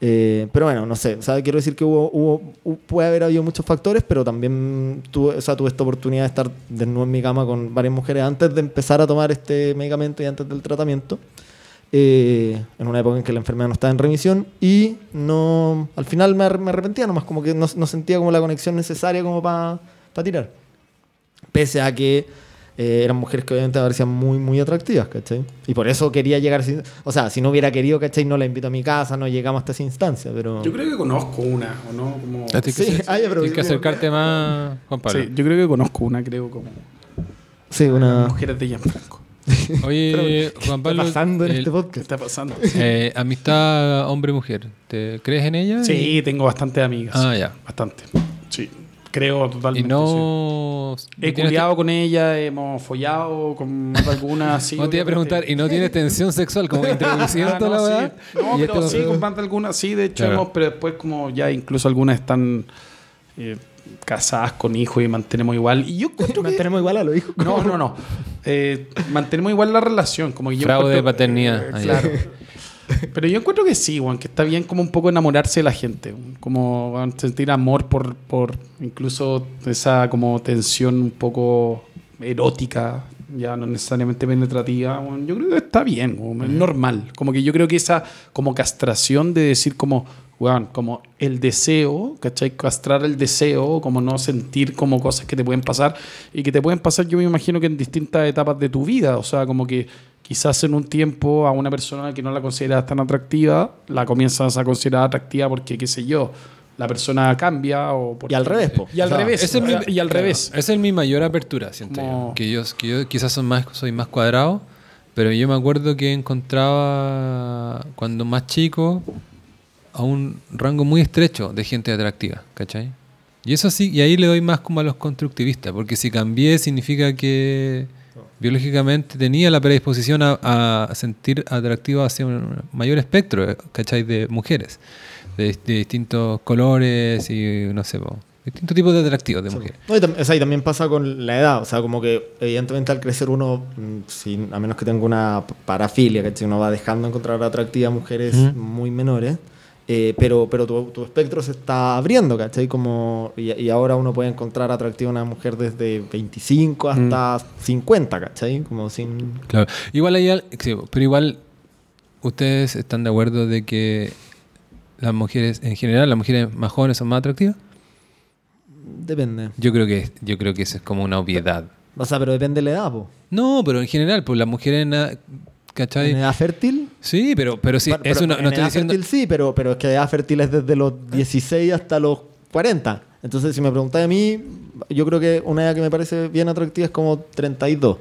Eh, pero bueno, no sé, o sea, quiero decir que hubo, hubo, hu- puede haber habido muchos factores, pero también tuve, o sea, tuve esta oportunidad de estar desnudo en mi cama con varias mujeres antes de empezar a tomar este medicamento y antes del tratamiento, eh, en una época en que la enfermedad no estaba en remisión y no, al final me, ar- me arrepentía nomás, como que no, no sentía como la conexión necesaria como para tirar. Pese a que eh, eran mujeres que obviamente me parecían muy, muy atractivas, ¿cachai? Y por eso quería llegar, sin- o sea, si no hubiera querido, ¿cachai? No la invito a mi casa, no llegamos hasta esa instancia, pero... Yo creo que conozco una, ¿o no? Como... Ah, que, Sí, acer- ah, ya, pero- tienes que acercarte más, Juan Pablo. Sí, yo creo que conozco una, creo, como. Sí, una... Mujeres de Gianfranco. Oye, ¿Qué Juan está Pablo, pasando en el- este ¿Qué podcast? está pasando? eh, amistad hombre-mujer, ¿te crees en ella? Sí, tengo bastantes amigas. Ah, ya. Bastante. Sí. Creo Y totalmente. sí. no... He culiado con ella, hemos follado con más alguna, así. No te iba a preguntar, ¿y no tienes tensión sexual como introduciendo Ah, no, la sí. verdad? No, pero sí, con más de algunas, sí, de hecho, Claro. hemos, pero después como ya incluso algunas están eh, casadas con hijos y mantenemos igual. Y yo encuentro que... Mantenemos igual a los hijos. No, no, no. Eh, mantenemos igual la relación. Como que yo Fraude de paternidad. eh, claro. Pero yo encuentro que sí, Juan, que está bien como un poco enamorarse de la gente. Como sentir amor por, por incluso esa como tensión un poco erótica, ya no necesariamente penetrativa. Yo creo que está bien, es normal. Como que yo creo que esa como castración de decir como, weón, como el deseo, ¿cachai? Castrar el deseo, como no sentir como cosas que te pueden pasar y que te pueden pasar, yo me imagino que en distintas etapas de tu vida. O sea, como que quizás en un tiempo a una persona que no la consideras tan atractiva, la comienzas a considerar atractiva porque, qué sé yo, la persona cambia o porque- Y al revés, po. Y al O sea, revés. Ese es mi- y al claro, revés. Esa es mi mayor apertura, siento Como- yo. Que yo, que yo quizás son más, soy más cuadrado, pero yo me acuerdo que encontraba cuando más chico a un rango muy estrecho de gente atractiva, ¿cachai? Y eso sí, y ahí le doy más como a los constructivistas, porque si cambié significa que biológicamente tenía la predisposición a, a sentir atractivo hacia un mayor espectro, ¿cachai? De mujeres, de, de distintos colores y no sé, po, distintos tipos de atractivos de mujeres. No, y, tam- o sea, y también pasa con la edad, o sea, como que evidentemente al crecer uno, mm, sin, a menos que tenga una parafilia, que uno va dejando de encontrar atractivas mujeres muy menores, eh, pero, pero tu, tu espectro se está abriendo, ¿cachai? Como, y, y ahora uno puede encontrar atractiva a una mujer desde 25 hasta 50, ¿cachai? Como sin... Claro. Igual hay pero igual ustedes están de acuerdo de que las mujeres, en general, las mujeres más jóvenes son más atractivas. Depende. Yo creo que yo creo que eso es como una obviedad. O sea, pero depende de la edad, po. No, pero en general, pues las mujeres, na- ¿En ¿cachai? edad fértil? Sí, pero pero sí, Bueno, eso pero no, en no estoy edad diciendo. fértil sí, pero, pero es que edad fértil es desde los 16 hasta los 40. Entonces, si me preguntáis a mí, yo creo que una edad que me parece bien atractiva es como 32.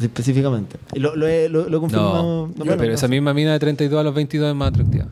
específicamente. Y lo, lo he, lo, lo he confirmado. No, no, pero bueno, esa misma mina de 32 a los 22 es más atractiva.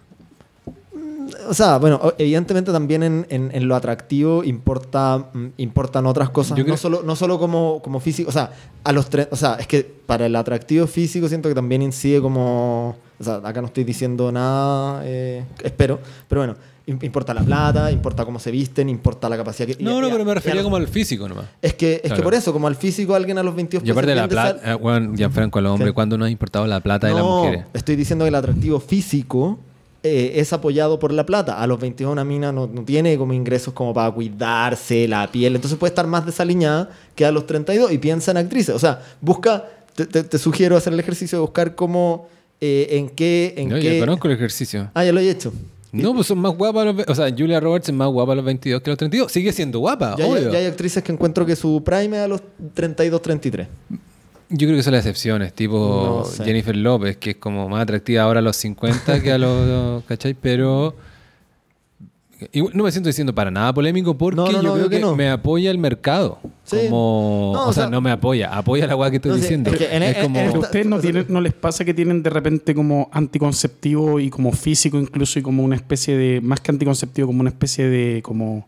O sea, bueno, evidentemente también en, en- en lo atractivo importa, mm, importan otras cosas. Yo creo- No solo, no solo como, como físico. O sea, a los tre- o sea, es que para el atractivo físico siento que también incide como. O sea, acá no estoy diciendo nada, eh, espero. Pero bueno, im- importa la plata, importa cómo se visten, importa la capacidad que. No, no, y- pero me a refería los- como al físico nomás. Es que, es que Claro. por eso, como al físico, alguien a los 22 Y aparte de la plata, eh, bueno, Gianfranco, al hombre, ¿Qué? ¿cuándo nos ha importado la plata de las no, mujeres? estoy diciendo que el atractivo físico eh, es apoyado por la plata. A los 22 una mina no, no tiene como ingresos como para cuidarse la piel. Entonces puede estar más desaliñada que a los 32 y piensa en actrices. O sea, busca, te, te- te sugiero hacer el ejercicio de buscar cómo, eh, en qué... En No, qué... yo conozco el ejercicio. Ah, ya lo he hecho. No, pues son más guapas. los O sea, Julia Roberts es más guapa a los 22 que a los 32. Sigue siendo guapa, Ya hay, ya hay actrices que encuentro que su prime es a los 32, 33. Yo creo que son las excepciones, tipo No sé. Jennifer López, que es como más atractiva ahora a los 50 que a los. ¿cachai? Pero. igual no me siento diciendo para nada polémico porque No, no, yo no, creo que que, no. me apoya el mercado. Sí. Como. No, o, o sea, sea- no me apoya, apoya la weá que estoy diciendo. es que en- es en- como. en ustedes no, tienen, no les pasa que tienen de repente como anticonceptivo y como físico incluso y como una especie de, más que anticonceptivo, como una especie de como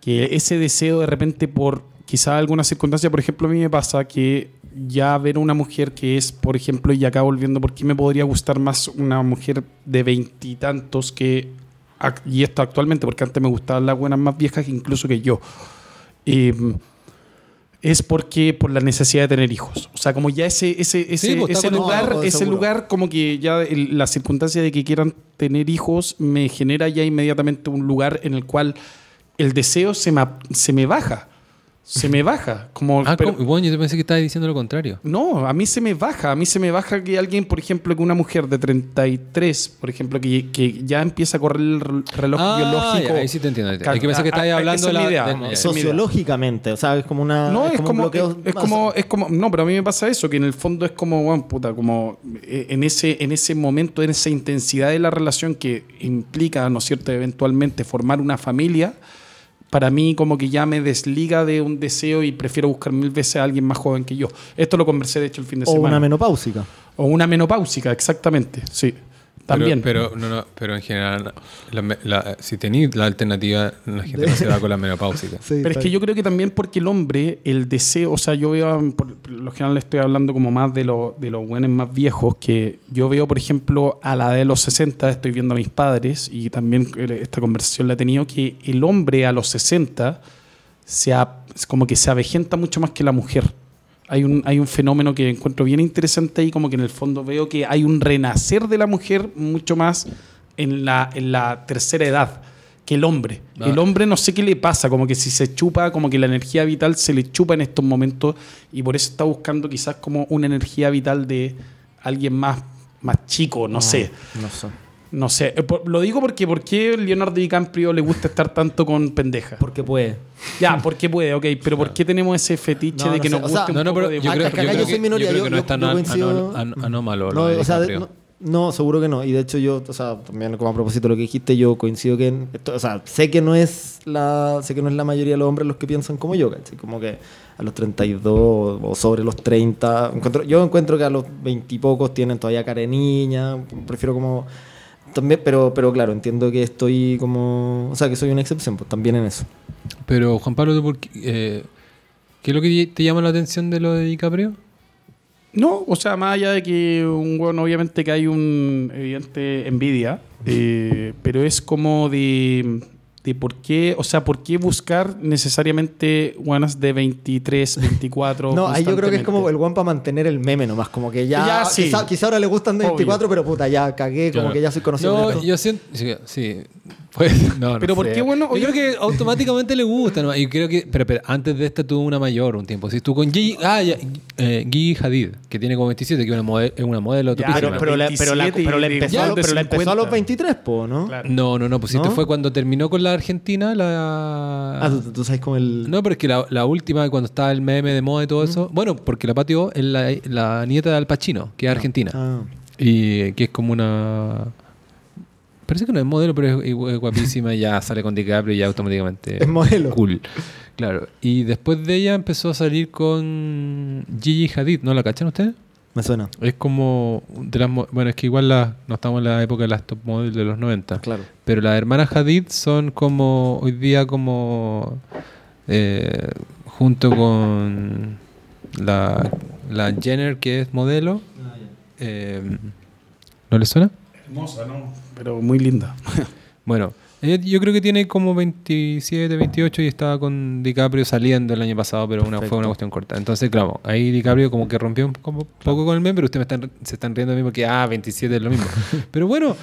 que ese deseo de repente por quizá alguna circunstancia, por ejemplo, a mí me pasa que ya ver una mujer que es, por ejemplo, y acá volviendo, ¿por qué me podría gustar más una mujer de veintitantos que, y esto actualmente, porque antes me gustaban las buenas más viejas incluso que yo? Eh, es porque por la necesidad de tener hijos. O sea, como ya ese, ese, ese, pues, ese lugar, no, ese lugar, como que ya el- la circunstancia de que quieran tener hijos me genera ya inmediatamente un lugar en el cual el deseo se me, se me baja. Se me baja. Como, Ah, pero- ¿cómo? bueno, yo te pensé que estabas diciendo lo contrario. no, a mí se me baja. A mí se me baja que alguien, por ejemplo, que una mujer de 33, por ejemplo, que, que ya empieza a correr el re- reloj Ah, biológico. ya, ahí sí te entiendo. Es que pensé que ah, ah, hablando es la. idea, de-. Sociológicamente, o sea, es como una... No, es, un como, bloqueo es, como, es como, no, pero a mí me pasa eso, que en el fondo es como, bueno, puta, como eh, en ese, en ese momento, en esa intensidad de la relación que implica, ¿no es cierto?, eventualmente formar una familia, para mí como que ya me desliga de un deseo y prefiero buscar mil veces a alguien más joven que yo. Esto lo conversé, de hecho, el fin de O semana. una menopáusica. o una menopáusica, exactamente, sí. Pero- También. Pero, no, no, pero en general, la si tenéis la alternativa, la gente no se va con la menopáusica. Pero es que yo creo que también porque el hombre, el deseo, o sea, yo veo, por, por lo general estoy hablando como más de, lo- de los buenos más viejos, que yo veo, por ejemplo, a la de los 60, estoy viendo a mis padres, y también eh, esta conversación la he tenido, que el hombre a los 60 se a- como que se avejenta mucho más que la mujer. Hay un, hay un fenómeno que encuentro bien interesante ahí, como que en el fondo veo que hay un renacer de la mujer mucho más en la, en la tercera edad que el hombre. Ah. El hombre no sé qué le pasa, como que si se chupa, como que la energía vital se le chupa en estos momentos y por eso está buscando quizás como una energía vital de alguien más, más chico, no sé. No sé. No sé, Eh, lo digo porque ¿por qué Leonardo DiCaprio le gusta estar tanto con pendejas? Porque puede. Ya, porque puede, ok, pero ¿por qué tenemos ese fetiche No, de no que sé, nos o sea, guste un No, no, poco pero de yo Acá- creo, acá yo yo creo soy que, minoría, yo creo que no yo- es tan coincido- anómalo No, de o sea, de- no, no, seguro que no. Y de hecho yo, o sea, también como a propósito de lo que dijiste, yo coincido que, en esto- o sea, sé que no es la, sé que no es la mayoría de los hombres los que piensan como yo, ¿cachai? Como que a los 32 o sobre los 30, encuentro- yo encuentro que a los 20 y pocos tienen todavía cara de niña, prefiero como también, pero, pero claro, entiendo que estoy como, o sea, que soy una excepción, pues también en eso. Pero, Juan Pablo, ¿tú por qué, eh, ¿qué es lo que te llama la atención de lo de DiCaprio? No, o sea, más allá de que un bueno, obviamente que hay un evidente envidia, eh, pero es como de, de por qué, o sea, por qué buscar necesariamente guanas de 23, 24. No, ahí yo creo que es como el guan para mantener el meme nomás, como que ya, Ya, sí. quizá, quizá ahora le gustan de Obvio. 24, pero puta, ya cagué, como Claro. que ya soy conocido. esto. yo siento. Sí, sí. Pues, no, no Pero ¿por sé. qué, bueno, Yo creo que automáticamente le gusta. ¿no? Y creo que. Pero, pero antes de esta tuvo una mayor un tiempo. Si estuvo con Gigi. Ah, ya, eh, Gigi Hadid, que tiene como 27, que es una una modelo Ya, pero, pero, la, pero, la, 27 pero la y de- empezó, ya pero la empezó a los 50. 23, po, ¿no? Claro. No, no, no. Pues si ¿No? esto fue cuando terminó con la Argentina. La... Ah, tú, tú sabes como el... No, pero es que la, la última, cuando estaba el meme de moda y todo eso. Bueno, porque la pateó es la, la nieta de Al Pacino, que es argentina. Ah. Y que es como una. Parece que no es modelo, pero es, es guapísima y ya sale con DiCaprio y ya automáticamente. Es modelo. Cool. Claro. Y después de ella empezó a salir con Gigi Hadid, ¿no la cachan ustedes? Me suena. Es como. De las, mo- bueno, es que igual la- no estamos en la época de las top models de los 90. Claro. Pero las hermanas Hadid son como. Hoy día, como. eh, junto con. La, la Jenner, que es modelo. eh, ¿No le suena? Hermosa, ¿no? Pero muy linda. Bueno, ella yo creo que tiene como 27, 28 y estaba con DiCaprio saliendo el año pasado, pero una, fue una cuestión corta. Entonces, claro, ahí DiCaprio como que rompió un poco, poco con el meme, pero ustedes me están, se están riendo de mí porque, ah, 27 es lo mismo. pero bueno,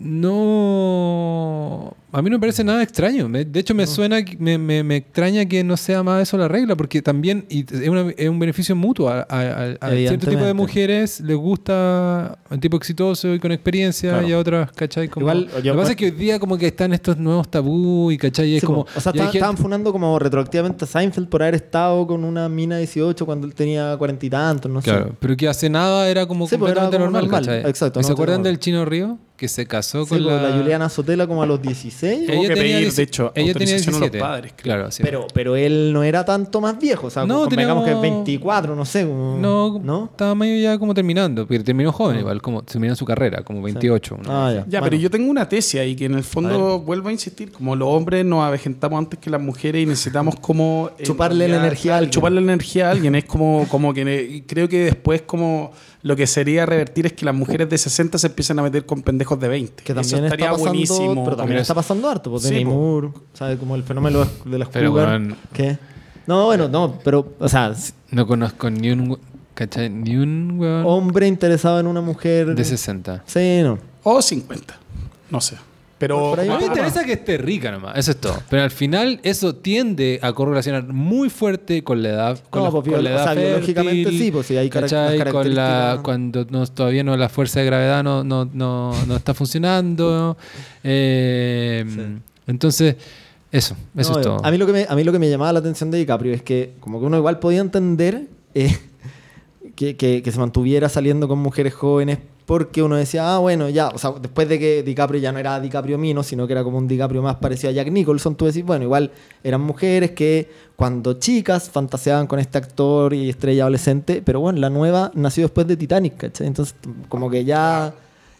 no... A mí no me parece nada extraño. De hecho, me suena, me, me- me extraña que no sea más eso la regla, porque también y es, una- es un beneficio mutuo. A, a- a- a cierto tipo de mujeres les gusta un tipo exitoso y con experiencia Claro. y a otras, ¿cachai? Como, Igual, lo que pasa es que hoy día como que están estos nuevos tabú y, ¿cachai? Y es Sí, como... o sea, hay estaban, gente- estaban funando como retroactivamente a Seinfeld por haber estado con una mina de 18 cuando él tenía cuarenta y tantos, no Claro, sé. pero que hace nada era como Sí, pues, era completamente como normal, normal. ¿cachai? Exacto, ¿Y ¿Se no acuerdan del Chino Río? Que se casó Sí, con pues, la... la... Juliana Sotela como a los 16. Ella Tuvo que tenía pedir, de hecho, ella tenía autorización a los 17. padres, creo. Claro, sí. Pero, pero él no era tanto más viejo, o sea, No, teníamos- que 24, no sé. como- No, ¿No? estaba medio ya como terminando, pero terminó joven igual, como terminó su carrera, como 28. ¿no? Ah, ya. Ya, Bueno. pero yo tengo una tesis ahí que en el fondo vuelvo a insistir, como los hombres nos avejentamos antes que las mujeres y necesitamos como Chuparle en la energía a alguien. chuparle la energía a alguien es como como que creo que después como lo que sería revertir es que las mujeres de 60 se empiecen a meter con pendejos de 20. Que Eso también estaría está pasando, buenísimo. pero también está pasando harto, pues Sí. Moore, ¿sabes? Como el fenómeno de las Pero, cougar. weón. ¿Qué? No, bueno, no, pero, o sea, No conozco ni un, ¿cachai? Ni un weón hombre interesado en una mujer. de 60. Sí, no. O 50. No sé. Pero A mí me interesa que esté rica nomás, eso es todo. Pero al final eso tiende a correlacionar muy fuerte con la edad. Con No, la, pues, con la bio- o edad sea, biológicamente sí, pues, sí, hay ¿cachai? Con la, cuando no, todavía no la fuerza de gravedad no, no, no, no está funcionando. Eh, Entonces, eso, eso No, es todo. A mí, lo que me, a mí lo que me llamaba la atención de DiCaprio es que como que uno igual podía entender eh, que, que- que se mantuviera saliendo con mujeres jóvenes porque uno decía, ah, bueno, ya, o sea, después de que DiCaprio ya no era DiCaprio Mino, sino que era como un DiCaprio más parecido a Jack Nicholson, tú decís, bueno, igual eran mujeres que cuando chicas fantaseaban con este actor y estrella adolescente, pero bueno, la nueva nació después de Titanic, ¿cachai? Entonces, como que ya,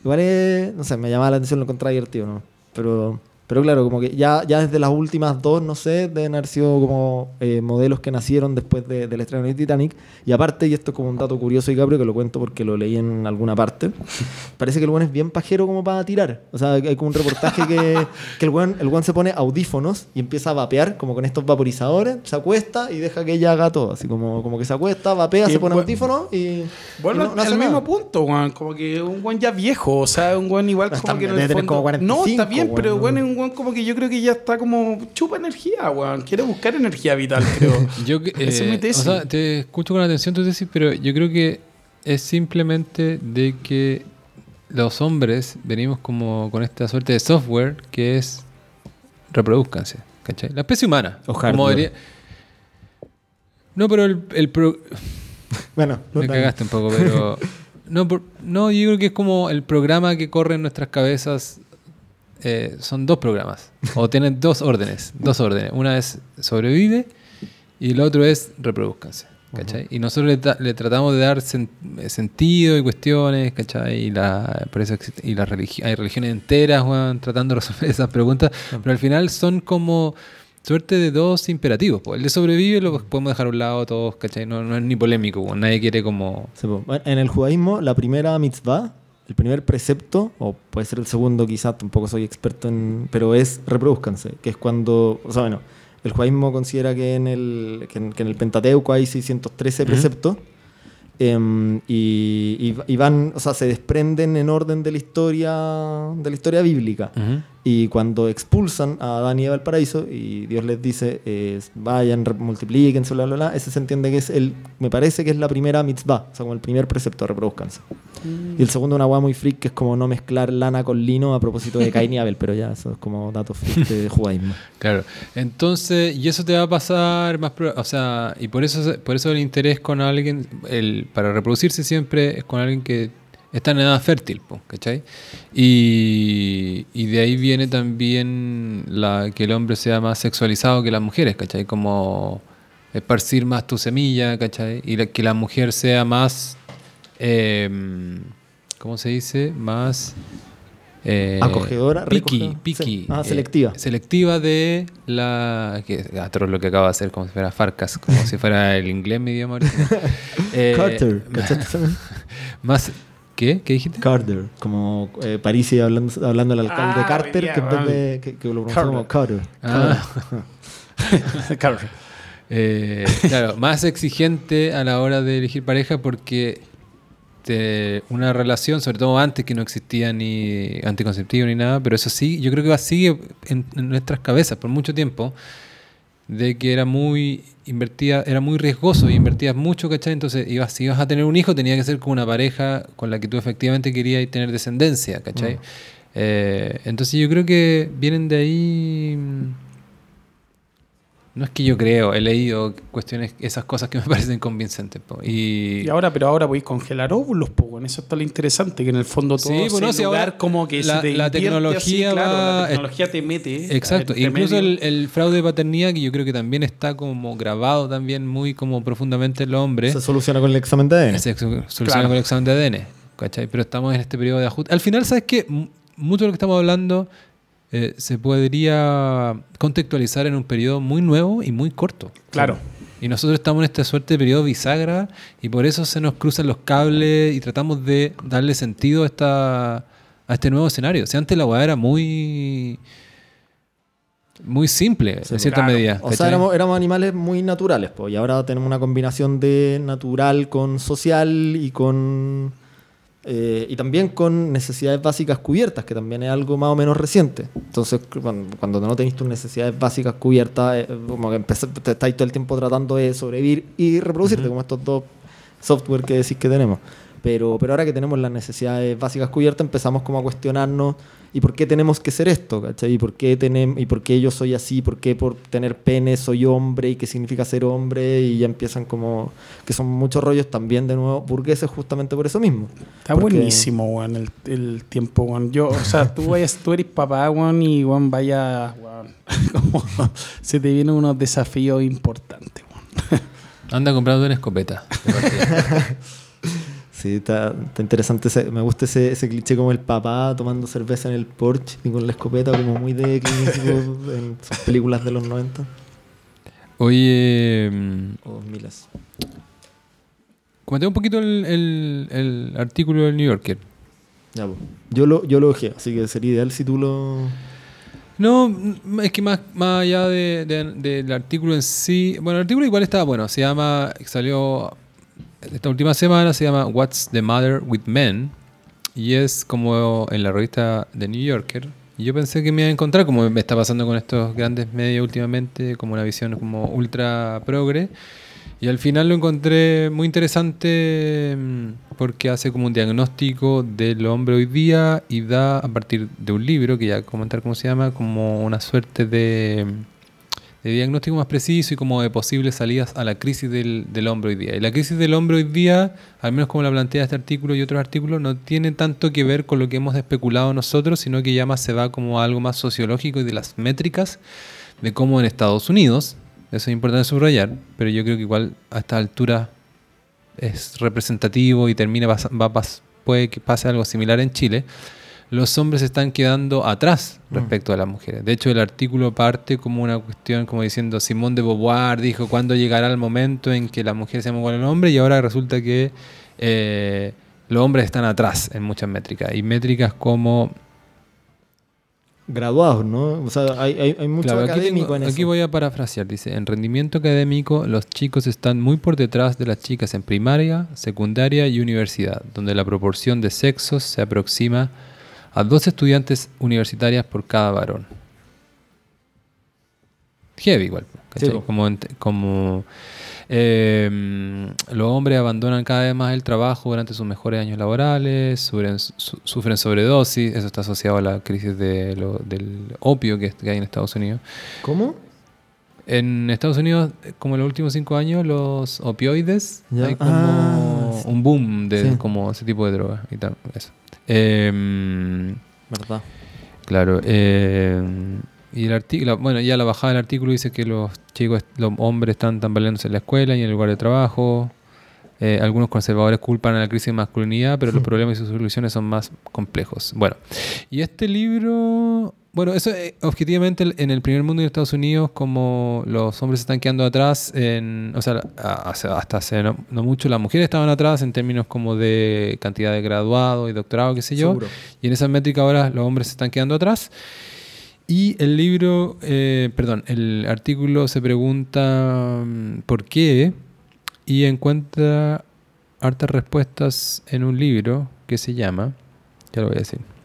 igual es, no sé, me llamaba la atención, lo encontraba ¿no? Pero... Pero claro, como que ya, ya desde las últimas dos, no sé, deben haber sido como eh, modelos que nacieron después de- del estreno de Titanic. Y aparte, y esto es como un dato curioso y cabrio que lo cuento porque lo leí en alguna parte, parece que el buen es bien pajero como para tirar. O sea, hay como un reportaje que, que el buen, el buen se pone audífonos y empieza a vapear como con estos vaporizadores, se acuesta y deja que ella haga todo. Así como, como que se acuesta, vapea, Y se pone bu- audífonos y... Y no- no al mismo nada. punto, weón. Como que un weón ya viejo. O sea, un weón igual No, como está- que en el debe tener fondo- como 45, No, está bien, pero weón, weón no. es un weón como que yo creo que ya está como chupa energía, weón. Quiere buscar energía vital, creo. Yo, Esa es mi eh, tesis. O sea, te escucho con atención tu tesis, pero yo creo que es simplemente de que los hombres venimos como con esta suerte de software que es reproduzcanse, ¿cachai? La especie humana. O como diría- No, pero el, el pro- Bueno, no me tan- cagaste un poco, pero no, por- no, yo creo que es como el programa que corre en nuestras cabezas. Eh, son dos programas, o tienen dos órdenes, dos órdenes. Una es sobrevive y el otro es reproduzcanse. ¿cachai? Y nosotros le, le tratamos de dar sen- sentido y cuestiones, ¿cachai? Y, la, por eso y la religi- hay religiones enteras weón, tratando de resolver esas preguntas, pero al final son como suerte de dos imperativos. po. El de sobrevive lo podemos dejar a un lado todos, ¿cachai? No, no es ni polémico, nadie quiere como... En el judaísmo, la primera mitzvah, el primer precepto, o puede ser el segundo quizás, tampoco soy experto en... Pero es reproduzcanse, que es cuando... O sea, bueno, el judaísmo considera que en el, que en, que en el Pentateuco hay 613 preceptos. em, y, y- y van, o sea, se desprenden en orden de la historia, de la historia bíblica. Y cuando expulsan a Adán y Eva al paraíso y Dios les dice, eh, vayan, multiplíquense, bla, bla, bla, ese se entiende que es el, me parece que es la primera mitzvah, o sea, como el primer precepto, reproduzcanse. Y el segundo, una guay muy freak, que es como no mezclar lana con lino a propósito de Cain y Abel, pero ya, eso es como dato freak de judaísmo. Claro. Entonces, y eso te va a pasar más, o sea, y por eso por eso el interés con alguien el para reproducirse siempre es con alguien que están en edad fértil, po, ¿cachai? Y, y de ahí viene también la, que el hombre sea más sexualizado que las mujeres, ¿cachai? Como esparcir más tu semilla, ¿cachai? Y la- que la mujer sea más, eh, ¿cómo se dice? Más... eh, Acogedora, picky. Sí. Ah, eh, selectiva. selectiva de la... Que, atroz lo que acaba de hacer, como si fuera Farcas, como si fuera el inglés mi idioma original. Eh, Carter. Más... ¿Qué? ¿Qué dijiste? Carter, como eh, Parisi hablando, hablando al alcalde Ah, Carter, día, que en vez de que, que lo pronunció como Carter. Ah. Claro. Eh, claro, más exigente a la hora de elegir pareja porque te- una relación, sobre todo antes que no existía ni anticonceptivo ni nada, pero eso sí, yo creo que va sigue en, en nuestras cabezas por mucho tiempo, de que era muy invertida, era muy riesgoso y invertías mucho, ¿cachai? Entonces, ibas, si ibas a tener un hijo, tenía que ser con una pareja con la que tú efectivamente querías tener descendencia, ¿cachai? Eh, entonces yo creo que vienen de ahí... No es que yo creo, he leído cuestiones, esas cosas que me parecen convincentes. po. Y, Y ahora, pero ahora podéis congelar óvulos, pues, bueno, eso está lo interesante, que en el fondo todo Sí, bueno, si ahora como que la- te tecnología así, claro, va- la tecnología te mete. Exacto, entre incluso el, el fraude de paternidad, que yo creo que también está como grabado también muy como profundamente en los hombres, Se soluciona con el examen de ADN. se soluciona Claro. con el examen de ADN, ¿cachai? Pero estamos en este periodo de ajuste. Al final, ¿sabes qué? M- Mucho de lo que estamos hablando eh, se podría contextualizar en un periodo muy nuevo y muy corto. Claro. Y nosotros estamos en esta suerte de periodo bisagra y por eso se nos cruzan los cables y tratamos de darle sentido a, esta, a este nuevo escenario. Si antes la weá era muy muy simple, Sí, en cierta claro. medida. O sea, éramos, éramos animales muy naturales, pues, y ahora tenemos una combinación de natural con social y con eh, y también con necesidades básicas cubiertas, que también es algo más o menos reciente. Entonces, cuando, cuando no tenéis tus necesidades básicas cubiertas, eh, como que empecé- te estáis todo el tiempo tratando de sobrevivir y reproducirte, como estos dos software que decís que tenemos. Pero, pero ahora que tenemos las necesidades básicas cubiertas, empezamos como a cuestionarnos ¿y por qué tenemos que ser esto? ¿cachai? ¿Y por qué, tenem- ¿Y por qué yo soy así? ¿Por qué por tener pene soy hombre? ¿Y qué significa ser hombre? Y ya empiezan como... que son muchos rollos también, de nuevo, burgueses justamente por eso mismo. Está Porque- buenísimo, weón, el, el tiempo, weón. Yo, o sea, tú, vayas, tú eres papá, weón, y, weón, vaya, weón, como se te vienen unos desafíos importantes, weón. Anda comprando una escopeta. Sí, está, está interesante. ese- me gusta ese, ese cliché como el papá tomando cerveza en el porche y con la escopeta, como muy de Eastwood en sus películas de los 90 Oye, o miles. comenté un poquito el, el- el artículo del New Yorker. Ya, pues. Yo lo, yo lo ojé, así que sería ideal si tú lo. No, es que más, más allá de- de- del artículo en sí. Bueno, el artículo igual estaba bueno. Se llama. Salió esta última semana. Se llama What's the Matter with Men. Y es como en la revista The New Yorker. Yo pensé que me iba a encontrar, como me está pasando con estos grandes medios últimamente, como una visión como ultra progre. Y al final lo encontré muy interesante mm, porque hace como un diagnóstico del hombre hoy día y da a partir de un libro, que ya comentar cómo se llama, como una suerte de, de diagnóstico más preciso y como de posibles salidas a la crisis del, del hombre hoy día. Y la crisis del hombre hoy día, al menos como la plantea este artículo y otros artículos, no tiene tanto que ver con lo que hemos especulado nosotros, sino que ya más se va como a algo más sociológico y de las métricas de cómo en Estados Unidos, eso es importante subrayar, pero yo creo que igual a esta altura es representativo y termina va, pas- puede que pase algo similar en Chile. Los hombres están quedando atrás respecto a las mujeres. De hecho, el artículo parte como una cuestión, como diciendo, Simón de Beauvoir dijo cuándo llegará el momento en que la mujer sea igual al hombre y ahora resulta que eh, los hombres están atrás en muchas métricas. Y métricas como Graduados, ¿no? O sea, hay, hay, hay mucho Claro, aquí, académico tengo- en aquí eso. voy a parafrasear. Dice, en rendimiento académico, los chicos están muy por detrás de las chicas en primaria, secundaria y universidad, donde la proporción de sexos se aproxima a dos estudiantes universitarias por cada varón. Heavy igual. como, eh, los hombres abandonan cada vez más el trabajo durante sus mejores años laborales, sufren, su- sufren sobredosis, eso está asociado a la crisis de lo- del opio que, que hay en Estados Unidos. ¿Cómo? En Estados Unidos, como en los últimos cinco años, los opioides, Ya. hay como Ah, un boom de Sí. como ese tipo de drogas y tal. Eso. Em, ¿Verdad? Claro. eh, y el artículo, bueno, ya la bajada del artículo dice que los chicos, los hombres están tambaleándose en la escuela y en el lugar de trabajo. Eh, algunos conservadores culpan a la crisis de masculinidad, pero los problemas y sus soluciones son más complejos. Bueno, y este libro, bueno, eso eh, objetivamente en el primer mundo de Estados Unidos, como los hombres están quedando atrás, en, o sea, hasta hace no, no mucho, las mujeres estaban atrás en términos como de cantidad de graduado y doctorado, qué sé yo. Seguro. Y en esa métrica ahora los hombres se están quedando atrás. Y el libro, eh, perdón, el artículo se pregunta mm, por qué y encuentra hartas respuestas en un libro que se llama, ya lo voy a decir.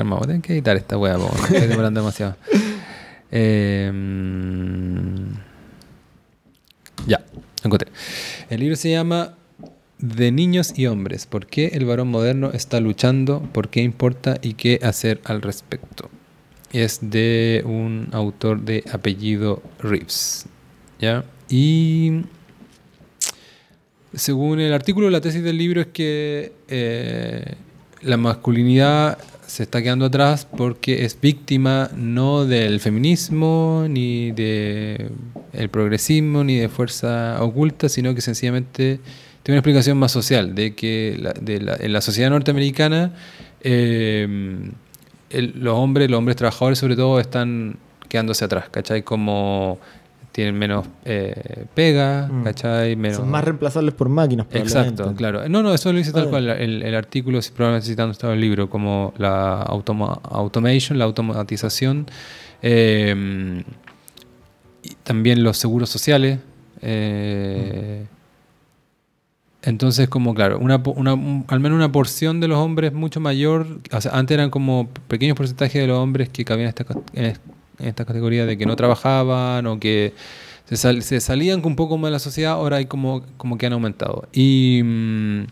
Calma, voy a tener que editar esta me estoy demorando demasiado. Eh, ya, lo encontré. El libro se llama De niños y hombres. ¿Por qué el varón moderno está luchando? ¿Por qué importa? ¿Y qué hacer al respecto? Es de un autor de apellido Reeves. ¿Ya? Y según el artículo, la tesis del libro es que eh, la masculinidad se está quedando atrás porque es víctima no del feminismo, ni del progresismo, ni de fuerza oculta, sino que sencillamente tiene una explicación más social, de que de la- en la sociedad norteamericana eh, los hombres, los hombres trabajadores sobre todo, están quedándose atrás, ¿cachai? Como tienen menos eh, pega, Mm. ¿cachai? Menos... Son más reemplazables por máquinas, Exacto, claro. No, no, eso lo dice tal Ah, cual. El, el artículo, si probablemente citando estaba el libro, como la automa- automation, la automatización, eh, y también los seguros sociales. eh, entonces, como claro, una, una- un- al menos una porción de los hombres mucho mayor, o sea, antes eran como pequeños porcentajes de los hombres que cabían en esta, en es- en esta categoría de que no trabajaban o que se, sal- se salían un poco más de la sociedad, ahora hay como, como que han aumentado. Y mm,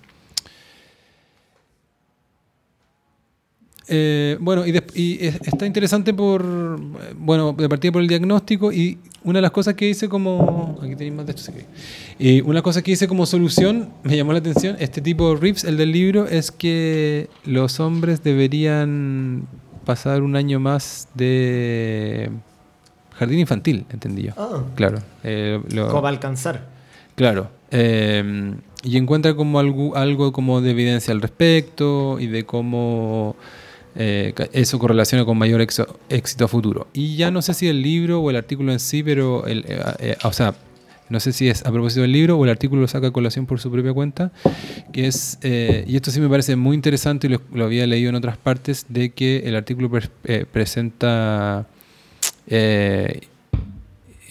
eh, bueno, y, está interesante por, bueno, de partida por el diagnóstico y una de las cosas que hice como, aquí tenéis de esto, y una cosa que hice como solución, me llamó la atención, este tipo de rips, el del libro, es que los hombres deberían pasar un año más de jardín infantil, entendí yo. Ah, Claro. eh, lo- como para alcanzar. Claro. eh, y encuentra como algo, algo como de evidencia al respecto y de cómo eh, eso correlaciona con mayor éxito a futuro. Y ya no sé si el libro o el artículo en sí, pero, el, eh, o sea, no sé si es a propósito del libro o el artículo lo saca a colación por su propia cuenta, que es, eh, y esto sí me parece muy interesante y lo, lo había leído en otras partes, de que el artículo eh, presenta... eh,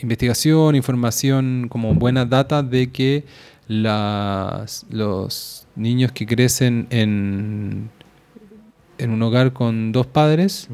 investigación, información, como buena data de que las, los niños que crecen en, en un hogar con dos padres,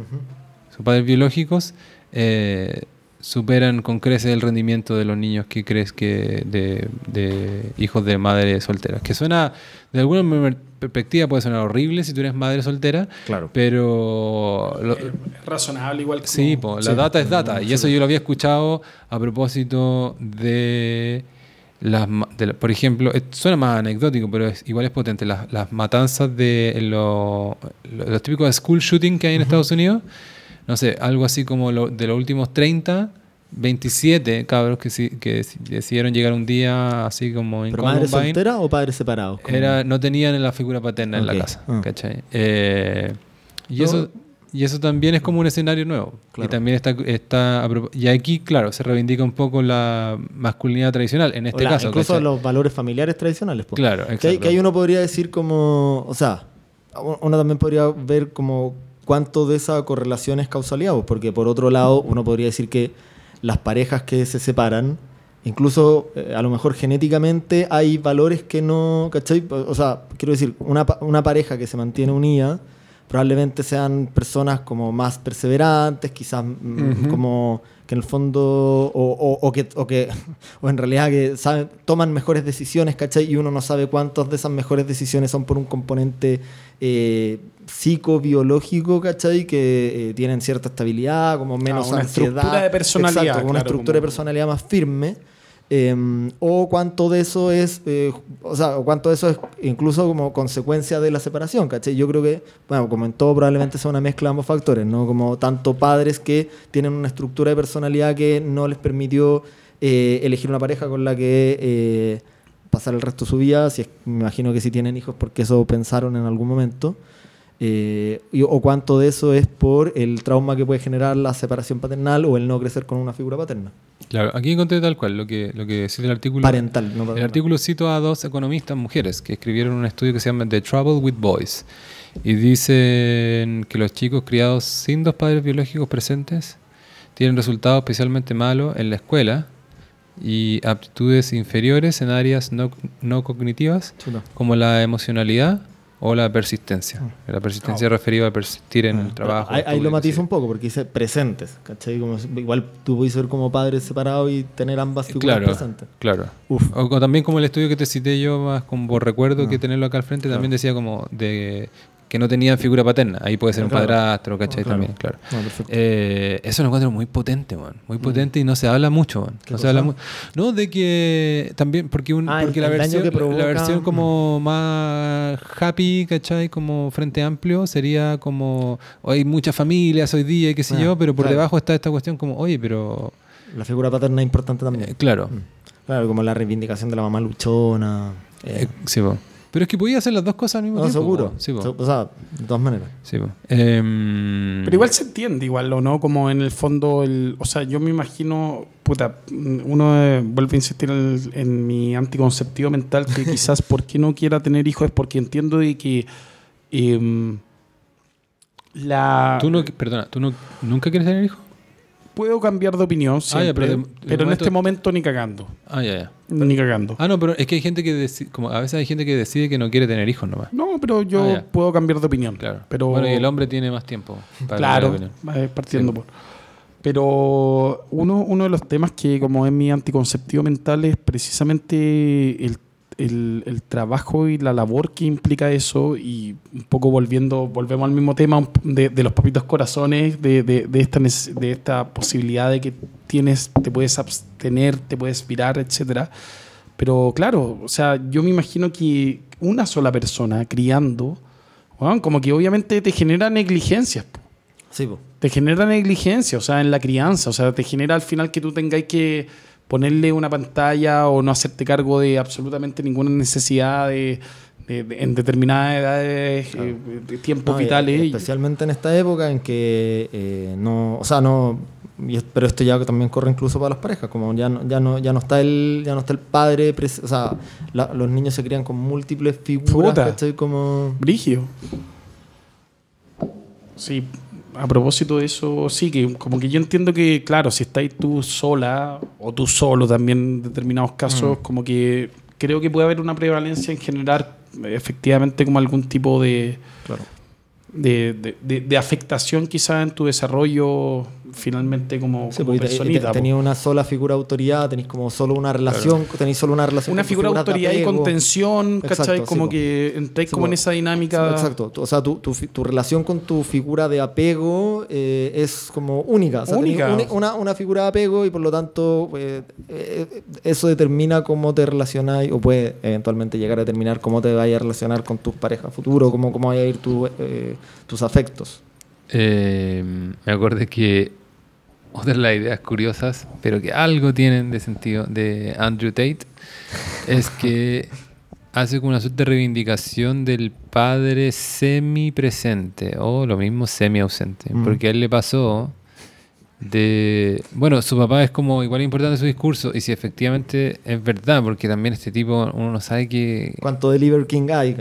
sus padres biológicos, eh, superan con creces el rendimiento de los niños que crees que de, de hijos de madres solteras. Que suena, de alguna perspectiva puede sonar horrible si tú eres madre soltera, Claro. pero lo- Es razonable igual que Sí, po, la data es data. Y eso yo lo había escuchado a propósito de las, ma- de la- por ejemplo, suena más anecdótico, pero es, igual es potente. Las, las matanzas de lo- lo- los típicos school shooting que hay en Estados Unidos. No sé, algo así como lo- de los últimos 30, 27 cabros que, que deci- decidieron llegar un día así como en ¿Pero madre soltera o padres separados? Era, no tenían la figura paterna en la casa, ah. ¿cachai? Eh, y, No. eso, y eso también es como un escenario nuevo. Claro. Y también está, está y aquí, claro, se reivindica un poco la masculinidad tradicional, en este la- caso. incluso ¿cachai? los valores familiares tradicionales. po. Claro, Que, exacto. que ahí uno podría decir como, o sea, uno también podría ver como cuánto de esa correlación es causalidad, porque por otro lado uno podría decir que las parejas que se separan, incluso eh, a lo mejor genéticamente hay valores que no, ¿cachai? O sea, quiero decir, una, una pareja que se mantiene unida probablemente sean personas como más perseverantes, quizás mm, como que en el fondo, o, o- o que, o, que, o en realidad que saben, toman mejores decisiones, ¿cachai? Y uno no sabe cuántas de esas mejores decisiones son por un componente eh, psicobiológico, ¿cachai? Que eh, tienen cierta estabilidad, como menos una ansiedad. estructura de personalidad, Exacto, como una claro, estructura de personalidad más firme. Eh, o cuánto de eso es, eh, o sea, cuánto de eso es incluso como consecuencia de la separación, ¿cachai? Yo creo que, bueno, como en todo probablemente sea una mezcla de ambos factores, ¿no? Como tanto padres que tienen una estructura de personalidad que no les permitió eh, elegir una pareja con la que eh, pasar el resto de su vida, si es- me imagino que si tienen hijos porque eso pensaron en algún momento, eh, y- o cuánto de eso es por el trauma que puede generar la separación paternal o el no crecer con una figura paterna. Claro, aquí encontré tal cual lo que, lo que cita el artículo. Parental, no El paternal. artículo cito a dos economistas mujeres que escribieron un estudio que se llama The Trouble with Boys. Y dicen que los chicos criados sin dos padres biológicos presentes tienen resultados especialmente malos en la escuela y aptitudes inferiores en áreas no, no cognitivas Chuta. como la emocionalidad o la persistencia. La persistencia referida a persistir en el trabajo. Ahí, lo matizo un poco porque dice presentes, ¿cachai? Como, igual tú puedes ser como padre separado y tener ambas figuras Claro, presentes. claro. Uf. O, o también como el estudio que te cité yo, más como recuerdo Ah. que tenerlo acá al frente, también decía como de que no tenían figura paterna. Ahí puede ser un padrastro, ¿cachai? Ah, claro. También, claro. No, perfecto. Eh, eso lo encuentro muy potente, man. Muy potente y no se habla mucho, man. Mm. ¿Qué No se habla mu- No, de que también, porque, un, Ah, el- porque la, el versión, que provoca. la versión como más happy, ¿cachai? Como frente amplio sería como hay muchas familias hoy día y qué sé Ah, yo, pero por claro. debajo está esta cuestión como, oye, pero... La figura paterna es importante también. eh, claro. Claro, como la reivindicación de la mamá luchona. eh, Eh, sí, po. Pero es que podía hacer las dos cosas al mismo no, tiempo. seguro. po. Sí, po. O sea, de todas maneras. Sí, po. Em, Pero igual se entiende, igual, ¿o no? Como en el fondo, el, o sea, yo me imagino, puta, uno eh, vuelve a insistir en, en mi anticonceptivo mental que quizás por qué no quiera tener hijos es porque entiendo de que em, la... ¿Tú no, perdona, ¿tú no, nunca quieres tener hijos? Puedo cambiar de opinión Ah, ya, siempre, pero de- de pero en momento- este momento ni cagando. Ah, ya, ya. Ni cagando. Ah, no, pero es que hay gente que decide, como a veces hay gente que decide que no quiere tener hijos nomás. No, pero yo Ah, puedo cambiar de opinión. Claro. Pero, Bueno, y el hombre tiene más tiempo. para Claro, cambiar de opinión. eh, partiendo Sí. por. Pero uno, uno de los temas que, como es mi anticonceptivo mental, es precisamente el, el- el trabajo y la labor que implica eso. Y un poco volviendo, volvemos al mismo tema de, de los papitos corazones, de, de- de esta, de esta posibilidad de que tienes, te puedes abstener, te puedes virar, etcétera. Pero claro, o sea, yo me imagino que una sola persona criando, weón, como que obviamente te genera negligencias. po Sí, po. te genera negligencia, o sea, en la crianza, o sea, te genera al final que tú tengáis que ponerle una pantalla o no hacerte cargo de absolutamente ninguna necesidad de, de- de- en determinadas edades, eh, de tiempos No, vitales. y- Especialmente en esta época en que eh, no, o sea, no, y pero esto ya también corre incluso para las parejas, como ya no, ya no, ya no está el, ya no está el padre, o sea, la- los niños se crían con múltiples figuras, Puta. ¿cachai? Como Brigio. Sí, a propósito de eso, sí, que como que yo entiendo que, claro, si estáis tú sola o tú solo también en determinados casos, como que creo que puede haber una prevalencia en generar efectivamente como algún tipo de, claro. de, de- de- de afectación quizás en tu desarrollo finalmente como, Sí, como porque te- personita. te- po. tenéis una sola figura de autoridad, tenéis como solo una relación, tenéis solo una relación una figura de autoridad y apego. contención, ¿cachai? Exacto, como que entráis Sí, como en esa dinámica. Exacto, o sea, tu, tu tu relación con tu figura de apego eh, es como única. O sea, Única. una, una figura de apego y por lo tanto eh, eh, eso determina cómo te relacionas o puede eventualmente llegar a determinar cómo te vayas a relacionar con tus parejas futuros, cómo, cómo vaya a ir tu, eh, tus afectos. Eh, me acordé que otra de las ideas curiosas, pero que algo tienen de sentido, de Andrew Tate, es que hace como una suerte de reivindicación del padre semi-presente, o lo mismo semi-ausente, Mm. porque a él le pasó de... Bueno, su papá es como igual importante su discurso, y si efectivamente es verdad, porque también este tipo, uno no sabe que... ¿Cuánto de Liver King hay?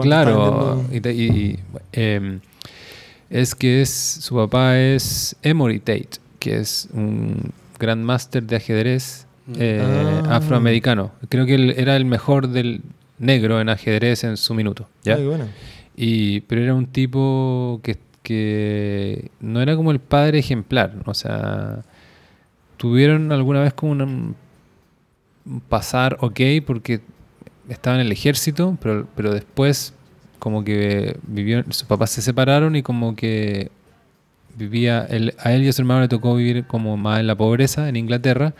Claro, y, y- y, em, es que es su papá es Emory Tate, que es un gran máster de ajedrez eh, Ah. afroamericano. Creo que él era el mejor del negro en ajedrez en su minuto. ¿ya? Ay, bueno. Y, pero era un tipo que, que no era como el padre ejemplar. O sea, tuvieron alguna vez como un pasar ok porque estaba en el ejército, pero, pero después como que vivió, sus papás se separaron y como que vivía, él- a él y a su hermano le tocó vivir como más en la pobreza en Inglaterra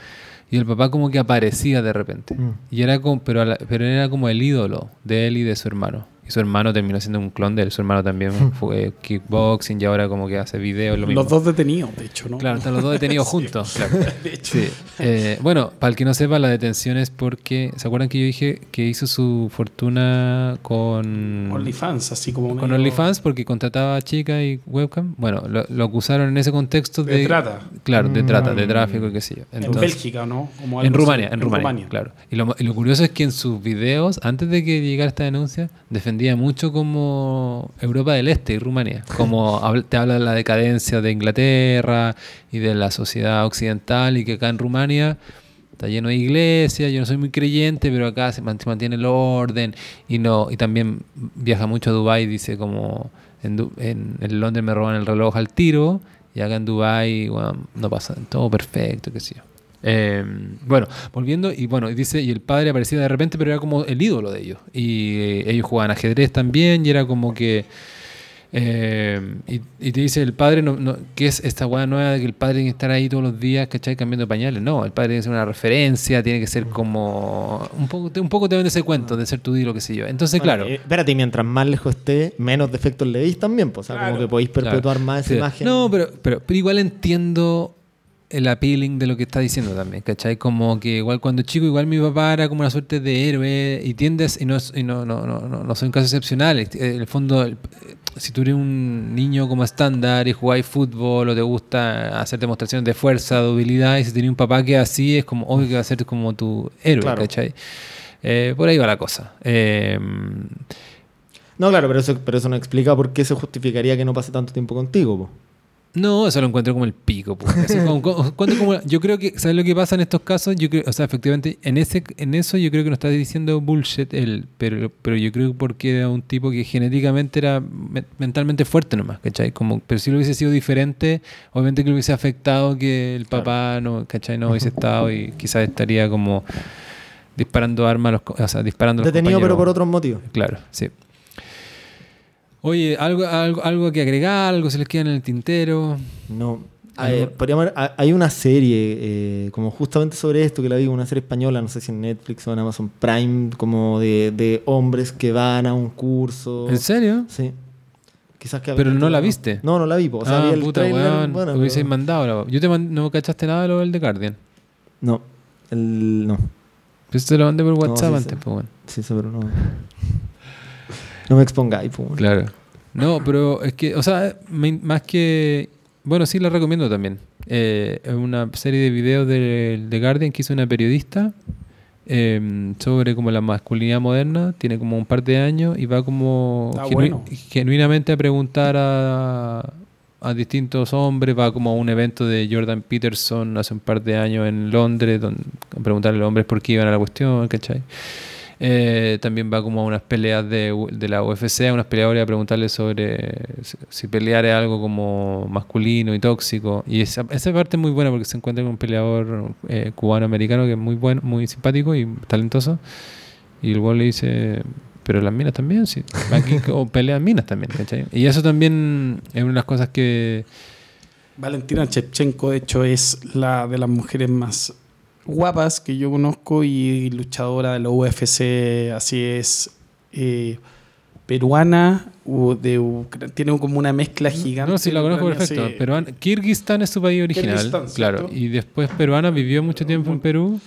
y el papá como que aparecía de repente. Mm. Y era como, pero, la- pero era como el ídolo de él y de su hermano. Y su hermano terminó siendo un clon de él. Su hermano también fue kickboxing y ahora como que hace videos. Lo mismo. Los dos detenidos, de hecho, ¿no? Claro, están los dos detenidos juntos. claro. De hecho. Sí. Eh, bueno, para el que no sepa, la detención es porque. ¿Se acuerdan que yo dije que hizo su fortuna con. OnlyFans, así como. Con medio OnlyFans porque contrataba a chicas y webcam. Bueno, lo, lo acusaron en ese contexto de. De trata. Claro, de trata, de Mm. tráfico y qué sé yo. En Bélgica, ¿no? Como en Rumania, así. en Rumania, claro. Y lo, y lo curioso es que en sus videos, antes de que llegara esta denuncia, defendía mucho como Europa del Este y Rumania. Como te habla de la decadencia de Inglaterra y de la sociedad occidental y que acá en Rumania está lleno de iglesias, yo no soy muy creyente, pero acá se man- se mantiene el orden y no y también viaja mucho a Dubái, dice como en, en, en Londres me roban el reloj al tiro y acá en bueno, no pasa todo perfecto, qué sé yo. Eh, bueno, volviendo, y bueno, dice, y el padre aparecía de repente, pero era como el ídolo de ellos. Y eh, ellos jugaban ajedrez también, y era como que. eh, y, y te dice el padre, no, no, ¿qué es esta weá nueva de que el padre tiene que estar ahí todos los días, ¿cachai? Cambiando pañales. No, el padre tiene que ser una referencia, tiene que ser como. Un poco, un poco te vende ese cuento de ser tu ídolo, qué sé yo. Entonces, Bueno, claro. eh, espérate, mientras más lejos esté, menos defectos le veis también. Pues, o sea, Claro. como que podéis perpetuar Claro. más esa Sí. imagen. No, pero, pero, pero igual entiendo el appealing de lo que está diciendo también, ¿cachai? Como que igual cuando chico, igual mi papá era como una suerte de héroe y tiendes, y no, y no, no, no, no, no son casos excepcionales. En el fondo, el- si tú eres un niño como estándar y jugáis fútbol o te gusta hacer demostraciones de fuerza, de habilidad, y si tienes un papá que así, es como obvio que va a ser como tu héroe, Claro. ¿cachai? Eh, por ahí va la cosa. Eh, No, claro, pero eso, pero eso no explica por qué se justificaría que no pase tanto tiempo contigo. po. No, eso lo encuentro como el pico. pues. Así como- como- cuando como- yo creo que, ¿sabes lo que pasa en estos casos? Yo creo, o sea, efectivamente, en ese en eso yo creo que no está diciendo bullshit él, pero, pero yo creo porque era un tipo que genéticamente era me- mentalmente fuerte nomás, ¿cachai? Como, pero si lo hubiese sido diferente, obviamente que le hubiese afectado que el papá no, ¿cachai? No hubiese estado y quizás estaría como disparando armas, los, o sea, disparando los Detenido, pero por otros motivos. Claro, sí. Oye, algo, algo, algo que agregar, algo se les queda en el tintero. No. Eh, podríamos- hay una serie eh, como justamente sobre esto que la vi, una serie española, no sé si en Netflix o en Amazon Prime, como de, de hombres que van a un curso. ¿En serio? Sí. Quizás que Pero no la viste. No, no la vi. po. O sea, ah, vi el puta, trailer, weón. bueno, Hubieseis pero- mandado. la- Yo te mand- no cachaste nada de lo del The Guardian. No. El, no. Pues te lo mandé por WhatsApp sí antes, pues bueno. Sí, sí, pero no. No me expongáis, po. Claro. No, pero es que, o sea, me- más que. Bueno, sí la recomiendo también. Eh, es una serie de videos de The Guardian que hizo una periodista eh, sobre como la masculinidad moderna. Tiene como un par de años y va como genu- bueno. genuinamente a preguntar a, a distintos hombres. Va como a un evento de Jordan Peterson hace un par de años en Londres, donde, a preguntarle a los hombres por qué iban a la cuestión, ¿cachai? Eh, también va como a unas peleas de, de la UFC, a unas peleadores a preguntarle sobre si, si pelear es algo como masculino y tóxico. Y esa, esa parte es muy buena porque se encuentra con un peleador eh, cubano-americano que es muy bueno, muy simpático y talentoso. Y el güey le dice, pero las minas también, sí. Aquí o pelean minas también, ¿cachai? Y eso también es una de las cosas que... Valentina Shevchenko, de hecho, es la de las mujeres más guapas que yo conozco y luchadora de la UFC, así es, eh, peruana, u- de Ucra- tiene como una mezcla gigante. No, sí, la conozco perfecto. Kirguistán es su país original, Kirguistán, claro. ¿cierto? Y después peruana vivió mucho tiempo en Perú.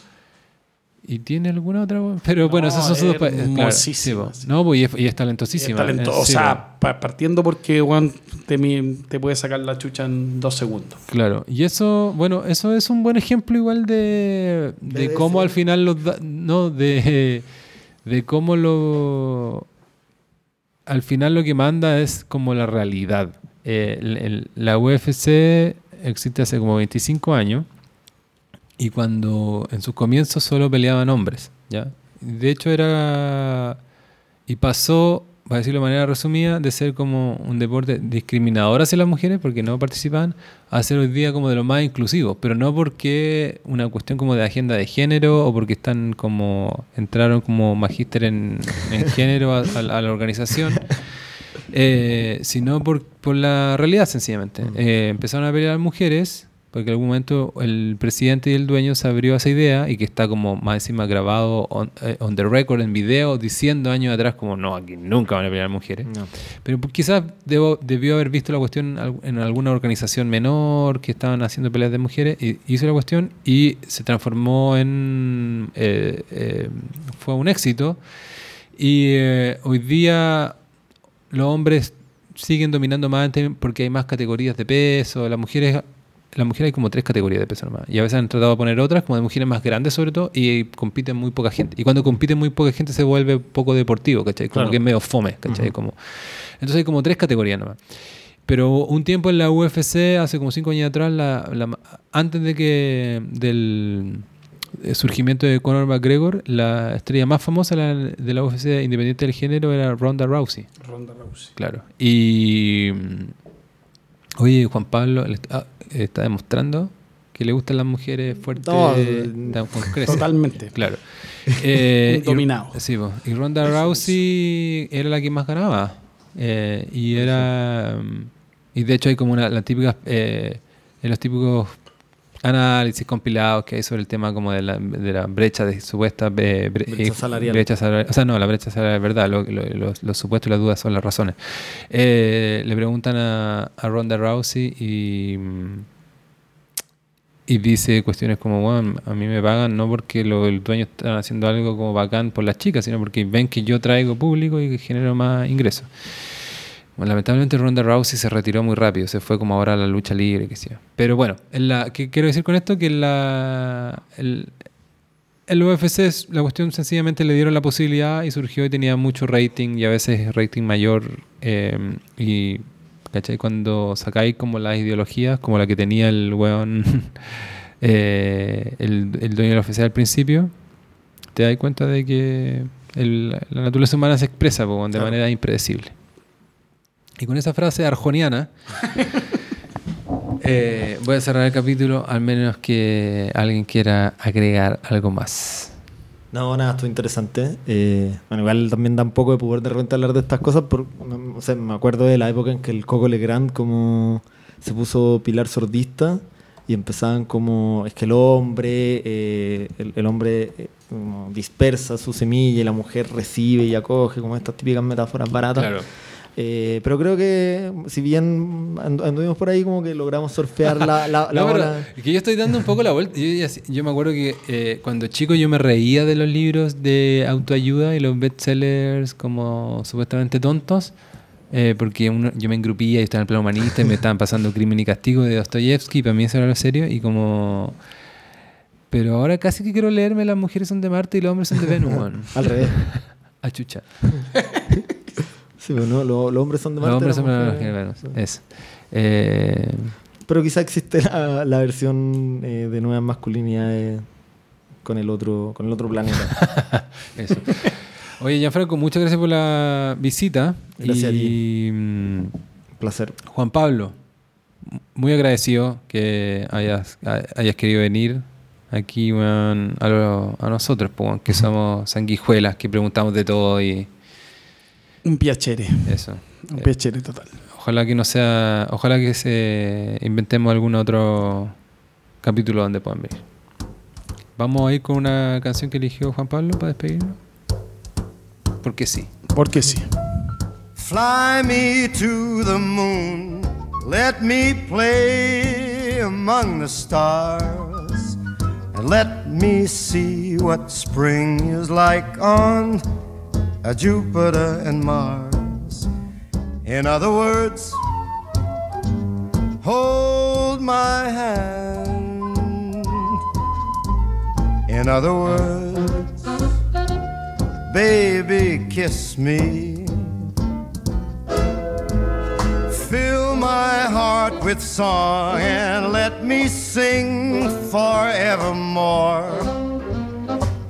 ¿Y tiene alguna otra? Pero bueno, No, esos son sus dos es países. Claro, sí, no, pues y es, y es Es talentosísima. talento- eh, o sí, sea, pa- partiendo porque Juan te, mi- te puede sacar la chucha en dos segundos. claro. Y eso, bueno, eso es un buen ejemplo igual de, de cómo al final los... da- no, de, de cómo lo... Al final lo que manda es como la realidad. Eh, el- el- la UFC existe hace como 25 años. Y cuando en sus comienzos solo peleaban hombres, ¿ya? De hecho era... Y pasó voy a decirlo de manera resumida, de ser como un deporte discriminador hacia las mujeres porque no participan, a ser hoy día como de los más inclusivos, pero no porque una cuestión como de agenda de género o porque están como, entraron como magíster en, en género a, a la a la organización. Eh, sino por, por la realidad sencillamente. Eh, empezaron a pelear mujeres, porque en algún momento el presidente y el dueño se abrió a esa idea y que está como más encima grabado on, eh, on the record en video diciendo años atrás como no, aquí nunca van a pelear mujeres. No. Pero pues, quizás debo- debió haber visto la cuestión en alguna organización menor que estaban haciendo peleas de mujeres y hizo la cuestión y se transformó en... eh, eh, fue un éxito. Y hoy día los hombres siguen dominando más porque hay más categorías de peso. Las mujeres, las mujeres hay como tres categorías de peso nomás. Y a veces han tratado de poner otras, como de mujeres más grandes sobre todo, y compiten muy poca gente. Y cuando compiten muy poca gente se vuelve poco deportivo, ¿cachai? Como Claro. que es medio fome, ¿cachai? como, entonces hay como tres categorías nomás. Pero un tiempo en la UFC, hace como cinco años atrás, la- la- antes de que del eh, surgimiento de Conor McGregor, la estrella más famosa de la UFC independiente del género era Ronda Rousey. Ronda Rousey. Claro. Y. Oye, Juan Pablo está demostrando que le gustan las mujeres fuertes. No, tan- con crece. Totalmente. Claro. Eh, dominado. Y, sí, po. y Ronda Rousey era la que más ganaba. Eh, y era. mm, Y de hecho hay como una, la típica. eh, en los típicos análisis compilados que hay sobre el tema como de la, de la brecha de supuesta eh, bre- Brecha eh, salarial. brecha salarial. O sea, no, la brecha salarial es verdad, lo- lo- los, los supuestos y las dudas son las razones. Eh, le preguntan a, a Ronda Rousey y, y dice cuestiones como, bueno, a mí me pagan no porque lo- el dueño está haciendo algo como bacán por las chicas, sino porque ven que yo traigo público y que genero más ingresos. Bueno, lamentablemente Ronda Rousey se retiró muy rápido, se fue como ahora a la lucha libre, que sea. Pero bueno, en la, ¿qué quiero decir con esto? Que la, el, el UFC, la cuestión sencillamente le dieron la posibilidad y surgió y tenía mucho rating y a veces rating mayor. eh, y, ¿cachai? Cuando sacáis como las ideologías, como la que tenía el weón, eh, el, el dueño de la UFC al principio, te das cuenta de que el- la naturaleza humana se expresa po, de Claro. manera impredecible. Y con esa frase arjoniana, eh, voy a cerrar el capítulo, al menos que alguien quiera agregar algo más. No, nada, esto es interesante. Eh, bueno, igual también da un poco de poder de repente hablar de estas cosas. Por, o sea, me acuerdo de la época en que el Coco Legrand como se puso pilar sordista y empezaban como, es que el hombre, eh, el, el hombre eh, como dispersa su semilla y la mujer recibe y acoge, como estas típicas metáforas baratas. Eh, pero creo que si bien andu- anduvimos por ahí como que logramos surfear la, la, la No, ola. que yo estoy dando un poco la vuelta. Yo, me acuerdo que eh, cuando chico yo me reía de los libros de autoayuda y los bestsellers como supuestamente tontos. eh, porque uno- yo me engrupía y estaba en el plano humanista y me estaban pasando Crimen y Castigo de Dostoyevsky, y para mí eso era lo serio, y como... Pero ahora casi que quiero leerme Las mujeres son de Marte y los hombres son de Venus. Al revés. A chucha. Sí, pero no, lo- los hombres son de Los Marte. hombres las son de sí. Eso. Eh, Pero quizá existe la, la versión eh, de nuevas masculinidades con el otro, con el otro planeta. Eso. Oye, Gianfranco, muchas gracias por la visita. Gracias a y, mm, Placer. Juan Pablo, muy agradecido que hayas, ha- hayas querido venir aquí a, lo- a nosotros, weón, que somos sanguijuelas, que preguntamos de todo y Un piacere. eso. Un Eh, piacere total. Ojalá que no sea, ojalá que se inventemos algún otro capítulo donde puedan venir. Vamos a ir con una canción que eligió Juan Pablo para despedirnos. Porque sí. Porque sí. Fly me to the moon, let me play among the stars, and let me see what spring is like on uh, Jupiter and Mars. In other words, hold my hand. In other words, baby, kiss me. Fill my heart with song and let me sing forevermore.